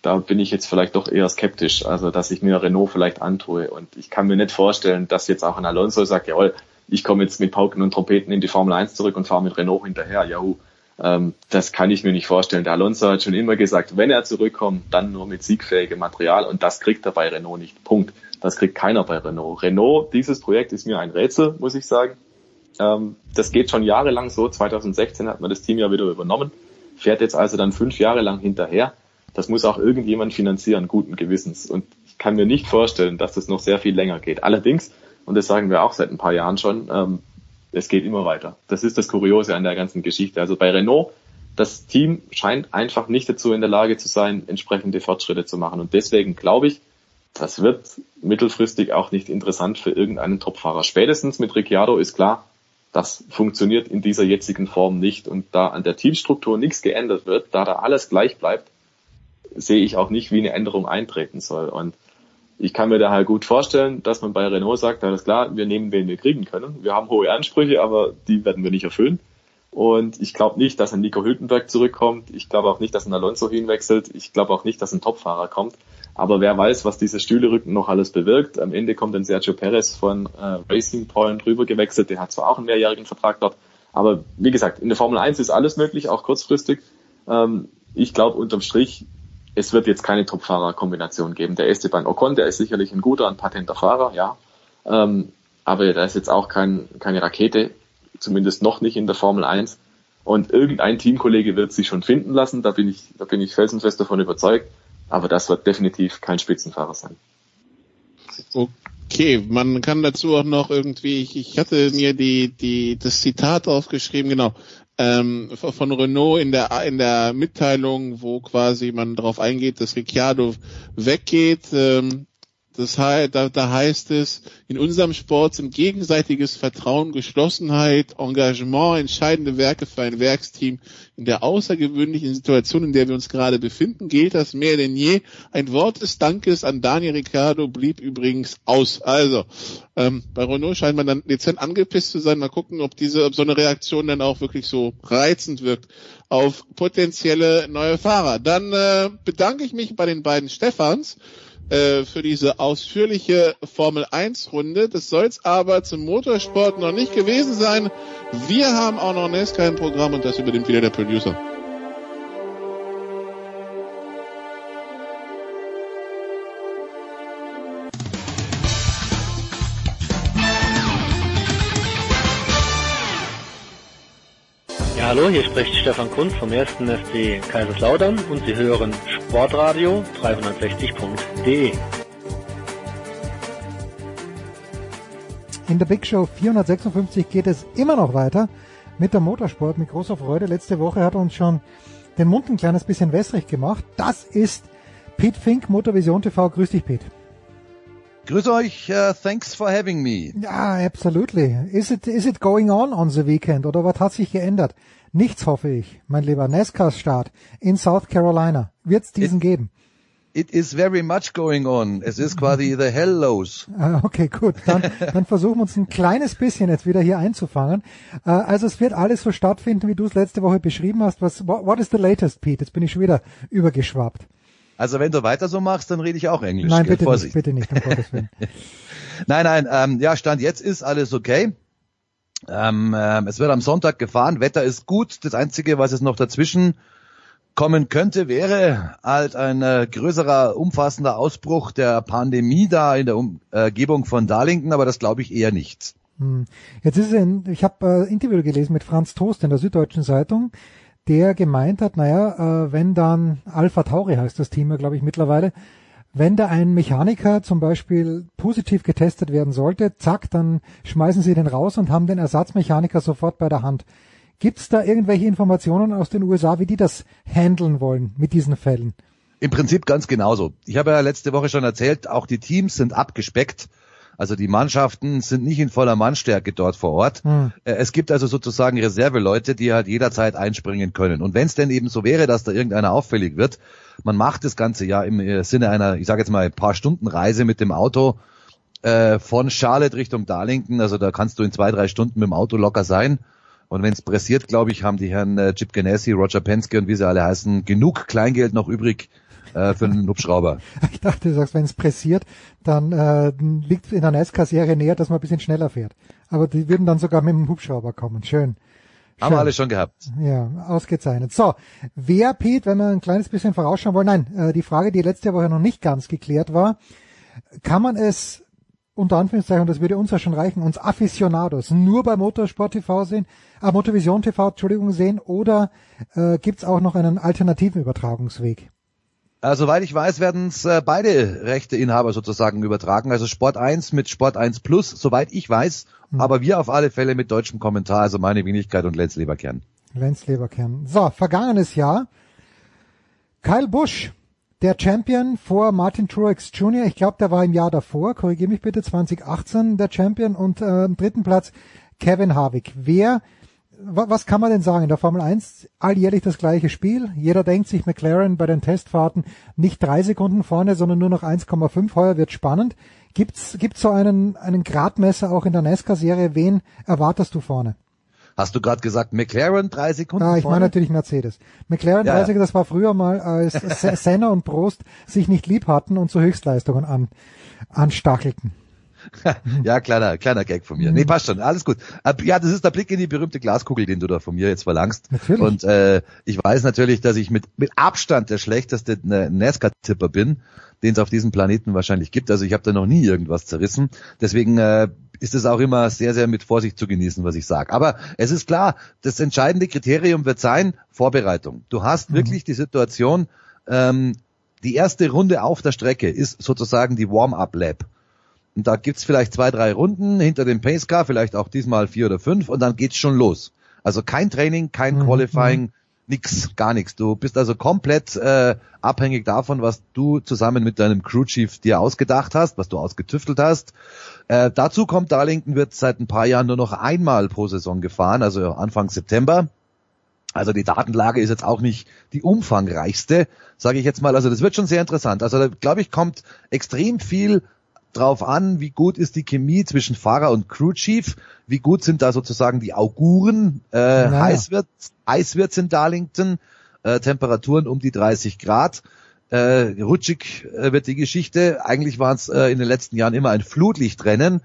da bin ich jetzt vielleicht doch eher skeptisch, also dass ich mir Renault vielleicht antue. Und ich kann mir nicht vorstellen, dass jetzt auch ein Alonso sagt, jawohl, ich komme jetzt mit Pauken und Trompeten in die Formel 1 zurück und fahre mit Renault hinterher. Juhu. Ähm, das kann ich mir nicht vorstellen. Der Alonso hat schon immer gesagt, wenn er zurückkommt, dann nur mit siegfähigem Material und das kriegt er bei Renault nicht. Punkt. Das kriegt keiner bei Renault. Renault, dieses Projekt ist mir ein Rätsel, muss ich sagen. Ähm, das geht schon jahrelang so. 2016 hat man das Team ja wieder übernommen, fährt jetzt also dann fünf Jahre lang hinterher. Das muss auch irgendjemand finanzieren, guten Gewissens. Und ich kann mir nicht vorstellen, dass das noch sehr viel länger geht. Allerdings, und das sagen wir auch seit ein paar Jahren schon, ähm, es geht immer weiter. Das ist das Kuriose an der ganzen Geschichte. Also bei Renault, das Team scheint einfach nicht dazu in der Lage zu sein, entsprechende Fortschritte zu machen. Und deswegen glaube ich, das wird mittelfristig auch nicht interessant für irgendeinen Topfahrer. Spätestens mit Ricciardo ist klar, das funktioniert in dieser jetzigen Form nicht. Und da an der Teamstruktur nichts geändert wird, da da alles gleich bleibt, sehe ich auch nicht, wie eine Änderung eintreten soll. Und ich kann mir daher gut vorstellen, dass man bei Renault sagt, alles klar, wir nehmen, wen wir kriegen können. Wir haben hohe Ansprüche, aber die werden wir nicht erfüllen. Und ich glaube nicht, dass ein Nico Hülkenberg zurückkommt. Ich glaube auch nicht, dass ein Alonso hinwechselt. Ich glaube auch nicht, dass ein Topfahrer kommt. Aber wer weiß, was diese Stühlerücken noch alles bewirkt. Am Ende kommt dann Sergio Perez von äh, Racing Point rüber gewechselt. Der hat zwar auch einen mehrjährigen Vertrag dort. Aber wie gesagt, in der Formel 1 ist alles möglich, auch kurzfristig. Ähm, ich glaube unterm Strich, es wird jetzt keine Topfahrer-Kombination geben. Der Esteban Ocon, der ist sicherlich ein guter, ein patenter Fahrer, ja. Ähm, aber da ist jetzt auch kein, keine Rakete, zumindest noch nicht in der Formel 1. Und irgendein Teamkollege wird sich schon finden lassen, da bin ich, da bin ich felsenfest davon überzeugt. Aber das wird definitiv kein Spitzenfahrer sein. Okay, man kann dazu auch noch irgendwie, ich, ich hatte mir die, die, das Zitat aufgeschrieben, genau, ähm, von Renault in der, in der Mitteilung, wo quasi man darauf eingeht, dass Ricciardo weggeht. Ähm, das heißt, da, da heißt es, in unserem Sport sind gegenseitiges Vertrauen, Geschlossenheit, Engagement entscheidende Werke für ein Werksteam. In der außergewöhnlichen Situation, in der wir uns gerade befinden, gilt das mehr denn je. Ein Wort des Dankes an Daniel Ricciardo blieb übrigens aus. Also, ähm, bei Renault scheint man dann dezent angepisst zu sein. Mal gucken, ob diese, ob so eine Reaktion dann auch wirklich so reizend wirkt auf potenzielle neue Fahrer. Dann äh, bedanke ich mich bei den beiden Stefans äh, für diese ausführliche Formel 1 Runde. Das soll es aber zum Motorsport noch nicht gewesen sein. Wir haben auch noch NASCAR im Programm und das übernimmt wieder der Producer. Hallo, hier spricht Stefan Kunz vom 1. FC Kaiserslautern und Sie hören Sportradio 360.de. In der Big Show 456 geht es immer noch weiter mit der Motorsport mit großer Freude. Letzte Woche hat uns schon den Mund ein kleines bisschen wässrig gemacht. Das ist Pete Fink, Motorvision TV. Grüß dich, Pete. Grüß euch, uh, thanks for having me. Ja, absolutely. Is it, is it going on on the weekend oder was hat sich geändert? Nichts hoffe ich, mein lieber NASCAR-Start in South Carolina. Wird es diesen it, geben? It is very much going on. Es ist quasi the hell lows. Ah, Okay, gut. Dann, dann versuchen wir uns ein kleines bisschen jetzt wieder hier einzufangen. Äh, Also es wird alles so stattfinden, wie du es letzte Woche beschrieben hast. Was, what what is the latest, Pete? Jetzt bin ich schon wieder übergeschwappt. Also wenn du weiter so machst, dann rede ich auch Englisch. Nein, bitte nicht, bitte nicht, um Gottes Willen. Nein, nein, ähm, ja, Stand jetzt ist alles okay. Ähm, ähm, es wird am Sonntag gefahren, Wetter ist gut. Das Einzige, was jetzt noch dazwischen kommen könnte, wäre halt ein äh, größerer, umfassender Ausbruch der Pandemie da in der Umgebung von Darlington, aber das glaube ich eher nicht. Hm. Jetzt ist es ein, ich habe äh, Interview gelesen mit Franz Toast in der Süddeutschen Zeitung, der gemeint hat, naja, äh, wenn dann Alpha Tauri heißt das Team, glaube ich mittlerweile, wenn da ein Mechaniker zum Beispiel positiv getestet werden sollte, zack, dann schmeißen sie den raus und haben den Ersatzmechaniker sofort bei der Hand. Gibt es da irgendwelche Informationen aus den USA, wie die das handeln wollen mit diesen Fällen? Im Prinzip ganz genauso. Ich habe ja letzte Woche schon erzählt, auch die Teams sind abgespeckt. Also die Mannschaften sind nicht in voller Mannstärke dort vor Ort. Hm. Äh, Es gibt also sozusagen Reserveleute, die halt jederzeit einspringen können. Und wenn es denn eben so wäre, dass da irgendeiner auffällig wird, man macht das Ganze ja im äh, Sinne einer, ich sage jetzt mal, ein paar Stunden Reise mit dem Auto äh, von Charlotte Richtung Darlington. Also da kannst du in zwei, drei Stunden mit dem Auto locker sein. Und wenn es pressiert, glaube ich, haben die Herren äh, Chip Ganassi, Roger Penske und wie sie alle heißen, genug Kleingeld noch übrig äh, für einen Hubschrauber. Ich dachte, du sagst, wenn es pressiert, dann äh, liegt in der NASCAR-Serie näher, dass man ein bisschen schneller fährt. Aber die würden dann sogar mit dem Hubschrauber kommen. Schön. Haben wir alle schon gehabt. Ja, ausgezeichnet. So, wer, Pete, wenn wir ein kleines bisschen vorausschauen wollen, nein, äh, die Frage, die letzte Woche noch nicht ganz geklärt war, kann man es unter Anführungszeichen, das würde uns ja schon reichen, uns Aficionados nur bei Motorsport TV sehen, äh, Motorvision TV, Entschuldigung, sehen oder äh, gibt's auch noch einen alternativen Übertragungsweg? Äh, soweit ich weiß, werden es äh, beide Rechteinhaber sozusagen übertragen. Also Sport 1 mit Sport 1 Plus, soweit ich weiß. Aber wir auf alle Fälle mit deutschem Kommentar, also meine Wenigkeit und Lenz Leberkern. Lenz Leberkern. So, vergangenes Jahr. Kyle Busch, der Champion vor Martin Truex Jr. Ich glaube, der war im Jahr davor, korrigiere mich bitte, 2018 der Champion und äh, im dritten Platz Kevin Harvick. Wer, was kann man denn sagen? In der Formel 1 alljährlich das gleiche Spiel. Jeder denkt sich McLaren bei den Testfahrten nicht drei Sekunden vorne, sondern nur noch 1,5. Heuer wird spannend. Gibt's, gibt's so einen, einen Gradmesser auch in der NASCAR-Serie? Wen erwartest du vorne? Hast du gerade gesagt McLaren drei Sekunden Ah, ich vorne? meine natürlich Mercedes. McLaren Ja, 30er, das war früher mal, als Se- Senna und Prost sich nicht lieb hatten und zu Höchstleistungen an, anstachelten. ja, kleiner, kleiner Gag von mir. Mhm. Nee, passt schon, alles gut. Ja, das ist der Blick in die berühmte Glaskugel, den du da von mir jetzt verlangst. Natürlich. Und äh, ich weiß natürlich, dass ich mit, mit Abstand der schlechteste NASCAR-Tipper bin, den es auf diesem Planeten wahrscheinlich gibt. Also ich habe da noch nie irgendwas zerrissen. Deswegen äh, ist es auch immer sehr, sehr mit Vorsicht zu genießen, was ich sage. Aber es ist klar, das entscheidende Kriterium wird sein, Vorbereitung. Du hast Mhm. wirklich die Situation, ähm, die erste Runde auf der Strecke ist sozusagen die Warm-up-Lab. Und da gibt's vielleicht zwei, drei Runden hinter dem Pacecar, vielleicht auch diesmal vier oder fünf und dann geht's schon los. Also kein Training, kein Mhm, Qualifying, nix, gar nichts. Du bist also komplett äh, abhängig davon, was du zusammen mit deinem Crew Chief dir ausgedacht hast, was du ausgetüftelt hast. Äh, dazu kommt, Darlington wird seit ein paar Jahren nur noch einmal pro Saison gefahren, also Anfang September. Also die Datenlage ist jetzt auch nicht die umfangreichste, sage ich jetzt mal. Also das wird schon sehr interessant. Also da glaube ich kommt extrem viel drauf an, wie gut ist die Chemie zwischen Fahrer und Crew Chief, wie gut sind da sozusagen die Auguren, äh, Naja. heiß wird, heiß wird's in Darlington, äh, Temperaturen um die 30 Grad. Äh, rutschig äh, wird die Geschichte. Eigentlich waren es äh, in den letzten Jahren immer ein Flutlichtrennen.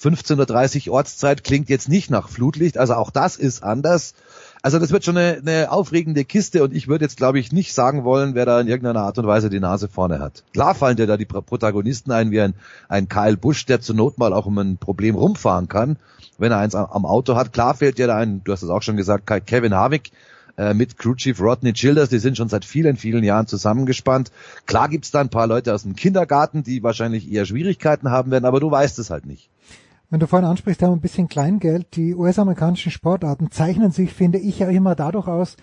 15.30 Uhr Ortszeit klingt jetzt nicht nach Flutlicht, also auch das ist anders. Also das wird schon eine, eine aufregende Kiste und ich würde jetzt, glaube ich, nicht sagen wollen, wer da in irgendeiner Art und Weise die Nase vorne hat. Klar fallen dir da die Pro- Protagonisten ein, wie ein, ein Kyle Busch, der zur Not mal auch um ein Problem rumfahren kann, wenn er eins am, am Auto hat. Klar fällt dir da ein, du hast es auch schon gesagt, Kevin Harvick äh, mit Crew Chief Rodney Childers, die sind schon seit vielen, vielen Jahren zusammengespannt. Klar gibt's da ein paar Leute aus dem Kindergarten, die wahrscheinlich eher Schwierigkeiten haben werden, aber du weißt es halt nicht. Wenn du vorhin ansprichst, haben ein bisschen Kleingeld. Die US-amerikanischen Sportarten zeichnen sich, finde ich, ja immer dadurch aus,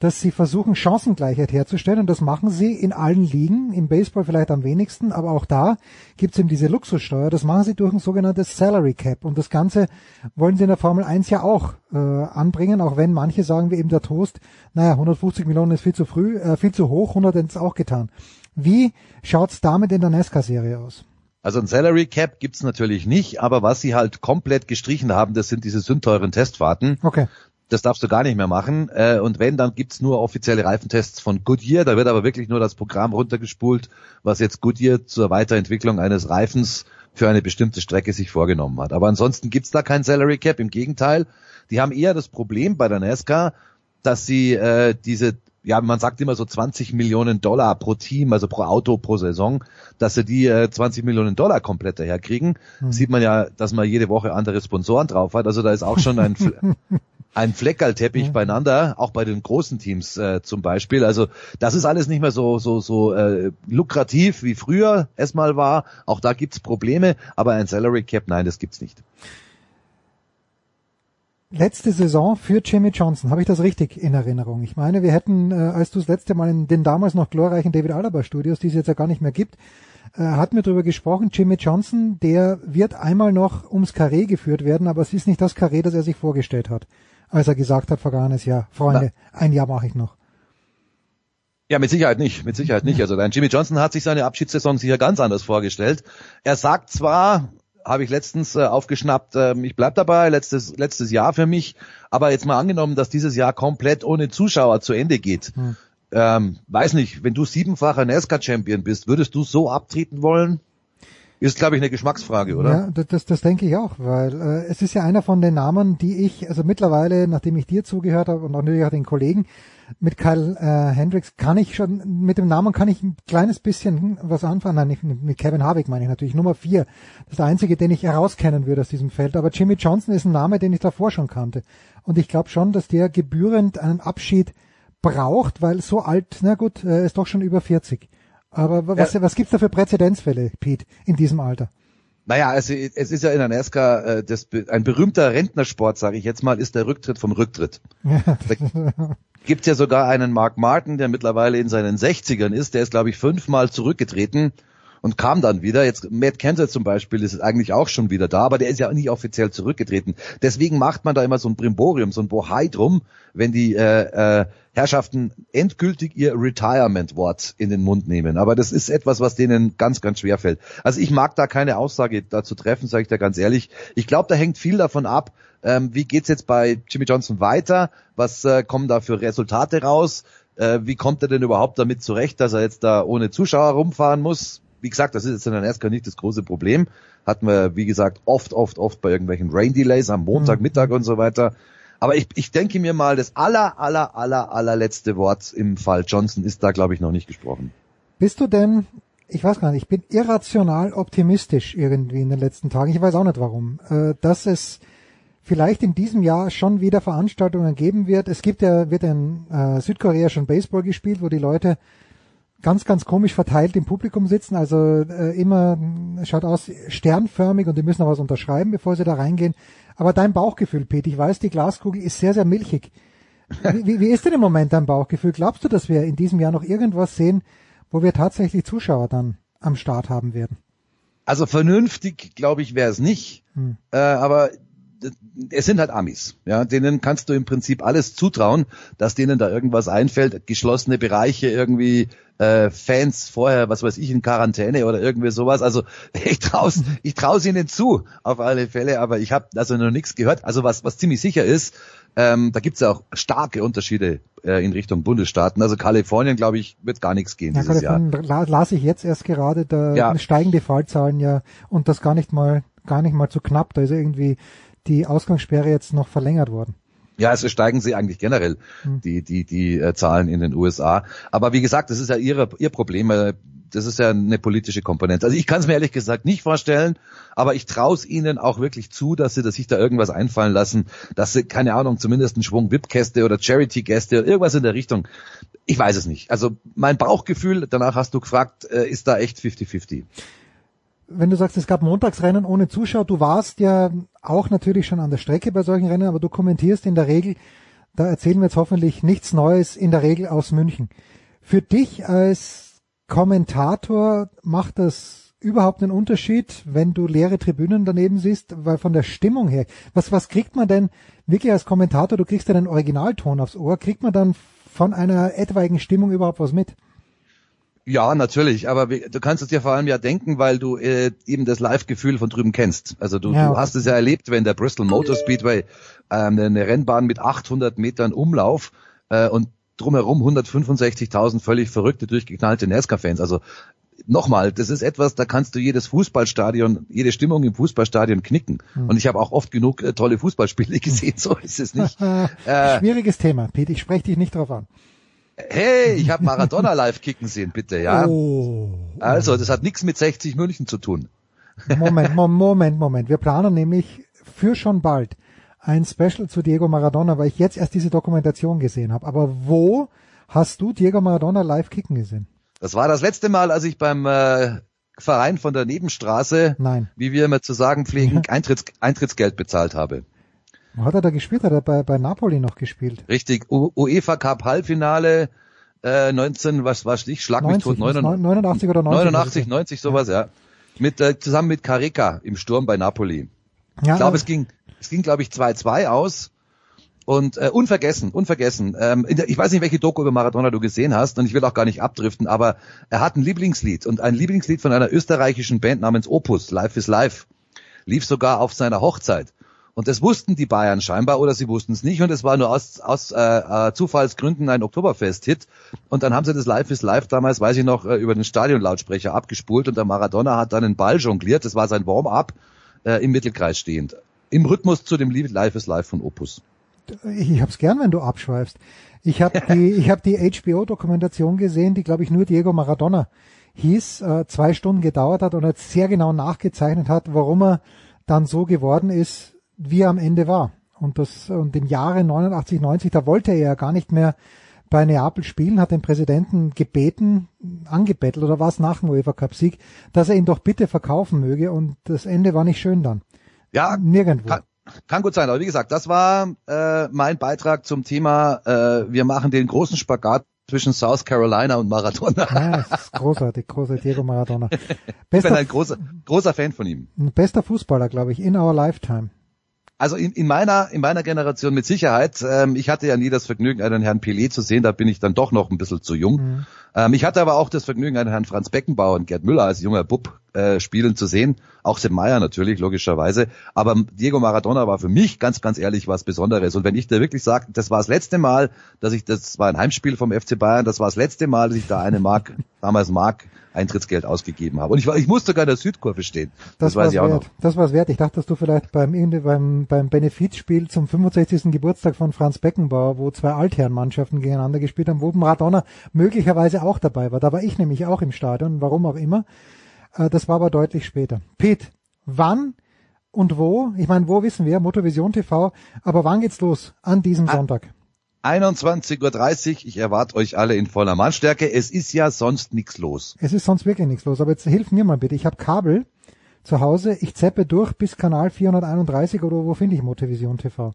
dass sie versuchen, Chancengleichheit herzustellen. Und das machen sie in allen Ligen, im Baseball vielleicht am wenigsten, aber auch da gibt's eben diese Luxussteuer. Das machen sie durch ein sogenanntes Salary Cap. Und das Ganze wollen sie in der Formel 1 ja auch äh, anbringen, auch wenn manche sagen, wie eben der Toast, naja, 150 Millionen ist viel zu früh, äh, viel zu hoch, 100 hätten es auch getan. Wie schaut's damit in der NASCAR-Serie aus? Also ein Salary Cap gibt's natürlich nicht, aber was sie halt komplett gestrichen haben, das sind diese sündteuren Testfahrten. Okay. Das darfst du gar nicht mehr machen. Äh, Und wenn, dann gibt's nur offizielle Reifentests von Goodyear. Da wird aber wirklich nur das Programm runtergespult, was jetzt Goodyear zur Weiterentwicklung eines Reifens für eine bestimmte Strecke sich vorgenommen hat. Aber ansonsten gibt's da kein Salary Cap. Im Gegenteil, die haben eher das Problem bei der NASCAR, dass sie äh, diese ja, man sagt immer so 20 Millionen Dollar pro Team, also pro Auto pro Saison, dass sie die äh, 20 Millionen Dollar komplett daherkriegen. Hm. Sieht man ja, dass man jede Woche andere Sponsoren drauf hat. Also da ist auch schon ein, ein Fleckerlteppich beieinander, auch bei den großen Teams äh, zum Beispiel. Also das ist alles nicht mehr so so so äh, lukrativ wie früher es mal war. Auch da gibt's Probleme, aber ein Salary Cap, nein, das gibt's nicht. Letzte Saison für Jimmy Johnson. Habe ich das richtig in Erinnerung? Ich meine, wir hätten, äh, als du das letzte Mal in den damals noch glorreichen David Alaba Studios, die es jetzt ja gar nicht mehr gibt, äh, hatten wir darüber gesprochen. Jimmy Johnson, der wird einmal noch ums Karree geführt werden, aber es ist nicht das Karree, das er sich vorgestellt hat, als er gesagt hat, vergangenes Jahr, Freunde, ein Jahr mache ich noch. Ja, mit Sicherheit nicht, mit Sicherheit nicht. Also dein Jimmy Johnson hat sich seine Abschiedssaison sicher ganz anders vorgestellt. Er sagt zwar, habe ich letztens äh, aufgeschnappt, äh, ich bleib dabei, letztes, letztes Jahr für mich, aber jetzt mal angenommen, dass dieses Jahr komplett ohne Zuschauer zu Ende geht. Hm. Ähm, weiß nicht, wenn du siebenfacher NASCAR-Champion bist, würdest du so abtreten wollen? Ist, glaube ich, eine Geschmacksfrage, oder? Ja, das, das, das denke ich auch, weil äh, es ist ja einer von den Namen, die ich, also mittlerweile, nachdem ich dir zugehört habe und auch natürlich auch den Kollegen, mit Kyle äh, Hendricks kann ich schon, mit dem Namen kann ich ein kleines bisschen was anfangen. Nein, mit Kevin Harvick meine ich natürlich, Nummer vier. Das ist der einzige, den ich herauskennen würde aus diesem Feld. Aber Jimmy Johnson ist ein Name, den ich davor schon kannte. Und ich glaube schon, dass der gebührend einen Abschied braucht, weil so alt, na gut, er ist doch schon über 40. Aber was, Ja. was gibt's da für Präzedenzfälle, Pete, in diesem Alter? Naja, es, es ist ja in der NASCAR äh, das, ein berühmter Rentnersport, sage ich jetzt mal, ist der Rücktritt vom Rücktritt. Gibt ja sogar einen Mark Martin, der mittlerweile in seinen 60ern ist, der ist, glaube ich, fünfmal zurückgetreten und kam dann wieder. Jetzt Matt Kenseth zum Beispiel ist eigentlich auch schon wieder da, aber der ist ja nicht offiziell zurückgetreten. Deswegen macht man da immer so ein Brimborium, so ein Bohai drum, wenn die äh, äh, Herrschaften endgültig ihr Retirement-Wort in den Mund nehmen. Aber das ist etwas, was denen ganz, ganz schwer fällt. Also ich mag da keine Aussage dazu treffen, sage ich da ganz ehrlich. Ich glaube, da hängt viel davon ab, ähm, wie geht's jetzt bei Jimmy Johnson weiter? Was äh, kommen da für Resultate raus? Äh, wie kommt er denn überhaupt damit zurecht, dass er jetzt da ohne Zuschauer rumfahren muss? Wie gesagt, das ist jetzt in Alaska nicht das große Problem. Hatten wir, wie gesagt, oft, oft, oft bei irgendwelchen Rain Delays am Montag, mhm. Mittag und so weiter. Aber ich, ich denke mir mal, das aller, aller, aller, allerletzte Wort im Fall Johnson ist da, glaube ich, noch nicht gesprochen. Bist du denn, ich weiß gar nicht, ich bin irrational optimistisch irgendwie in den letzten Tagen. Ich weiß auch nicht warum. Äh, dass es vielleicht in diesem Jahr schon wieder Veranstaltungen geben wird. Es gibt ja, wird in äh, Südkorea schon Baseball gespielt, wo die Leute ganz, ganz komisch verteilt im Publikum sitzen. Also äh, immer schaut aus sternförmig und die müssen noch was unterschreiben, bevor sie da reingehen. Aber dein Bauchgefühl, Pete, ich weiß, die Glaskugel ist sehr, sehr milchig. Wie, wie ist denn im Moment dein Bauchgefühl? Glaubst du, dass wir in diesem Jahr noch irgendwas sehen, wo wir tatsächlich Zuschauer dann am Start haben werden? Also vernünftig, glaube ich, wäre es nicht. Hm. Äh, aber es sind halt Amis, ja, denen kannst du im Prinzip alles zutrauen, dass denen da irgendwas einfällt, geschlossene Bereiche irgendwie, äh, Fans vorher, was weiß ich, in Quarantäne oder irgendwie sowas. Also ich trau's, ich trau's ihnen zu, auf alle Fälle, aber ich habe also noch nichts gehört. Also was, was ziemlich sicher ist, ähm, da gibt's ja auch starke Unterschiede äh, in Richtung Bundesstaaten. Also Kalifornien, glaube ich, wird gar nichts gehen ja, dieses Jahr. Las ich jetzt erst gerade, da ja. steigen die Fallzahlen ja und das gar nicht mal, gar nicht mal zu knapp. Da ist irgendwie die Ausgangssperre jetzt noch verlängert worden. Ja, also steigen sie eigentlich generell hm. die die die äh, Zahlen in den USA. Aber wie gesagt, das ist ja ihre ihr Problem. Äh, das ist ja eine politische Komponente. Also ich kann es mir ehrlich gesagt nicht vorstellen, aber ich traue es ihnen auch wirklich zu, dass sie dass sich da irgendwas einfallen lassen, dass sie keine Ahnung zumindest einen Schwung VIP-Gäste oder Charity-Gäste oder irgendwas in der Richtung. Ich weiß es nicht. Also mein Bauchgefühl, danach hast du gefragt, äh, ist da echt 50-50 wenn du sagst, es gab Montagsrennen ohne Zuschauer, du warst ja auch natürlich schon an der Strecke bei solchen Rennen, aber du kommentierst in der Regel, da erzählen wir jetzt hoffentlich nichts Neues, in der Regel aus München. Für dich als Kommentator macht das überhaupt einen Unterschied, wenn du leere Tribünen daneben siehst, weil von der Stimmung her, was, was kriegt man denn wirklich als Kommentator, du kriegst ja den Originalton aufs Ohr, kriegt man dann von einer etwaigen Stimmung überhaupt was mit? Ja, natürlich, aber du kannst es dir vor allem ja denken, weil du äh, eben das Live-Gefühl von drüben kennst. Also du, ja. du hast es ja erlebt, wenn der Bristol Motor Speedway ähm, eine Rennbahn mit 800 Metern Umlauf äh, und drumherum 165.000 völlig verrückte, durchgeknallte NASCAR-Fans. Also nochmal, das ist etwas, da kannst du jedes Fußballstadion, jede Stimmung im Fußballstadion knicken. Hm. Und ich habe auch oft genug äh, tolle Fußballspiele gesehen, so ist es nicht. äh, Schwieriges Thema, Pete, ich spreche dich nicht drauf an. Hey, ich habe Maradona live kicken sehen, bitte, ja. Oh. Also, das hat nichts mit 60 München zu tun. Moment, Moment, Moment. Wir planen nämlich für schon bald ein Special zu Diego Maradona, weil ich jetzt erst diese Dokumentation gesehen habe. Aber wo hast du Diego Maradona live kicken gesehen? Das war das letzte Mal, als ich beim äh, Verein von der Nebenstraße, Nein. wie wir immer zu sagen pflegen, Eintritts, Eintrittsgeld bezahlt habe. Wo hat er da gespielt? Hat er bei, bei Napoli noch gespielt? Richtig, U UEFA Cup Halbfinale äh, 19, was was ich, schlag 90, mich tot, 89, 89 oder 90. 89, 90 sowas, ja. ja. Mit äh, zusammen mit Carica im Sturm bei Napoli. Ja, ich glaube, es ging es ging glaube ich 2-2 aus. Und äh, unvergessen, unvergessen. Ähm, der, ich weiß nicht, welche Doku über Maradona du gesehen hast, und ich will auch gar nicht abdriften, aber er hat ein Lieblingslied und ein Lieblingslied von einer österreichischen Band namens Opus, Life is Life, lief sogar auf seiner Hochzeit. Und das wussten die Bayern scheinbar oder sie wussten es nicht und es war nur aus, aus äh, äh, Zufallsgründen ein Oktoberfest-Hit. Und dann haben sie das Live is Live damals, weiß ich noch, äh, über den Stadionlautsprecher abgespult und der Maradona hat dann einen Ball jongliert, das war sein Warm-up, äh, im Mittelkreis stehend. Im Rhythmus zu dem Live is Live von Opus. Ich hab's gern, wenn du abschweifst. Ich habe die, ich hab die HBO-Dokumentation gesehen, die, glaube ich, nur Diego Maradona hieß, äh, zwei Stunden gedauert hat und jetzt sehr genau nachgezeichnet hat, warum er dann so geworden ist, wie er am Ende war. Und das, und im Jahre 89, 90, da wollte er ja gar nicht mehr bei Neapel spielen, hat den Präsidenten gebeten, angebettelt oder war es nach dem UEFA Cup Sieg, dass er ihn doch bitte verkaufen möge und das Ende war nicht schön dann. Ja, nirgendwo. Kann, kann gut sein, aber wie gesagt, das war äh, mein Beitrag zum Thema, äh, wir machen den großen Spagat zwischen South Carolina und Maradona. Ja, das ist großartig, großartig, Diego Maradona. ich bin ein großer, großer Fan von ihm. Bester Fußballer, glaube ich, in our lifetime. Also in, in meiner in meiner Generation mit Sicherheit. Ähm, ich hatte ja nie das Vergnügen, einen Herrn Pelé zu sehen. Da bin ich dann doch noch ein bisschen zu jung. Mhm. Ähm, ich hatte aber auch das Vergnügen, einen Herrn Franz Beckenbauer und Gerd Müller als junger Bub äh, spielen zu sehen. Auch Sepp Meier natürlich, logischerweise. Aber Diego Maradona war für mich ganz, ganz ehrlich was Besonderes. Und wenn ich dir wirklich sage, das war das letzte Mal, dass ich, das war ein Heimspiel vom FC Bayern, das war das letzte Mal, dass ich da eine Mark, damals Mark, Eintrittsgeld ausgegeben habe. Und ich, war, ich musste sogar in der Südkurve stehen. Das, das weiß ich auch wert. noch. Das war es wert. Ich dachte, dass du vielleicht beim, beim, beim Benefizspiel zum 65. Geburtstag von Franz Beckenbauer, wo zwei Altherrenmannschaften gegeneinander gespielt haben, wo Maradona möglicherweise auch dabei war. Da war ich nämlich auch im Stadion, warum auch immer. Äh, das war aber deutlich später. Pete, wann und wo? Ich meine, wo wissen wir? Motorvision TV. Aber wann geht's los? An diesem ah. Sonntag. 21.30 Uhr. Ich erwarte euch alle in voller Mannstärke. Es ist ja sonst nichts los. Es ist sonst wirklich nichts los. Aber jetzt hilf mir mal bitte. Ich habe Kabel zu Hause. Ich zeppe durch bis Kanal 431 oder wo finde ich Motivision TV?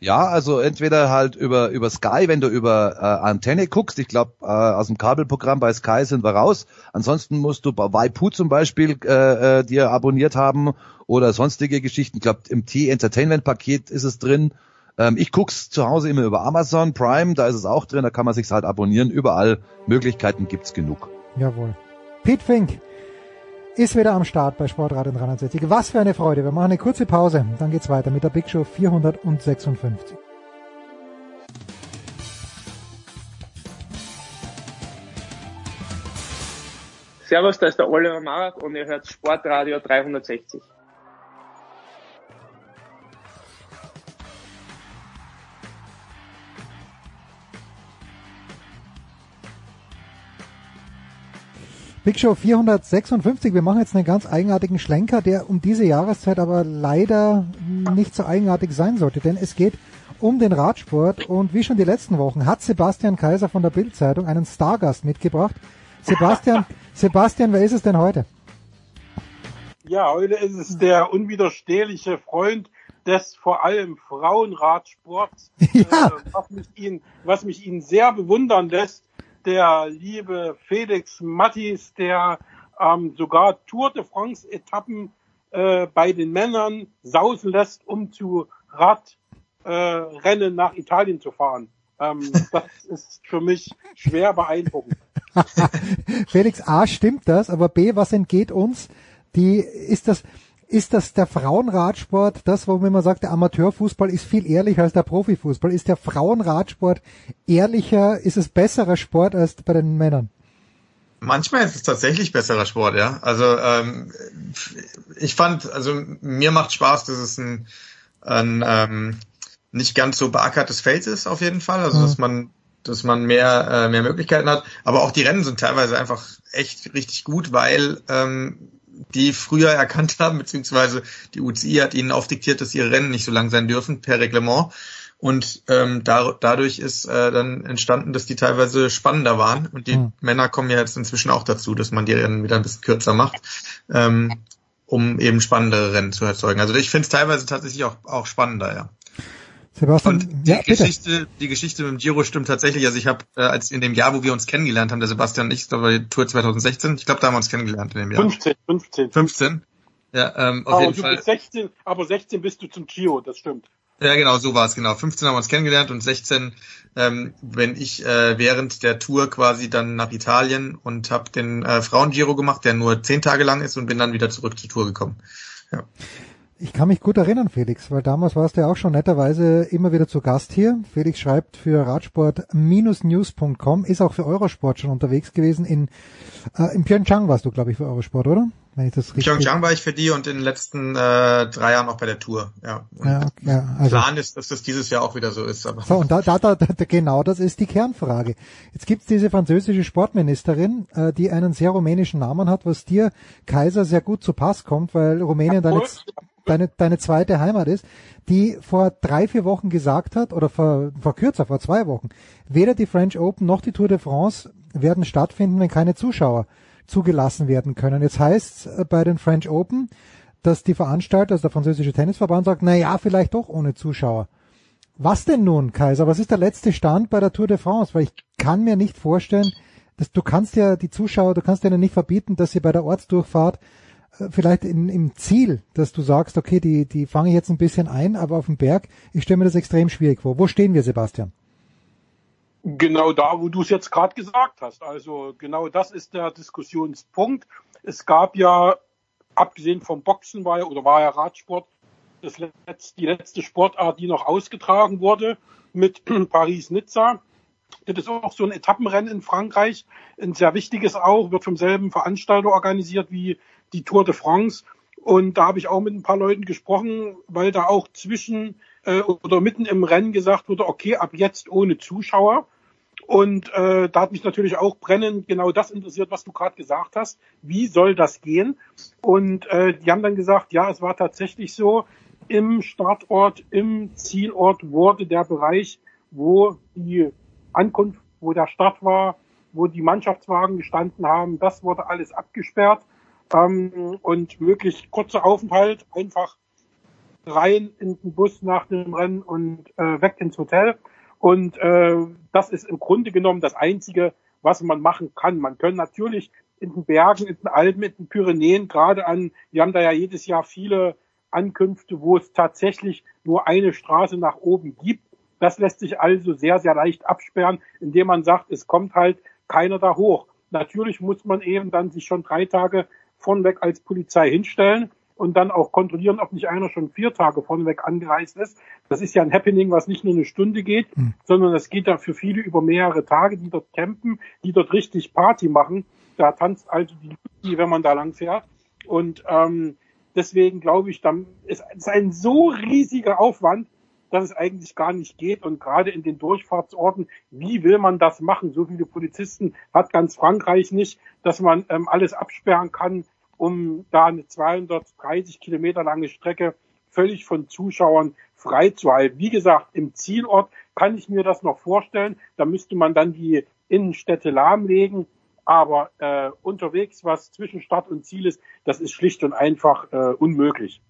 Ja, also entweder halt über über Sky, wenn du über äh, Antenne guckst. Ich glaube, äh, aus dem Kabelprogramm bei Sky sind wir raus. Ansonsten musst du bei Waipu zum Beispiel äh, äh, dir abonniert haben oder sonstige Geschichten. Ich glaube, im T-Entertainment-Paket ist es drin. Ähm, ich guck's zu Hause immer über Amazon Prime, da ist es auch drin, da kann man sich's halt abonnieren. Überall Möglichkeiten gibt's genug. Jawohl. Pete Fink ist wieder am Start bei Sportradio 360. Was für eine Freude. Wir machen eine kurze Pause, dann geht's weiter mit der Big Show 456. Servus, da ist der Oliver Marat und ihr hört Sportradio 360. Big Show 456. Wir machen jetzt einen ganz eigenartigen Schlenker, der um diese Jahreszeit aber leider nicht so eigenartig sein sollte, denn es geht um den Radsport und wie schon die letzten Wochen hat Sebastian Kaiser von der Bildzeitung einen Stargast mitgebracht. Sebastian, Sebastian, wer ist es denn heute? Ja, heute ist es der unwiderstehliche Freund des vor allem Frauenradsports, ja. äh, was, mich ihn, was mich ihn sehr bewundern lässt der liebe Felix Mattis, der ähm, sogar Tour de France Etappen äh, bei den Männern sausen lässt, um zu Radrennen äh, nach Italien zu fahren. Ähm, das ist für mich schwer beeindruckend. Felix A stimmt das, aber B, was entgeht uns? Die ist das ist das der Frauenradsport, das, wo man sagt, der Amateurfußball ist viel ehrlicher als der Profifußball? Ist der Frauenradsport ehrlicher, ist es besserer Sport als bei den Männern? Manchmal ist es tatsächlich besserer Sport, ja. Also ähm, ich fand, also mir macht Spaß, dass es ein, ein ähm, nicht ganz so beackertes Feld ist auf jeden Fall. Also mhm. dass man dass man mehr äh, mehr Möglichkeiten hat. Aber auch die Rennen sind teilweise einfach echt richtig gut, weil ähm, die früher erkannt haben, beziehungsweise die UCI hat ihnen aufdiktiert, dass ihre Rennen nicht so lang sein dürfen per Reglement. Und ähm, da, dadurch ist äh, dann entstanden, dass die teilweise spannender waren. Und die mhm. Männer kommen ja jetzt inzwischen auch dazu, dass man die Rennen wieder ein bisschen kürzer macht, ähm, um eben spannendere Rennen zu erzeugen. Also ich finde es teilweise tatsächlich auch, auch spannender, ja. Sebastian, und die ja, Geschichte, die Geschichte mit dem Giro stimmt tatsächlich. Also ich habe äh, als in dem Jahr, wo wir uns kennengelernt haben, der Sebastian und ich, da war die Tour 2016. Ich glaube, da haben wir uns kennengelernt in dem Jahr. 15, 15. 15. Ja, ähm, auf aber jeden Fall. 16, aber 16 bist du zum Giro, das stimmt. Ja, genau, so war es, genau. 15 haben wir uns kennengelernt und 16 ähm, wenn ich äh, während der Tour quasi dann nach Italien und habe den äh, Frauen-Giro gemacht, der nur zehn Tage lang ist und bin dann wieder zurück zur Tour gekommen. Ja. Ich kann mich gut erinnern, Felix, weil damals warst du ja auch schon netterweise immer wieder zu Gast hier. Felix schreibt für Radsport-news.com, ist auch für Eurosport schon unterwegs gewesen. In, äh, in Pyeongchang warst du, glaube ich, für Eurosport, oder? Wenn ich das richtig Pyeongchang war ich für die und in den letzten äh, drei Jahren auch bei der Tour. Ja, und ja, okay, ja also. Plan ist, dass das dieses Jahr auch wieder so ist. Aber so, und da, da, da, da, genau das ist die Kernfrage. Jetzt gibt's diese französische Sportministerin, äh, die einen sehr rumänischen Namen hat, was dir, Kaiser, sehr gut zu Pass kommt, weil Rumänien dann jetzt deine, deine zweite Heimat ist, die vor drei, vier Wochen gesagt hat, oder vor, vor kürzer, vor zwei Wochen, weder die French Open noch die Tour de France werden stattfinden, wenn keine Zuschauer zugelassen werden können. Jetzt heißt äh, bei den French Open, dass die Veranstalter, also der französische Tennisverband sagt, na ja, vielleicht doch ohne Zuschauer. Was denn nun, Kaiser? Was ist der letzte Stand bei der Tour de France? Weil ich kann mir nicht vorstellen, dass du kannst ja die Zuschauer, du kannst denen nicht verbieten, dass sie bei der Ortsdurchfahrt vielleicht in, im Ziel, dass du sagst, okay, die, die fange ich jetzt ein bisschen ein, aber auf dem Berg, ich stelle mir das extrem schwierig vor. Wo stehen wir, Sebastian? Genau da, wo du es jetzt gerade gesagt hast. Also genau das ist der Diskussionspunkt. Es gab ja, abgesehen vom Boxen war ja, oder war ja Radsport, das letzte, die letzte Sportart, die noch ausgetragen wurde mit Paris-Nizza. Das ist auch so ein Etappenrennen in Frankreich, ein sehr wichtiges auch, wird vom selben Veranstalter organisiert wie die Tour de France. Und da habe ich auch mit ein paar Leuten gesprochen, weil da auch zwischen äh, oder mitten im Rennen gesagt wurde, okay, ab jetzt ohne Zuschauer. Und äh, da hat mich natürlich auch brennend genau das interessiert, was du gerade gesagt hast. Wie soll das gehen? Und äh, die haben dann gesagt, ja, es war tatsächlich so, im Startort, im Zielort wurde der Bereich, wo die Ankunft, wo der Start war, wo die Mannschaftswagen gestanden haben, das wurde alles abgesperrt ähm, und möglichst kurzer Aufenthalt, einfach rein in den Bus nach dem Rennen und äh, weg ins Hotel. Und äh, das ist im Grunde genommen das Einzige, was man machen kann. Man kann natürlich in den Bergen, in den Alpen, in den Pyrenäen, gerade an, wir haben da ja jedes Jahr viele Ankünfte, wo es tatsächlich nur eine Straße nach oben gibt. Das lässt sich also sehr, sehr leicht absperren, indem man sagt, es kommt halt keiner da hoch. Natürlich muss man eben dann sich schon drei Tage vornweg als Polizei hinstellen und dann auch kontrollieren, ob nicht einer schon vier Tage vorneweg angereist ist. Das ist ja ein Happening, was nicht nur eine Stunde geht, mhm. sondern es geht da für viele über mehrere Tage, die dort campen, die dort richtig Party machen. Da tanzt also die, Luzi, wenn man da lang fährt. Und ähm, deswegen glaube ich, dann ist es ein so riesiger Aufwand, dass es eigentlich gar nicht geht. Und gerade in den Durchfahrtsorten, wie will man das machen? So viele Polizisten hat ganz Frankreich nicht, dass man ähm, alles absperren kann um da eine 230 Kilometer lange Strecke völlig von Zuschauern freizuhalten. Wie gesagt, im Zielort kann ich mir das noch vorstellen. Da müsste man dann die Innenstädte lahmlegen. Aber äh, unterwegs, was zwischen Start und Ziel ist, das ist schlicht und einfach äh, unmöglich.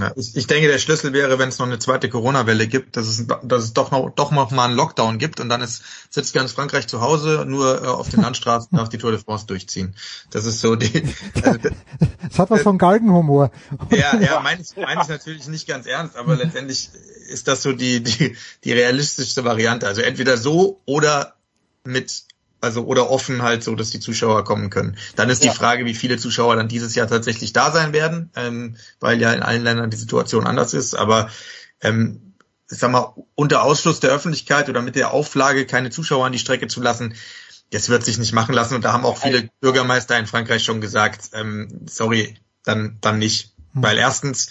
Ja, ich, ich denke, der Schlüssel wäre, wenn es noch eine zweite Corona-Welle gibt, dass es, dass es doch noch, doch noch mal einen Lockdown gibt und dann ist, sitzt ganz Frankreich zu Hause, nur äh, auf den Landstraßen darf die Tour de France durchziehen. Das ist so die. Also, das hat was von Galgenhumor. Ja, ja, meine ich, mein ich natürlich nicht ganz ernst, aber letztendlich ist das so die, die, die realistischste Variante. Also entweder so oder mit also oder offen halt so, dass die Zuschauer kommen können. Dann ist ja. die Frage, wie viele Zuschauer dann dieses Jahr tatsächlich da sein werden, ähm, weil ja in allen Ländern die Situation anders ist. Aber ähm, ich sag mal, unter Ausschluss der Öffentlichkeit oder mit der Auflage, keine Zuschauer an die Strecke zu lassen, das wird sich nicht machen lassen. Und da haben auch viele Bürgermeister in Frankreich schon gesagt, ähm, sorry, dann, dann nicht. Hm. Weil erstens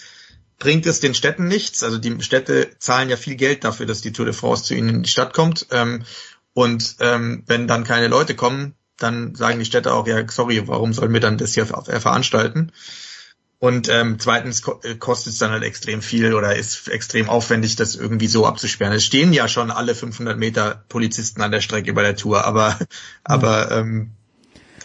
bringt es den Städten nichts. Also die Städte zahlen ja viel Geld dafür, dass die Tour de France zu ihnen in die Stadt kommt. Ähm, und ähm, wenn dann keine Leute kommen, dann sagen die Städte auch, ja, sorry, warum sollen wir dann das hier veranstalten? Und ähm, zweitens äh, kostet es dann halt extrem viel oder ist extrem aufwendig, das irgendwie so abzusperren. Es stehen ja schon alle 500 Meter Polizisten an der Strecke bei der Tour, aber, mhm. aber ähm,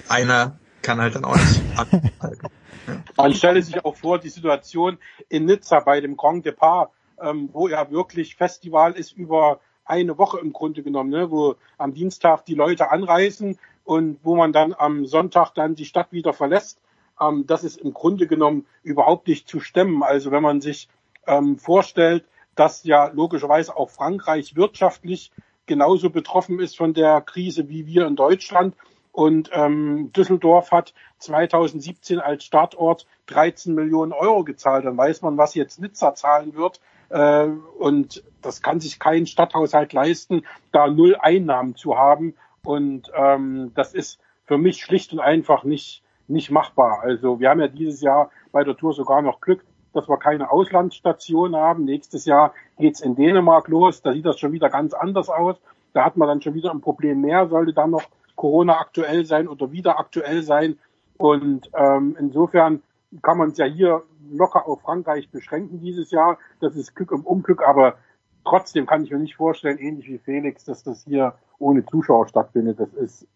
einer kann halt dann auch nicht abhalten. Ja. Man stelle sich auch vor, die Situation in Nizza bei dem Grand Depart, ähm, wo ja wirklich Festival ist über eine Woche im Grunde genommen, ne, wo am Dienstag die Leute anreisen und wo man dann am Sonntag dann die Stadt wieder verlässt. Ähm, das ist im Grunde genommen überhaupt nicht zu stemmen. Also wenn man sich ähm, vorstellt, dass ja logischerweise auch Frankreich wirtschaftlich genauso betroffen ist von der Krise wie wir in Deutschland. Und ähm, Düsseldorf hat 2017 als Startort 13 Millionen Euro gezahlt. Dann weiß man, was jetzt Nizza zahlen wird. Äh, und das kann sich kein Stadthaushalt leisten, da null Einnahmen zu haben. Und ähm, das ist für mich schlicht und einfach nicht, nicht machbar. Also wir haben ja dieses Jahr bei der Tour sogar noch Glück, dass wir keine Auslandsstation haben. Nächstes Jahr geht's in Dänemark los. Da sieht das schon wieder ganz anders aus. Da hat man dann schon wieder ein Problem mehr. Sollte dann noch Corona aktuell sein oder wieder aktuell sein. Und ähm, insofern kann man es ja hier locker auf Frankreich beschränken dieses Jahr. Das ist Glück im Unglück, aber trotzdem kann ich mir nicht vorstellen, ähnlich wie Felix, dass das hier ohne Zuschauer stattfindet. Das ist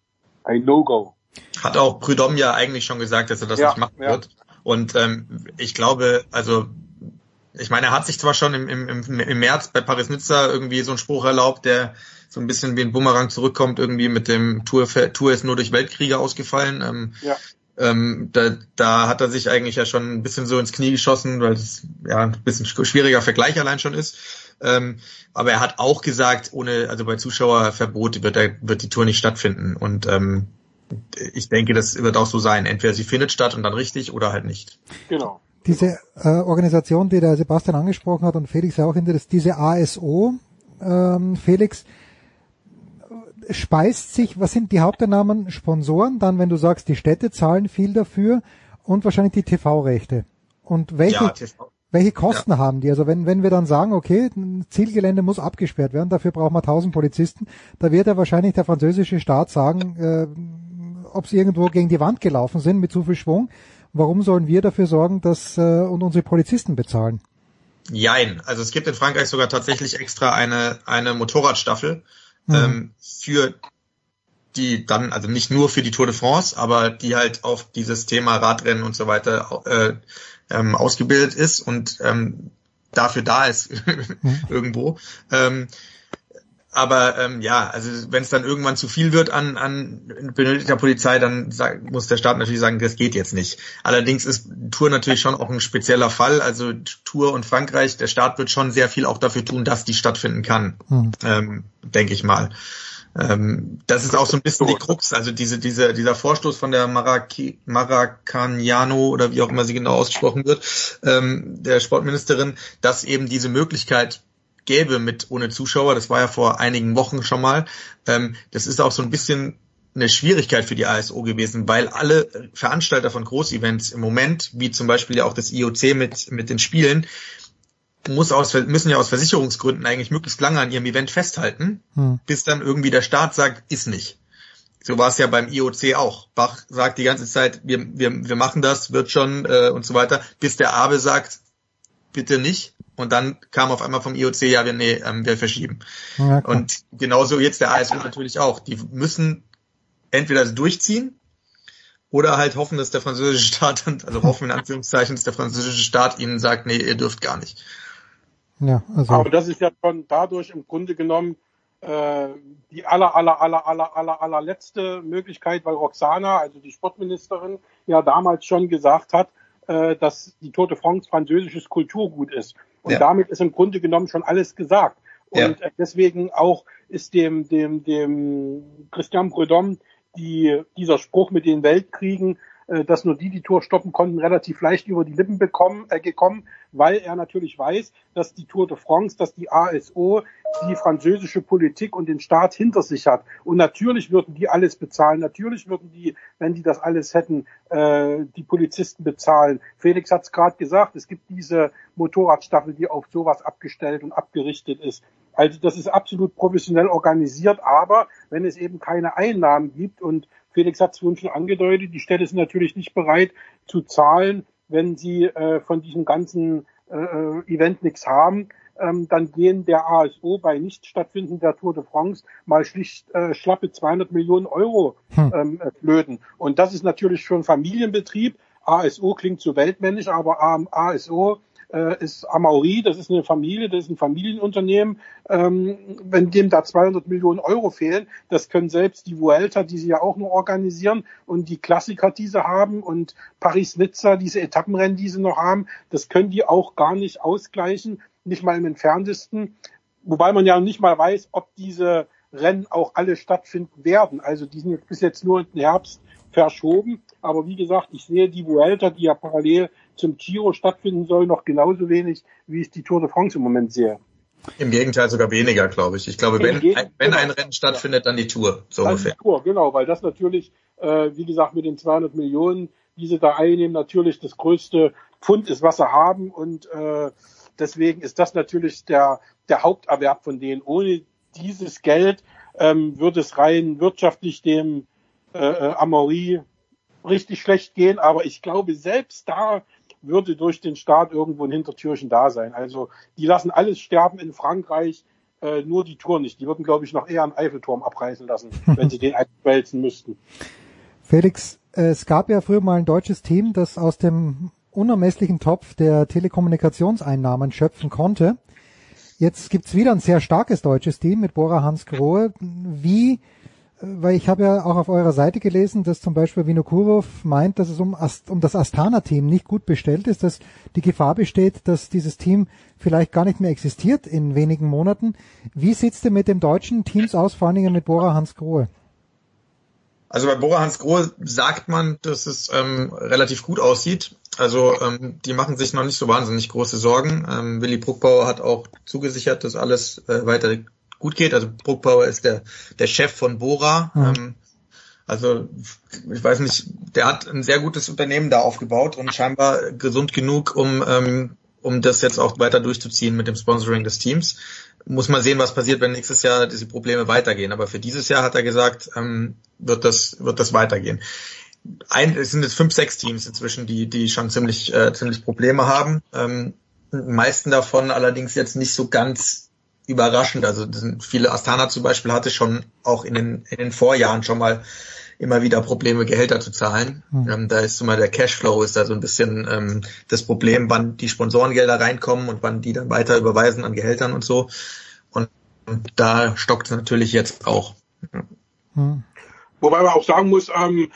ein No-Go. Hat auch Prudhomme ja eigentlich schon gesagt, dass er das ja, nicht machen ja. wird. Und ähm, ich glaube, also Ich meine, er hat sich zwar schon im, im, im März bei Paris-Nizza irgendwie so einen Spruch erlaubt, der so ein bisschen wie ein Bumerang zurückkommt, irgendwie mit dem Tour, Tour ist nur durch Weltkriege ausgefallen. Ähm, ja. Ähm, da, da hat er sich eigentlich ja schon ein bisschen so ins Knie geschossen, weil es ja ein bisschen schwieriger Vergleich allein schon ist. Ähm, aber er hat auch gesagt, ohne, also bei Zuschauerverbot wird, er, wird die Tour nicht stattfinden. Und ähm, ich denke, das wird auch so sein. Entweder sie findet statt und dann richtig oder halt nicht. Genau. Diese äh, Organisation, die der Sebastian angesprochen hat und Felix auch hinter das, diese ASO, ähm, Felix, speist sich, was sind die Haupteinnahmen? Sponsoren, dann wenn du sagst, die Städte zahlen viel dafür und wahrscheinlich die TV-Rechte. Und welche, ja, TV. welche Kosten ja. haben die? Also wenn, wenn wir dann sagen, okay, ein Zielgelände muss abgesperrt werden, dafür brauchen wir tausend Polizisten, da wird ja wahrscheinlich der französische Staat sagen, äh, ob sie irgendwo gegen die Wand gelaufen sind mit zu viel Schwung. Warum sollen wir dafür sorgen, dass äh, und unsere Polizisten bezahlen? Jein. Also es gibt in Frankreich sogar tatsächlich extra eine, eine Motorradstaffel mhm. ähm, für die dann, also nicht nur für die Tour de France, aber die halt auf dieses Thema Radrennen und so weiter äh, ähm, ausgebildet ist und ähm, dafür da ist mhm. irgendwo. Ähm, aber ähm, ja, also wenn es dann irgendwann zu viel wird an, an benötigter Polizei, dann sag, muss der Staat natürlich sagen, das geht jetzt nicht. Allerdings ist Tour natürlich schon auch ein spezieller Fall. Also Tour und Frankreich, der Staat wird schon sehr viel auch dafür tun, dass die stattfinden kann, hm. ähm, denke ich mal. Ähm, das ist auch so ein bisschen die Krux, also diese, diese, dieser Vorstoß von der Maraki, Maracaniano oder wie auch immer sie genau ausgesprochen wird, ähm, der Sportministerin, dass eben diese Möglichkeit gäbe mit ohne Zuschauer, das war ja vor einigen Wochen schon mal, ähm, das ist auch so ein bisschen eine Schwierigkeit für die ASO gewesen, weil alle Veranstalter von Großevents im Moment, wie zum Beispiel ja auch das IOC mit, mit den Spielen, muss aus, müssen ja aus Versicherungsgründen eigentlich möglichst lange an ihrem Event festhalten, hm. bis dann irgendwie der Staat sagt, ist nicht. So war es ja beim IOC auch. Bach sagt die ganze Zeit, wir, wir, wir machen das, wird schon äh, und so weiter, bis der Abe sagt, bitte nicht. Und dann kam auf einmal vom IOC, ja, wir, nee, ähm, wir verschieben. Ja, und genauso jetzt der ASU natürlich auch. Die müssen entweder durchziehen oder halt hoffen, dass der französische Staat, also hoffen in Anführungszeichen, dass der französische Staat ihnen sagt, nee, ihr dürft gar nicht. Ja, also. Aber das ist ja schon dadurch im Grunde genommen äh, die aller, aller, aller, aller, aller, allerletzte Möglichkeit, weil Roxana, also die Sportministerin, ja damals schon gesagt hat, äh, dass die Tote France französisches Kulturgut ist. Und ja. damit ist im Grunde genommen schon alles gesagt. Und ja. Äh, deswegen auch ist dem, dem, dem Christian Prudhomme die, dieser Spruch mit den Weltkriegen dass nur die die Tour stoppen konnten, relativ leicht über die Lippen bekommen, äh, gekommen, weil er natürlich weiß, dass die Tour de France, dass die ASO die französische Politik und den Staat hinter sich hat. Und natürlich würden die alles bezahlen. Natürlich würden die, wenn die das alles hätten, äh, die Polizisten bezahlen. Felix hat es gerade gesagt, es gibt diese Motorradstaffel, die auf sowas abgestellt und abgerichtet ist. Also das ist absolut professionell organisiert, aber wenn es eben keine Einnahmen gibt und Felix hat es vorhin schon angedeutet, die Städte sind natürlich nicht bereit zu zahlen, wenn sie äh, von diesem ganzen äh, Event nichts haben. Ähm, dann gehen der ASO bei nicht stattfinden der Tour de France mal schlicht äh, schlappe 200 Millionen Euro hm. ähm, äh, flöten. Und das ist natürlich schon Familienbetrieb. ASO klingt so weltmännisch, aber ASO äh, ist Amaury, das ist eine Familie, das ist ein Familienunternehmen. Ähm, wenn dem da 200 Millionen Euro fehlen, das können selbst die Vuelta, die sie ja auch nur organisieren und die Klassiker, die sie haben und Paris-Nizza, diese Etappenrennen, die sie noch haben, das können die auch gar nicht ausgleichen, nicht mal im entferntesten. Wobei man ja nicht mal weiß, ob diese Rennen auch alle stattfinden werden. Also die sind bis jetzt nur den Herbst verschoben. Aber wie gesagt, ich sehe die Vuelta, die ja parallel zum Giro stattfinden soll, noch genauso wenig, wie ich die Tour de France im Moment sehe. Im Gegenteil sogar weniger, glaube ich. Ich glaube, wenn, ein, wenn ein Rennen stattfindet, dann die Tour, so dann ungefähr. Die Tour, genau, weil das natürlich, äh, wie gesagt, mit den 200 Millionen, die sie da einnehmen, natürlich das größte Pfund ist, was sie haben und äh, deswegen ist das natürlich der, der Haupterwerb von denen. Ohne dieses Geld ähm, würde es rein wirtschaftlich dem äh, äh Amaury richtig schlecht gehen, aber ich glaube, selbst da würde durch den Staat irgendwo ein Hintertürchen da sein. Also die lassen alles sterben in Frankreich, äh, nur die Tour nicht. Die würden, glaube ich, noch eher einen Eiffelturm abreißen lassen, wenn sie den einwälzen müssten. Felix, äh, es gab ja früher mal ein deutsches Team, das aus dem unermesslichen Topf der Telekommunikationseinnahmen schöpfen konnte. Jetzt gibt's wieder ein sehr starkes deutsches Team mit Bora Hans Grohe. Wie weil ich habe ja auch auf eurer Seite gelesen, dass zum Beispiel Vinokurov meint, dass es um, Ast um das Astana-Team nicht gut bestellt ist, dass die Gefahr besteht, dass dieses Team vielleicht gar nicht mehr existiert in wenigen Monaten. Wie sieht's denn mit dem deutschen Teams aus, vor allen Dingen mit Bora Hans Grohe? Also bei Bora Hans Grohe sagt man, dass es ähm, relativ gut aussieht. Also ähm, die machen sich noch nicht so wahnsinnig große Sorgen. Ähm, Willi Bruckbauer hat auch zugesichert, dass alles äh, weiter gut geht. Also Bruckbauer ist der, der Chef von Bora. Mhm. Ähm, also ich weiß nicht, der hat ein sehr gutes Unternehmen da aufgebaut und scheinbar gesund genug, um, ähm, um das jetzt auch weiter durchzuziehen mit dem Sponsoring des Teams. Muss man sehen, was passiert, wenn nächstes Jahr diese Probleme weitergehen. Aber für dieses Jahr hat er gesagt, ähm, wird das wird das weitergehen. Ein, es sind jetzt fünf, sechs Teams inzwischen, die die schon ziemlich äh, ziemlich Probleme haben. Ähm, meisten davon allerdings jetzt nicht so ganz überraschend. Also viele Astana zum Beispiel hatte schon auch in den, in den Vorjahren schon mal immer wieder Probleme, Gehälter zu zahlen. Mhm. Ähm, da ist immer der Cashflow ist da so ein bisschen ähm, das Problem, wann die Sponsorengelder reinkommen und wann die dann weiter überweisen an Gehältern und so. Und, und da stockt es natürlich jetzt auch. Mhm. Wobei man auch sagen muss, ähm,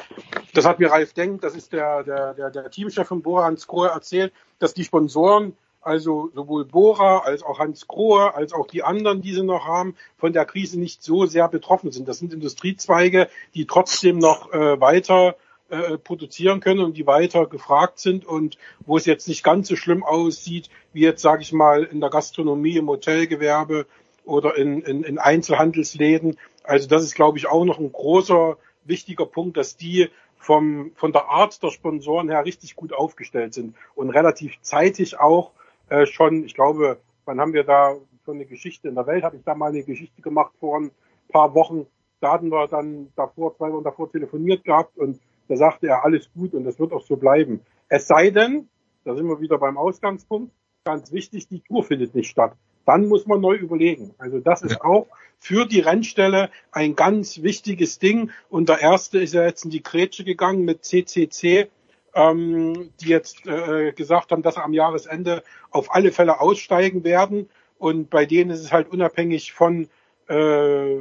das hat mir Ralf Denk, das ist der, der, der, der Teamchef von Bora Hans Krohe erzählt, dass die Sponsoren also sowohl Bohrer als auch Hans Grohe als auch die anderen, die sie noch haben, von der Krise nicht so sehr betroffen sind. Das sind Industriezweige, die trotzdem noch äh, weiter äh, produzieren können und die weiter gefragt sind und wo es jetzt nicht ganz so schlimm aussieht, wie jetzt, sage ich mal, in der Gastronomie, im Hotelgewerbe oder in, in, in Einzelhandelsläden. Also das ist, glaube ich, auch noch ein großer, wichtiger Punkt, dass die vom, von der Art der Sponsoren her richtig gut aufgestellt sind und relativ zeitig auch äh, schon, ich glaube, wann haben wir da schon eine Geschichte in der Welt, habe ich da mal eine Geschichte gemacht vor ein paar Wochen. Da hatten wir dann davor, zwei Wochen davor telefoniert gehabt und da sagte er, alles gut und das wird auch so bleiben. Es sei denn, da sind wir wieder beim Ausgangspunkt, ganz wichtig, die Tour findet nicht statt. Dann muss man neu überlegen. Also das ist auch für die Rennstelle ein ganz wichtiges Ding. Und der erste ist ja jetzt in die Grätsche gegangen mit CCC ähm, die jetzt äh, gesagt haben, dass sie am Jahresende auf alle Fälle aussteigen werden. Und bei denen ist es halt unabhängig von, äh,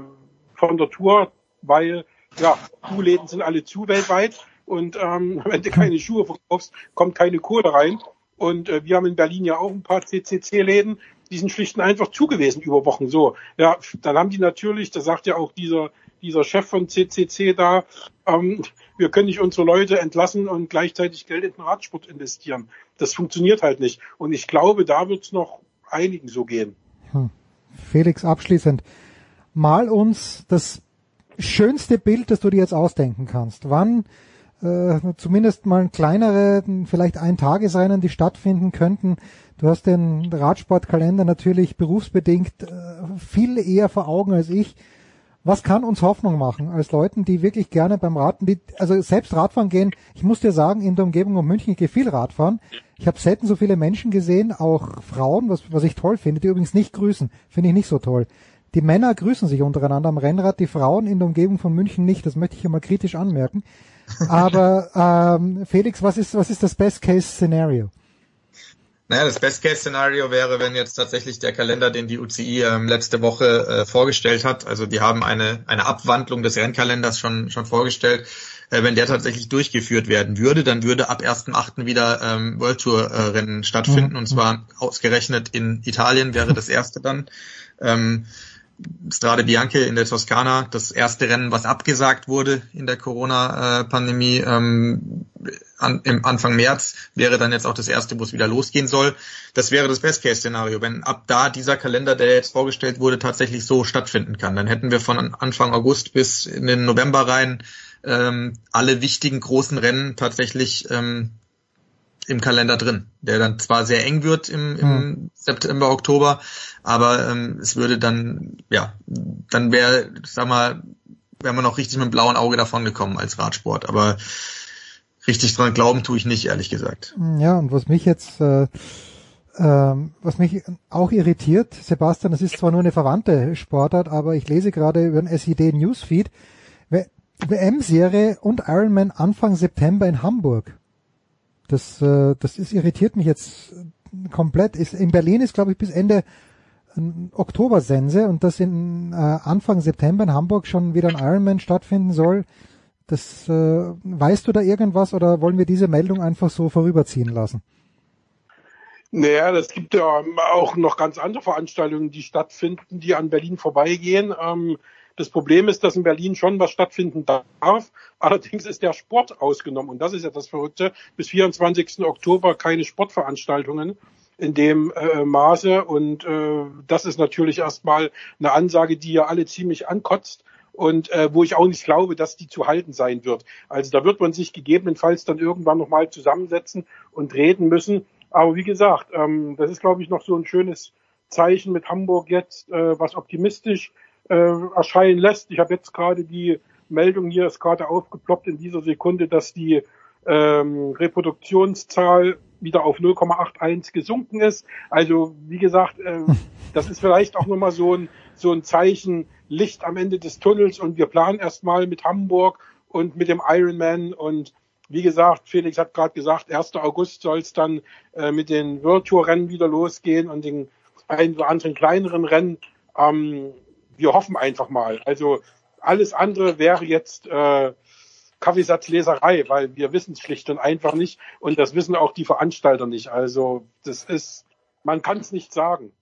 von der Tour, weil ja, Schuhläden sind alle zu weltweit und ähm, wenn du keine Schuhe verkaufst, kommt keine Kohle rein. Und äh, wir haben in Berlin ja auch ein paar CCC-Läden, die sind schlicht und einfach zugewiesen über Wochen. So, ja, dann haben die natürlich, das sagt ja auch dieser dieser Chef von CCC da, ähm, wir können nicht unsere Leute entlassen und gleichzeitig Geld in den Radsport investieren. Das funktioniert halt nicht. Und ich glaube, da wird es noch einigen so gehen. Felix, abschließend, mal uns das schönste Bild, das du dir jetzt ausdenken kannst. Wann äh, zumindest mal kleinere, vielleicht ein Tagesrennen, die stattfinden könnten. Du hast den Radsportkalender natürlich berufsbedingt äh, viel eher vor Augen als ich was kann uns Hoffnung machen als Leuten, die wirklich gerne beim Raden, die, also selbst Radfahren gehen, ich muss dir sagen, in der Umgebung um München, ich gehe viel Radfahren. Ich habe selten so viele Menschen gesehen, auch Frauen, was, was ich toll finde, die übrigens nicht grüßen, finde ich nicht so toll. Die Männer grüßen sich untereinander am Rennrad, die Frauen in der Umgebung von München nicht, das möchte ich hier mal kritisch anmerken. Aber ähm, Felix, was ist, was ist das Best-Case-Szenario? Naja, das Best-Case-Szenario wäre, wenn jetzt tatsächlich der Kalender, den die UCI ähm, letzte Woche äh, vorgestellt hat, also die haben eine, eine Abwandlung des Rennkalenders schon, schon vorgestellt, äh, wenn der tatsächlich durchgeführt werden würde, dann würde ab 1.8. wieder ähm, World Tour äh, Rennen stattfinden mhm. und zwar ausgerechnet in Italien wäre das erste dann. Ähm, Strade Bianche in der Toskana, das erste Rennen, was abgesagt wurde in der Corona-Pandemie ähm, an, im Anfang März, wäre dann jetzt auch das erste, wo es wieder losgehen soll. Das wäre das Best-Case-Szenario, wenn ab da dieser Kalender, der jetzt vorgestellt wurde, tatsächlich so stattfinden kann. Dann hätten wir von Anfang August bis in den November rein ähm, alle wichtigen großen Rennen tatsächlich ähm, im Kalender drin, der dann zwar sehr eng wird im, im hm. September, Oktober, aber ähm, es würde dann, ja, dann wäre, sag mal, wäre man noch richtig mit dem blauen Auge davon gekommen als Radsport, aber richtig dran glauben tue ich nicht, ehrlich gesagt. Ja, und was mich jetzt, äh, äh, was mich auch irritiert, Sebastian, das ist zwar nur eine verwandte Sportart, aber ich lese gerade über den SID Newsfeed, WM-Serie und Ironman Anfang September in Hamburg Das, äh, das ist, irritiert mich jetzt komplett. Ist, in Berlin ist, glaube ich, bis Ende Oktober Sense und dass in äh, Anfang September in Hamburg schon wieder ein Ironman stattfinden soll. Das äh, weißt du da irgendwas oder wollen wir diese Meldung einfach so vorüberziehen lassen? Naja, es gibt ja auch noch ganz andere Veranstaltungen, die stattfinden, die an Berlin vorbeigehen. Ähm, das Problem ist, dass in Berlin schon was stattfinden darf. Allerdings ist der Sport ausgenommen. Und das ist ja das Verrückte. Bis 24. Oktober keine Sportveranstaltungen in dem äh, Maße. Und äh, das ist natürlich erstmal eine Ansage, die ja alle ziemlich ankotzt und äh, wo ich auch nicht glaube, dass die zu halten sein wird. Also da wird man sich gegebenenfalls dann irgendwann nochmal zusammensetzen und reden müssen. Aber wie gesagt, ähm, das ist, glaube ich, noch so ein schönes Zeichen mit Hamburg jetzt, äh, was optimistisch äh, erscheinen lässt. Ich habe jetzt gerade die Meldung hier ist gerade aufgeploppt in dieser Sekunde, dass die ähm, Reproduktionszahl wieder auf 0,81 gesunken ist. Also wie gesagt, äh, das ist vielleicht auch nochmal so ein, so ein Zeichen Licht am Ende des Tunnels und wir planen erstmal mit Hamburg und mit dem Ironman und wie gesagt, Felix hat gerade gesagt, 1. August soll es dann äh, mit den World Tour Rennen wieder losgehen und den ein oder anderen kleineren Rennen. Ähm, wir hoffen einfach mal. Also alles andere wäre jetzt äh, Kaffeesatzleserei, weil wir wissen es schlicht und einfach nicht und das wissen auch die Veranstalter nicht. Also das ist, man kann es nicht sagen.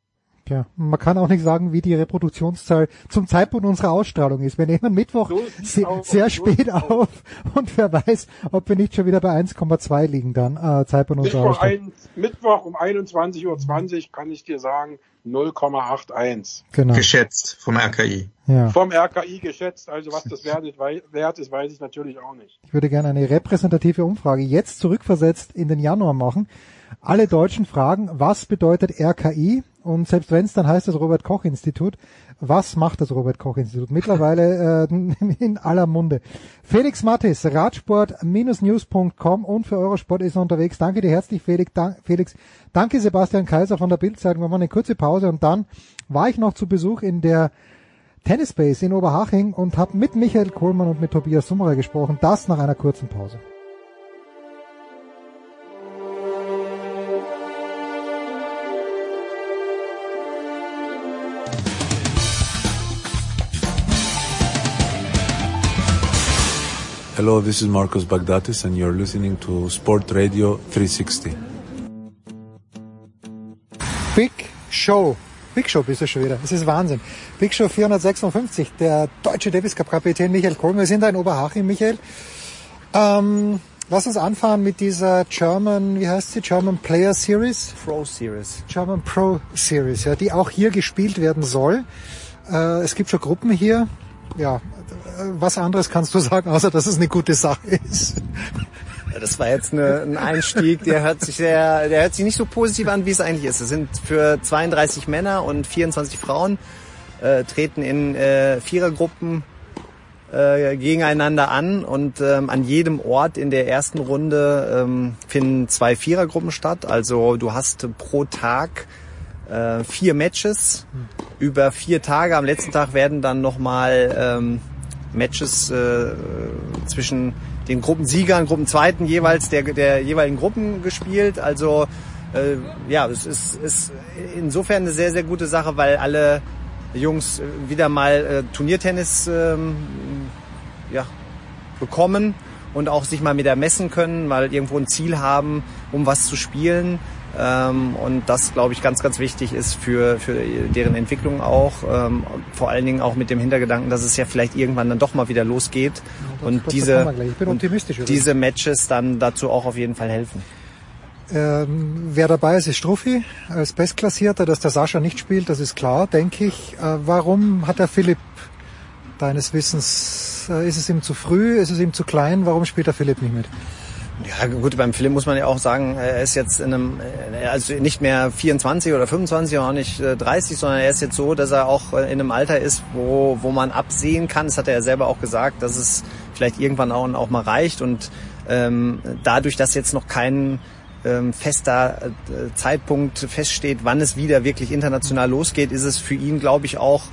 Ja, man kann auch nicht sagen, wie die Reproduktionszahl zum Zeitpunkt unserer Ausstrahlung ist. Wir nehmen Mittwoch so sehr, sehr spät so auf und wer weiß, ob wir nicht schon wieder bei 1,2 liegen dann, äh, Zeitpunkt unserer Mittwoch Ausstrahlung. Ein, Mittwoch um 21.20 Uhr kann ich dir sagen, 0,81. Genau. Geschätzt vom RKI. Ja. Vom RKI geschätzt, also was das Wert ist, weiß ich natürlich auch nicht. Ich würde gerne eine repräsentative Umfrage jetzt zurückversetzt in den Januar machen. Alle Deutschen fragen, was bedeutet RKI? Und selbst wenn es dann heißt das Robert Koch Institut, was macht das Robert Koch Institut? Mittlerweile äh, in aller Munde. Felix Mattis, Radsport-news.com und für Eurosport ist er unterwegs. Danke dir herzlich, Felix. Dank, Felix. Danke Sebastian Kaiser von der Bildzeitung. Wir machen eine kurze Pause und dann war ich noch zu Besuch in der Tennis Base in Oberhaching und habe mit Michael Kohlmann und mit Tobias Summerer gesprochen. Das nach einer kurzen Pause. Hello, this is Marcos Bagdatis and you're listening to Sport Radio 360. Big Show. Big Show bist du schon wieder. Es ist Wahnsinn. Big Show 456, der deutsche Davis Cup Kapitän Michael Kohl. Wir sind da in Oberhaching, Michael. Ähm, lass uns anfangen mit dieser German, wie heißt sie? German Player Series? Pro Series. German Pro Series, ja, die auch hier gespielt werden soll. Äh, es gibt schon Gruppen hier. Ja, was anderes kannst du sagen, außer dass es eine gute Sache ist? Das war jetzt eine, ein Einstieg, der hört sich sehr, der hört sich nicht so positiv an, wie es eigentlich ist. Es sind für 32 Männer und 24 Frauen äh, treten in äh, Vierergruppen äh, gegeneinander an und ähm, an jedem Ort in der ersten Runde ähm, finden zwei Vierergruppen statt. Also du hast pro Tag äh, vier Matches hm. über vier Tage. Am letzten Tag werden dann nochmal ähm, Matches äh, zwischen den Gruppensiegern, Gruppenzweiten jeweils der, der jeweiligen Gruppen gespielt. Also äh, ja, es ist, ist insofern eine sehr, sehr gute Sache, weil alle Jungs wieder mal äh, Turniertennis ähm, ja, bekommen und auch sich mal wieder messen können, mal irgendwo ein Ziel haben, um was zu spielen. Ähm, und das, glaube ich, ganz, ganz wichtig ist für, für deren Entwicklung auch. Ähm, vor allen Dingen auch mit dem Hintergedanken, dass es ja vielleicht irgendwann dann doch mal wieder losgeht. Ja, und diese, und diese Matches dann dazu auch auf jeden Fall helfen. Ähm, wer dabei ist, ist Struffi als Bestklassierter, dass der Sascha nicht spielt, das ist klar, denke ich. Äh, warum hat der Philipp deines Wissens, äh, ist es ihm zu früh, ist es ihm zu klein, warum spielt der Philipp nicht mit? Ja, gut, beim Philipp muss man ja auch sagen, er ist jetzt in einem, also nicht mehr 24 oder 25 und auch nicht 30, äh, sondern er ist jetzt so, dass er auch äh, in einem Alter ist, wo, wo man absehen kann, das hat er ja selber auch gesagt, dass es vielleicht irgendwann auch, auch mal reicht. Und ähm, dadurch, dass jetzt noch kein ähm, fester äh, Zeitpunkt feststeht, wann es wieder wirklich international losgeht, ist es für ihn, glaube ich, auch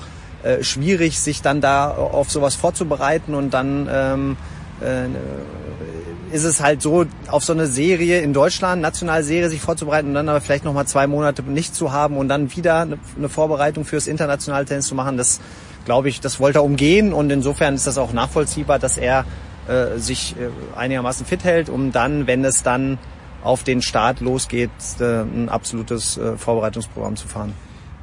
äh, schwierig, sich dann da auf sowas vorzubereiten und dann ähm, äh, ist es halt so, auf so eine Serie in Deutschland, nationale Serie, sich vorzubereiten und dann aber vielleicht nochmal zwei Monate nicht zu haben und dann wieder eine, Vorbereitung fürs internationale Tennis zu machen, das glaube ich, das wollte er umgehen und insofern ist das auch nachvollziehbar, dass er äh, sich äh, einigermaßen fit hält, um dann, wenn es dann auf den Start losgeht, äh, ein absolutes äh, Vorbereitungsprogramm zu fahren.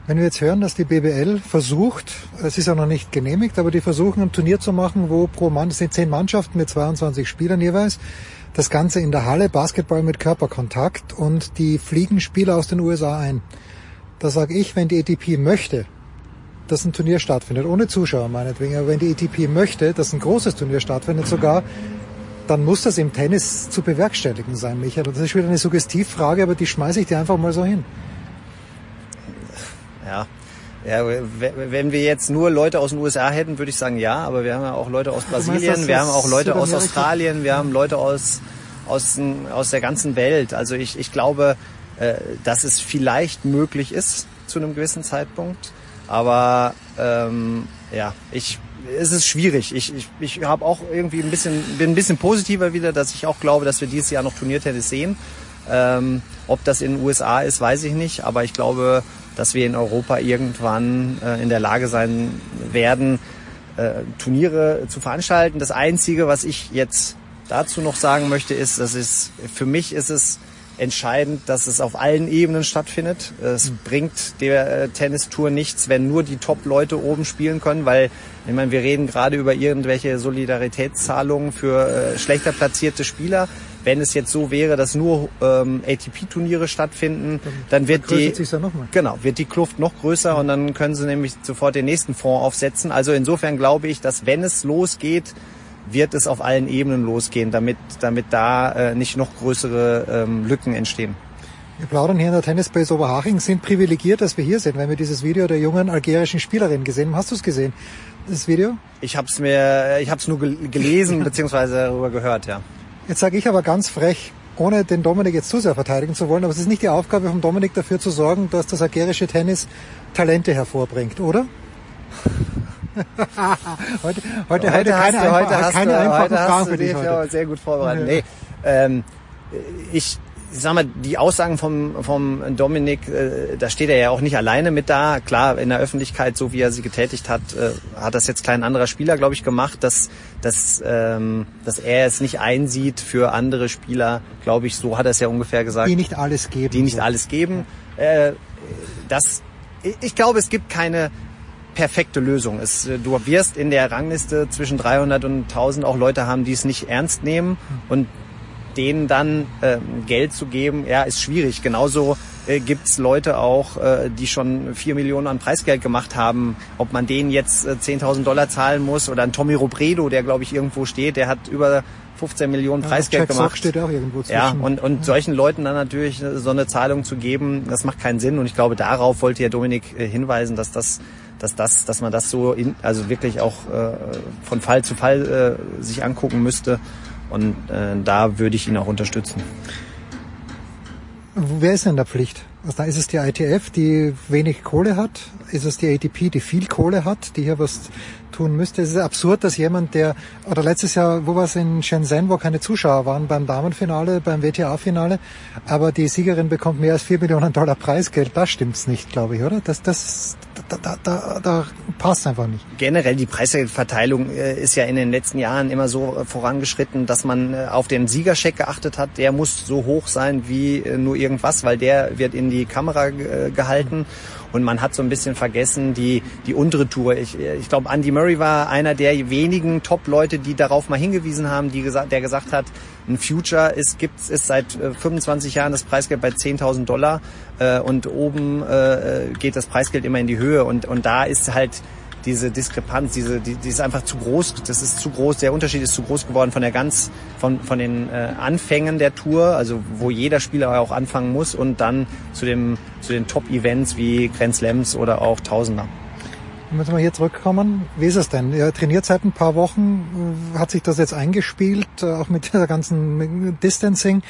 Wenn wir jetzt hören, dass die BBL versucht, es ist ja noch nicht genehmigt, aber die versuchen ein Turnier zu machen, wo pro Mann, es sind zehn Mannschaften mit 22 Spielern jeweils, das Ganze in der Halle, Basketball mit Körperkontakt und die fliegen Spieler aus den USA ein. Da sage ich, wenn die ATP möchte, dass ein Turnier stattfindet, ohne Zuschauer meinetwegen, aber wenn die ATP möchte, dass ein großes Turnier stattfindet sogar, dann muss das im Tennis zu bewerkstelligen sein, Michael. Das ist wieder eine Suggestivfrage, aber die schmeiße ich dir einfach mal so hin. Ja. Ja, wenn wir jetzt nur Leute aus den USA hätten, würde ich sagen ja, aber wir haben ja auch Leute aus Brasilien, wir haben auch Leute aus Australien, wir haben Leute aus, aus, aus der ganzen Welt. Also ich, ich glaube, äh, dass es vielleicht möglich ist zu einem gewissen Zeitpunkt, aber ähm, ja, ich es ist schwierig. Ich, ich, ich habe auch irgendwie ein bisschen, bin ein bisschen positiver wieder, dass ich auch glaube, dass wir dieses Jahr noch Turniertennis sehen. Ähm, ob das in den USA ist, weiß ich nicht, aber ich glaube, dass wir in Europa irgendwann äh, in der Lage sein werden, äh, Turniere zu veranstalten. Das Einzige, was ich jetzt dazu noch sagen möchte, ist, dass es für mich ist es entscheidend, dass es auf allen Ebenen stattfindet. Es mhm. bringt der äh, Tennistour nichts, wenn nur die Top-Leute oben spielen können, weil ich meine, wir reden gerade über irgendwelche Solidaritätszahlungen für äh, schlechter platzierte Spieler. Wenn es jetzt so wäre, dass nur ähm, ATP-Turniere stattfinden, dann, dann wird die ja genau wird die Kluft noch größer und dann können sie nämlich sofort den nächsten Fonds aufsetzen. Also insofern glaube ich, dass wenn es losgeht, wird es auf allen Ebenen losgehen, damit damit da äh, nicht noch größere ähm, Lücken entstehen. Wir plaudern hier in der Tennisbase Oberhaching, sind privilegiert, dass wir hier sind, wenn wir dieses Video der jungen algerischen Spielerin gesehen haben. Hast du es gesehen, das Video? Ich habe es mir, ich habe es nur gelesen beziehungsweise darüber gehört, ja. Jetzt sage ich aber ganz frech, ohne den Dominik jetzt zu sehr verteidigen zu wollen, aber es ist nicht die Aufgabe von Dominik dafür zu sorgen, dass das algerische Tennis Talente hervorbringt, oder? heute, heute, heute, heute keine, du, heute einfach, keine du, einfache heute Frage hast für dich heute. Sehr gut vorbereitet. Nee, ähm, ich ich sag mal, die Aussagen vom, vom Dominik, äh, da steht er ja auch nicht alleine mit da. Klar, in der Öffentlichkeit, so wie er sie getätigt hat, äh, hat das jetzt kein anderer Spieler, glaube ich, gemacht, dass, dass, ähm, dass er es nicht einsieht für andere Spieler, glaube ich, so hat er es ja ungefähr gesagt. Die nicht alles geben. Die nicht so. alles geben. Äh, das, ich glaube, es gibt keine perfekte Lösung. Es, du wirst in der Rangliste zwischen 300 und 1000 auch Leute haben, die es nicht ernst nehmen und denen dann äh, Geld zu geben, ja, ist schwierig. Genauso äh, gibt's Leute auch, äh, die schon vier Millionen an Preisgeld gemacht haben. Ob man denen jetzt äh, 10.000 Dollar zahlen muss oder ein Tommy Robredo, der glaube ich irgendwo steht, der hat über 15 Millionen Preisgeld Jack gemacht. steht auch irgendwo zwischen. Ja, und, und ja. solchen Leuten dann natürlich so eine Zahlung zu geben, das macht keinen Sinn. Und ich glaube, darauf wollte ja Dominik äh, hinweisen, dass das dass das, dass man das so in, also wirklich auch äh, von Fall zu Fall äh, sich angucken müsste und äh, da würde ich ihn auch unterstützen. Wer ist denn in der Pflicht? Also da ist es die ITF, die wenig Kohle hat. Ist es die ATP, die viel Kohle hat, die hier was tun müsste? Es ist absurd, dass jemand, der, oder letztes Jahr, wo war es in Shenzhen, wo keine Zuschauer waren, beim Damenfinale, beim WTA-Finale, aber die Siegerin bekommt mehr als vier Millionen Dollar Preisgeld. Da stimmt's nicht, glaube ich, oder? Das, das, da, da, da, da passt einfach nicht. Generell die Preisgeldverteilung äh, ist ja in den letzten Jahren immer so äh, vorangeschritten, dass man äh, auf den Siegerscheck geachtet hat. Der muss so hoch sein wie nur irgendwas, weil der wird in die Kamera gehalten. Und man hat so ein bisschen vergessen die, die untere Tour. Ich, ich glaube, Andy Murray war einer der wenigen Top-Leute, die darauf mal hingewiesen haben, die gesagt, der gesagt hat, ein Future ist, gibt es seit 25 Jahren das Preisgeld bei 10.000 Dollar äh, und oben äh, geht das Preisgeld immer in die Höhe. Und, und da ist halt diese Diskrepanz, diese, die, die ist einfach zu groß. Das ist zu groß. Der Unterschied ist zu groß geworden von der ganz, von, von den äh, Anfängen der Tour, also wo jeder Spieler auch anfangen muss und dann zu dem, zu den Top-Events wie Grand Slams oder auch Tausender. Wenn wir hier zurückkommen, wie ist es denn? Ihr trainiert seit ein paar Wochen, hat sich das jetzt eingespielt, äh, auch mit der ganzen Distancing,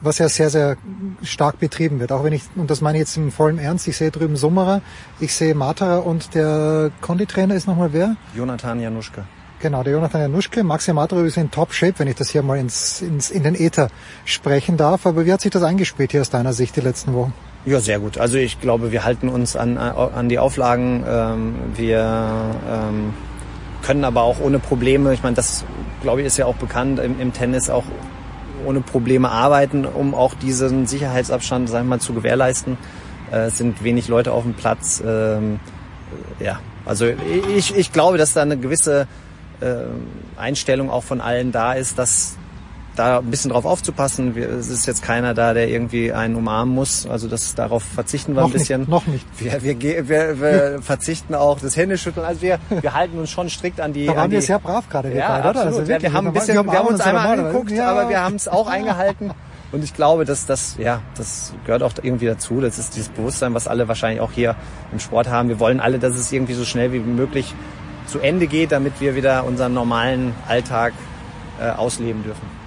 was ja sehr, sehr stark betrieben wird. Auch wenn ich, und das meine ich jetzt im vollen Ernst, ich sehe drüben Summerer, ich sehe Matera und der Konditrainer ist nochmal wer? Jonathan Januschka. Genau, der Jonathan Januschke. Maxi Matro ist in Top-Shape, wenn ich das hier mal ins, ins, in den Äther sprechen darf. Aber wie hat sich das eingespielt hier aus deiner Sicht die letzten Wochen? Ja, sehr gut. Also ich glaube, wir halten uns an, an die Auflagen. Ähm, wir ähm, können aber auch ohne Probleme, ich meine, das glaube ich ist ja auch bekannt im, im Tennis auch ohne Probleme arbeiten, um auch diesen Sicherheitsabstand, sagen wir mal, zu gewährleisten. Äh, es sind wenig Leute auf dem Platz. Ähm, ja, also ich, ich glaube, dass da eine gewisse äh, Einstellung auch von allen da ist, dass da ein bisschen drauf aufzupassen. Wir, es ist jetzt keiner da, der irgendwie einen umarmen muss. Also das darauf verzichten wir noch ein bisschen. Nicht, noch nicht. Wir, wir, wir, wir verzichten auch das Händeschütteln. Also wir, wir halten uns schon strikt an die. Da waren an die, wir sehr brav gerade. Ja, beide, absolut. Also wirklich, wir haben ein bisschen, wir haben uns einmal angeguckt, ja. aber wir haben es auch eingehalten. Und ich glaube, dass das, ja, das gehört auch irgendwie dazu. Das ist dieses Bewusstsein, was alle wahrscheinlich auch hier im Sport haben. Wir wollen alle, dass es irgendwie so schnell wie möglich zu Ende geht, damit wir wieder unseren normalen Alltag äh, ausleben dürfen.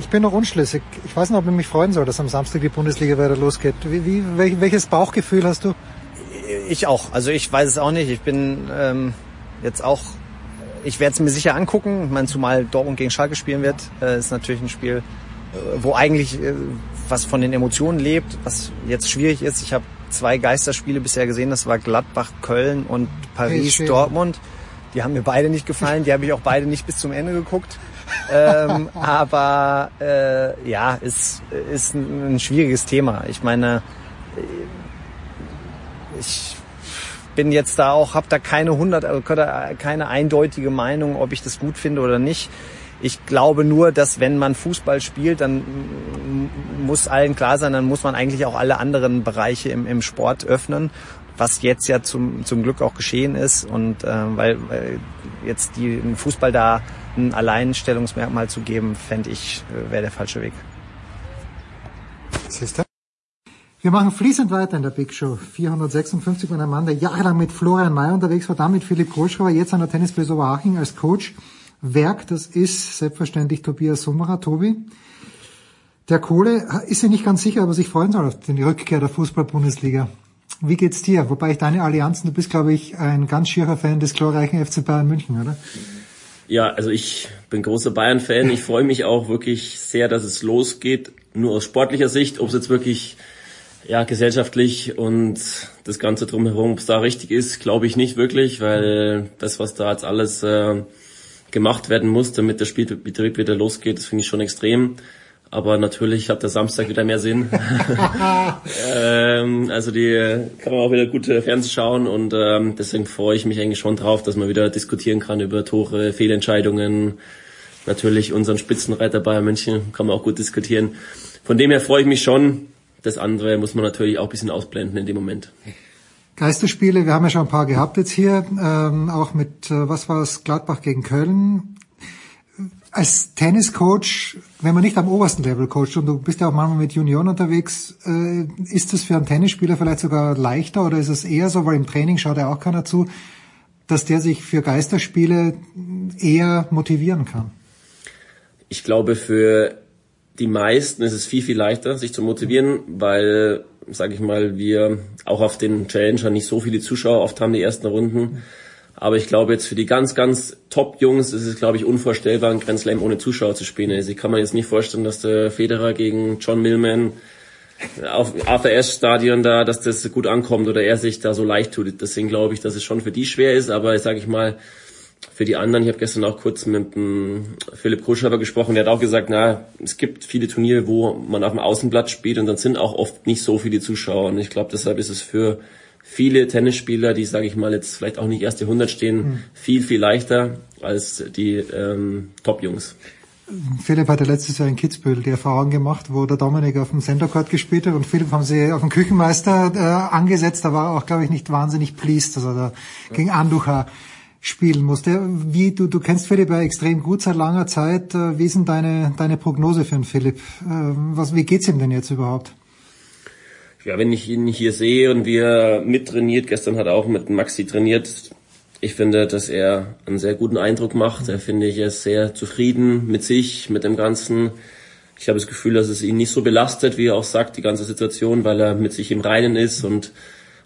Ich bin noch unschlüssig. Ich weiß nicht, ob ich mich freuen soll, dass am Samstag die Bundesliga weiter losgeht. Wie, wie, welches Bauchgefühl hast du? Ich auch. Also ich weiß es auch nicht. Ich bin ähm, jetzt auch, ich werde es mir sicher angucken. Ich meine, zumal Dortmund gegen Schalke spielen wird, äh, ist natürlich ein Spiel, äh, wo eigentlich äh, was von den Emotionen lebt, was jetzt schwierig ist. Ich habe zwei Geisterspiele bisher gesehen. Das war Gladbach, Köln und Paris, Dortmund. Die haben mir beide nicht gefallen. Die habe ich auch beide nicht bis zum Ende geguckt. Ähm, aber äh, ja, ist, ist ein, ein schwieriges Thema. Ich meine, ich bin jetzt da auch, habe da keine hundert, keine eindeutige Meinung, ob ich das gut finde oder nicht. Ich glaube nur, dass wenn man Fußball spielt, dann muss allen klar sein, dann muss man eigentlich auch alle anderen Bereiche im, im Sport öffnen, was jetzt ja zum, zum Glück auch geschehen ist. Und äh, weil, weil jetzt die Fußball da ein Alleinstellungsmerkmal zu geben, fände ich, wäre der falsche Weg. Siehst du? Wir machen fließend weiter in der Big Show 456 mit einem Mann, der jahrelang mit Florian Mayer unterwegs war, dann mit Philipp Kohlschreiber, jetzt an der Tennisbase Oberhaching als Coach. Werk, das ist selbstverständlich Tobias Summerer. Tobi, der Kohle ist sich nicht ganz sicher, ob er sich freuen soll auf die Rückkehr der Fußball-Bundesliga. Wie geht's dir? Wobei ich deine Allianzen, du bist, glaube ich, ein ganz schierer Fan des glorreichen FC Bayern München, oder? Ja, also ich bin großer Bayern-Fan. Ich freue mich auch wirklich sehr, dass es losgeht. Nur aus sportlicher Sicht, ob es jetzt wirklich ja, gesellschaftlich und das Ganze drumherum, ob es da richtig ist, glaube ich nicht wirklich, weil das, was da jetzt alles äh, gemacht werden muss, damit der Spielbetrieb wieder losgeht, das finde ich schon extrem. Aber natürlich hat der Samstag wieder mehr Sinn. ähm, also die kann man auch wieder gut äh, Fernsehen schauen und ähm, deswegen freue ich mich eigentlich schon drauf, dass man wieder diskutieren kann über Tore, Fehlentscheidungen. Natürlich unseren Spitzenreiter Bayern München kann man auch gut diskutieren. Von dem her freue ich mich schon. Das andere muss man natürlich auch ein bisschen ausblenden in dem Moment. Geisterspiele, wir haben ja schon ein paar gehabt jetzt hier, ähm, auch mit, äh, was war es, Gladbach gegen Köln. Als Tenniscoach, wenn man nicht am obersten Level coacht und du bist ja auch manchmal mit Junioren unterwegs, äh, ist das für einen Tennisspieler vielleicht sogar leichter oder ist es eher so, weil im Training schaut ja auch keiner zu, dass der sich für Geisterspiele eher motivieren kann? Ich glaube, für die meisten ist es viel, viel leichter, sich zu motivieren, weil, sage ich mal, wir auch auf den Challenger nicht so viele Zuschauer oft haben, die ersten Runden. Aber ich glaube jetzt für die ganz, ganz Top-Jungs ist es, glaube ich, unvorstellbar, ein Grand Slam ohne Zuschauer zu spielen. Also ich kann mir jetzt nicht vorstellen, dass der Federer gegen John Millman auf AFS-Stadion da, dass das gut ankommt oder er sich da so leicht tut. Deswegen glaube ich, dass es schon für die schwer ist. Aber sage ich mal, für die anderen, ich habe gestern auch kurz mit dem Philipp Kohlschreiber gesprochen, der hat auch gesagt, na, es gibt viele Turniere, wo man auf dem Außenblatt spielt und dann sind auch oft nicht so viele Zuschauer. Und ich glaube, deshalb ist es für viele Tennisspieler, die, sage ich mal, jetzt vielleicht auch nicht erste 100 stehen, mhm. viel, viel leichter als die ähm, Top-Jungs. Philipp hatte letztes Jahr in Kitzbühel die Erfahrung gemacht, wo der Dominik auf dem Centercourt gespielt hat und Philipp haben sie auf den Küchenmeister äh, angesetzt. Da war er auch, glaube ich, nicht wahnsinnig pleased, dass er da ja. gegen Anducha spielen musste. Wie du, du kennst Philipp ja extrem gut seit langer Zeit. Wie ist denn deine, deine Prognose für den Philipp? Ähm, was, wie geht's ihm denn jetzt überhaupt? Ja, wenn ich ihn hier sehe und wie er mittrainiert, gestern hat er auch mit Maxi trainiert, ich finde, dass er einen sehr guten Eindruck macht. Er finde ich, ist sehr zufrieden mit sich, mit dem Ganzen. Ich habe das Gefühl, dass es ihn nicht so belastet, wie er auch sagt, die ganze Situation, weil er mit sich im Reinen ist und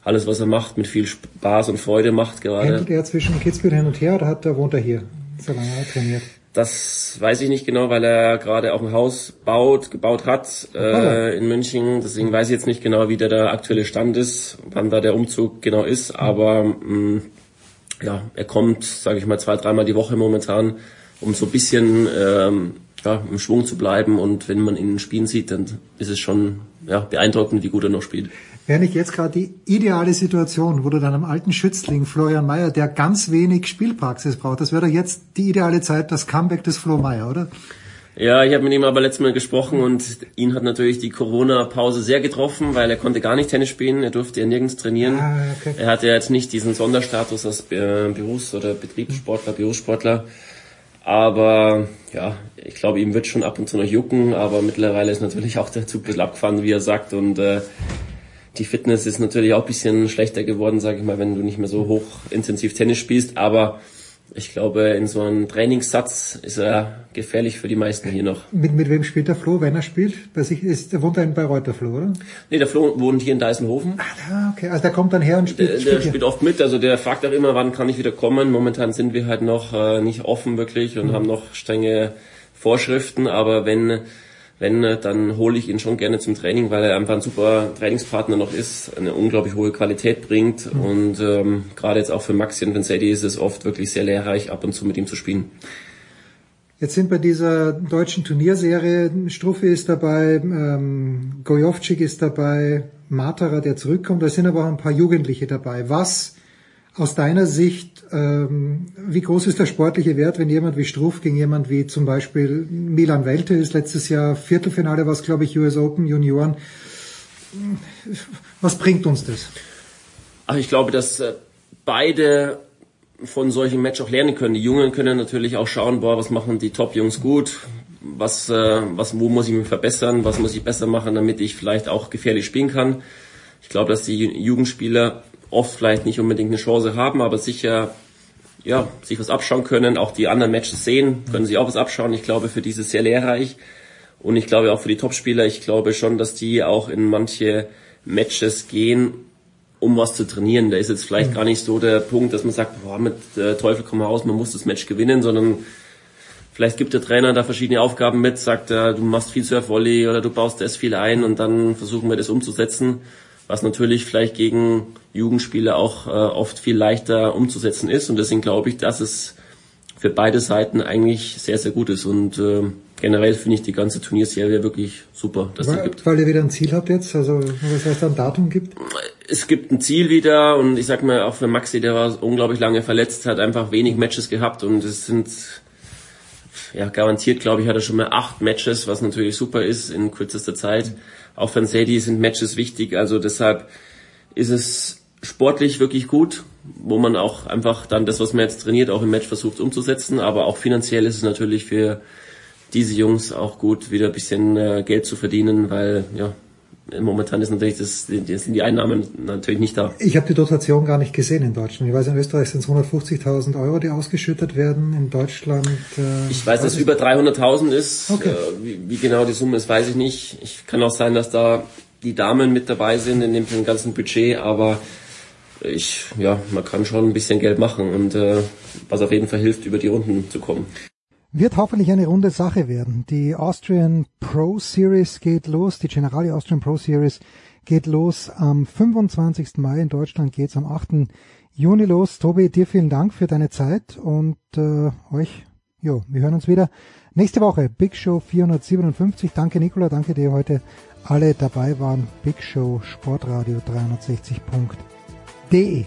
alles, was er macht, mit viel Spaß und Freude macht gerade. Händelt er zwischen Kitzbühel hin und her oder hat, wohnt er hier? solange er trainiert? Das weiß ich nicht genau, weil er gerade auch ein Haus baut, gebaut hat äh, in München. Deswegen weiß ich jetzt nicht genau, wie der, der aktuelle Stand ist, wann da der Umzug genau ist. Aber mh, ja, er kommt, sage ich mal, zwei, dreimal die Woche momentan, um so ein bisschen ähm, ja, im Schwung zu bleiben. Und wenn man ihn spielen sieht, dann ist es schon ja, beeindruckend, wie gut er noch spielt. Wäre nicht jetzt gerade die ideale Situation, wo du deinem alten Schützling Florian Mayer, der ganz wenig Spielpraxis braucht, das wäre doch jetzt die ideale Zeit, das Comeback des Flo Mayer, oder? Ja, ich habe mit ihm aber letztes Mal gesprochen und ihn hat natürlich die Corona-Pause sehr getroffen, weil er konnte gar nicht Tennis spielen, er durfte ja nirgends trainieren. Ah, okay. Er hatte jetzt nicht diesen Sonderstatus als Berufs- oder Betriebssportler, Berufssportler. Aber ja, ich glaube, ihm wird schon ab und zu noch jucken, aber mittlerweile ist natürlich auch der Zug ein bisschen abgefahren, wie er sagt. Und äh, die Fitness ist natürlich auch ein bisschen schlechter geworden, sage ich mal, wenn du nicht mehr so hoch intensiv Tennis spielst. Aber ich glaube, in so einem Trainingssatz ist er gefährlich für die meisten hier noch. Mit, mit wem spielt der Flo, wenn er spielt? Bei sich ist, der wohnt er in Bayreuth, der Flo, oder? Nee, der Flo wohnt hier in Deisenhofen. Ah, okay. Also der kommt dann her und spielt. Der, der spielt, spielt oft mit. Also der fragt auch immer, wann kann ich wieder kommen. Momentan sind wir halt noch äh, nicht offen wirklich und mhm. haben noch strenge Vorschriften. Aber wenn wenn, äh, dann hole ich ihn schon gerne zum Training, weil er einfach ein super Trainingspartner noch ist, eine unglaublich hohe Qualität bringt mhm. und ähm, gerade jetzt auch für Maxi und Vincetti ist es oft wirklich sehr lehrreich, ab und zu mit ihm zu spielen. Jetzt sind bei dieser deutschen Turnierserie Struffe ist dabei, ähm, Gojovcik ist dabei, Matera, der zurückkommt, da sind aber auch ein paar Jugendliche dabei. Was aus deiner Sicht, ähm, wie groß ist der sportliche Wert, wenn jemand wie Struff gegen jemand wie zum Beispiel Milan Welte ist letztes Jahr Viertelfinale, was glaube ich US Open Junioren. Was bringt uns das? Ach, ich glaube, dass äh, beide von solchen Match auch lernen können. Die Jungen können natürlich auch schauen, boah, was machen die Top-Jungs gut, was, äh, was, wo muss ich mich verbessern, was muss ich besser machen, damit ich vielleicht auch gefährlich spielen kann. Ich glaube, dass die Jugendspieler oft vielleicht nicht unbedingt eine Chance haben, aber sicher ja, sich was abschauen können, auch die anderen Matches sehen, können sich auch was abschauen. Ich glaube, für diese sehr lehrreich. Und ich glaube auch für die Topspieler, ich glaube schon, dass die auch in manche Matches gehen, um was zu trainieren. Da ist jetzt vielleicht mhm. gar nicht so der Punkt, dass man sagt, boah, mit äh, Teufel komm raus, man muss das Match gewinnen, sondern vielleicht gibt der Trainer da verschiedene Aufgaben mit, sagt er, du machst viel Surf-Volley oder du baust das viel ein und dann versuchen wir das umzusetzen was natürlich vielleicht gegen Jugendspieler auch äh, oft viel leichter umzusetzen ist. Und deswegen glaube ich, dass es für beide Seiten eigentlich sehr, sehr gut ist. Und äh, generell finde ich die ganze Turnierserie wirklich super, dass weil, gibt. Weil ihr wieder ein Ziel habt jetzt, also was heißt ein Datum gibt? Es gibt ein Ziel wieder und ich sag mal auch für Maxi, der war unglaublich lange verletzt, hat einfach wenig Matches gehabt und es sind ja garantiert, glaube ich, hat er schon mal acht Matches, was natürlich super ist in kürzester Zeit. Mhm auch für Sadie sind Matches wichtig, also deshalb ist es sportlich wirklich gut, wo man auch einfach dann das, was man jetzt trainiert, auch im Match versucht umzusetzen, aber auch finanziell ist es natürlich für diese Jungs auch gut, wieder ein bisschen äh, Geld zu verdienen, weil ja, momentan ist natürlich das, das sind die Einnahmen natürlich nicht da. Ich habe die Dotation gar nicht gesehen in Deutschland. Ich weiß, in Österreich sind es 150.000 Euro, die ausgeschüttet werden. In Deutschland. Äh, ich weiß, dass es über 300.000 ist. Okay. Äh, wie, wie, genau die Summe ist, weiß ich nicht. Ich kann auch sein, dass da die Damen mit dabei sind in dem ganzen Budget, aber ich, ja, man kann schon ein bisschen Geld machen und äh, was auf jeden Fall hilft, über die Runden zu kommen. Wird hoffentlich eine runde Sache werden. Die Austrian Pro Series geht los, die Generali Austrian Pro Series geht los am 25. Mai. In Deutschland geht's am 8. Juni los. Tobi, dir vielen Dank für deine Zeit und äh, euch, jo, wir hören uns wieder nächste Woche. Big Show 457. Danke Nicola, danke dir heute alle dabei waren. Big Show Sportradio 360.de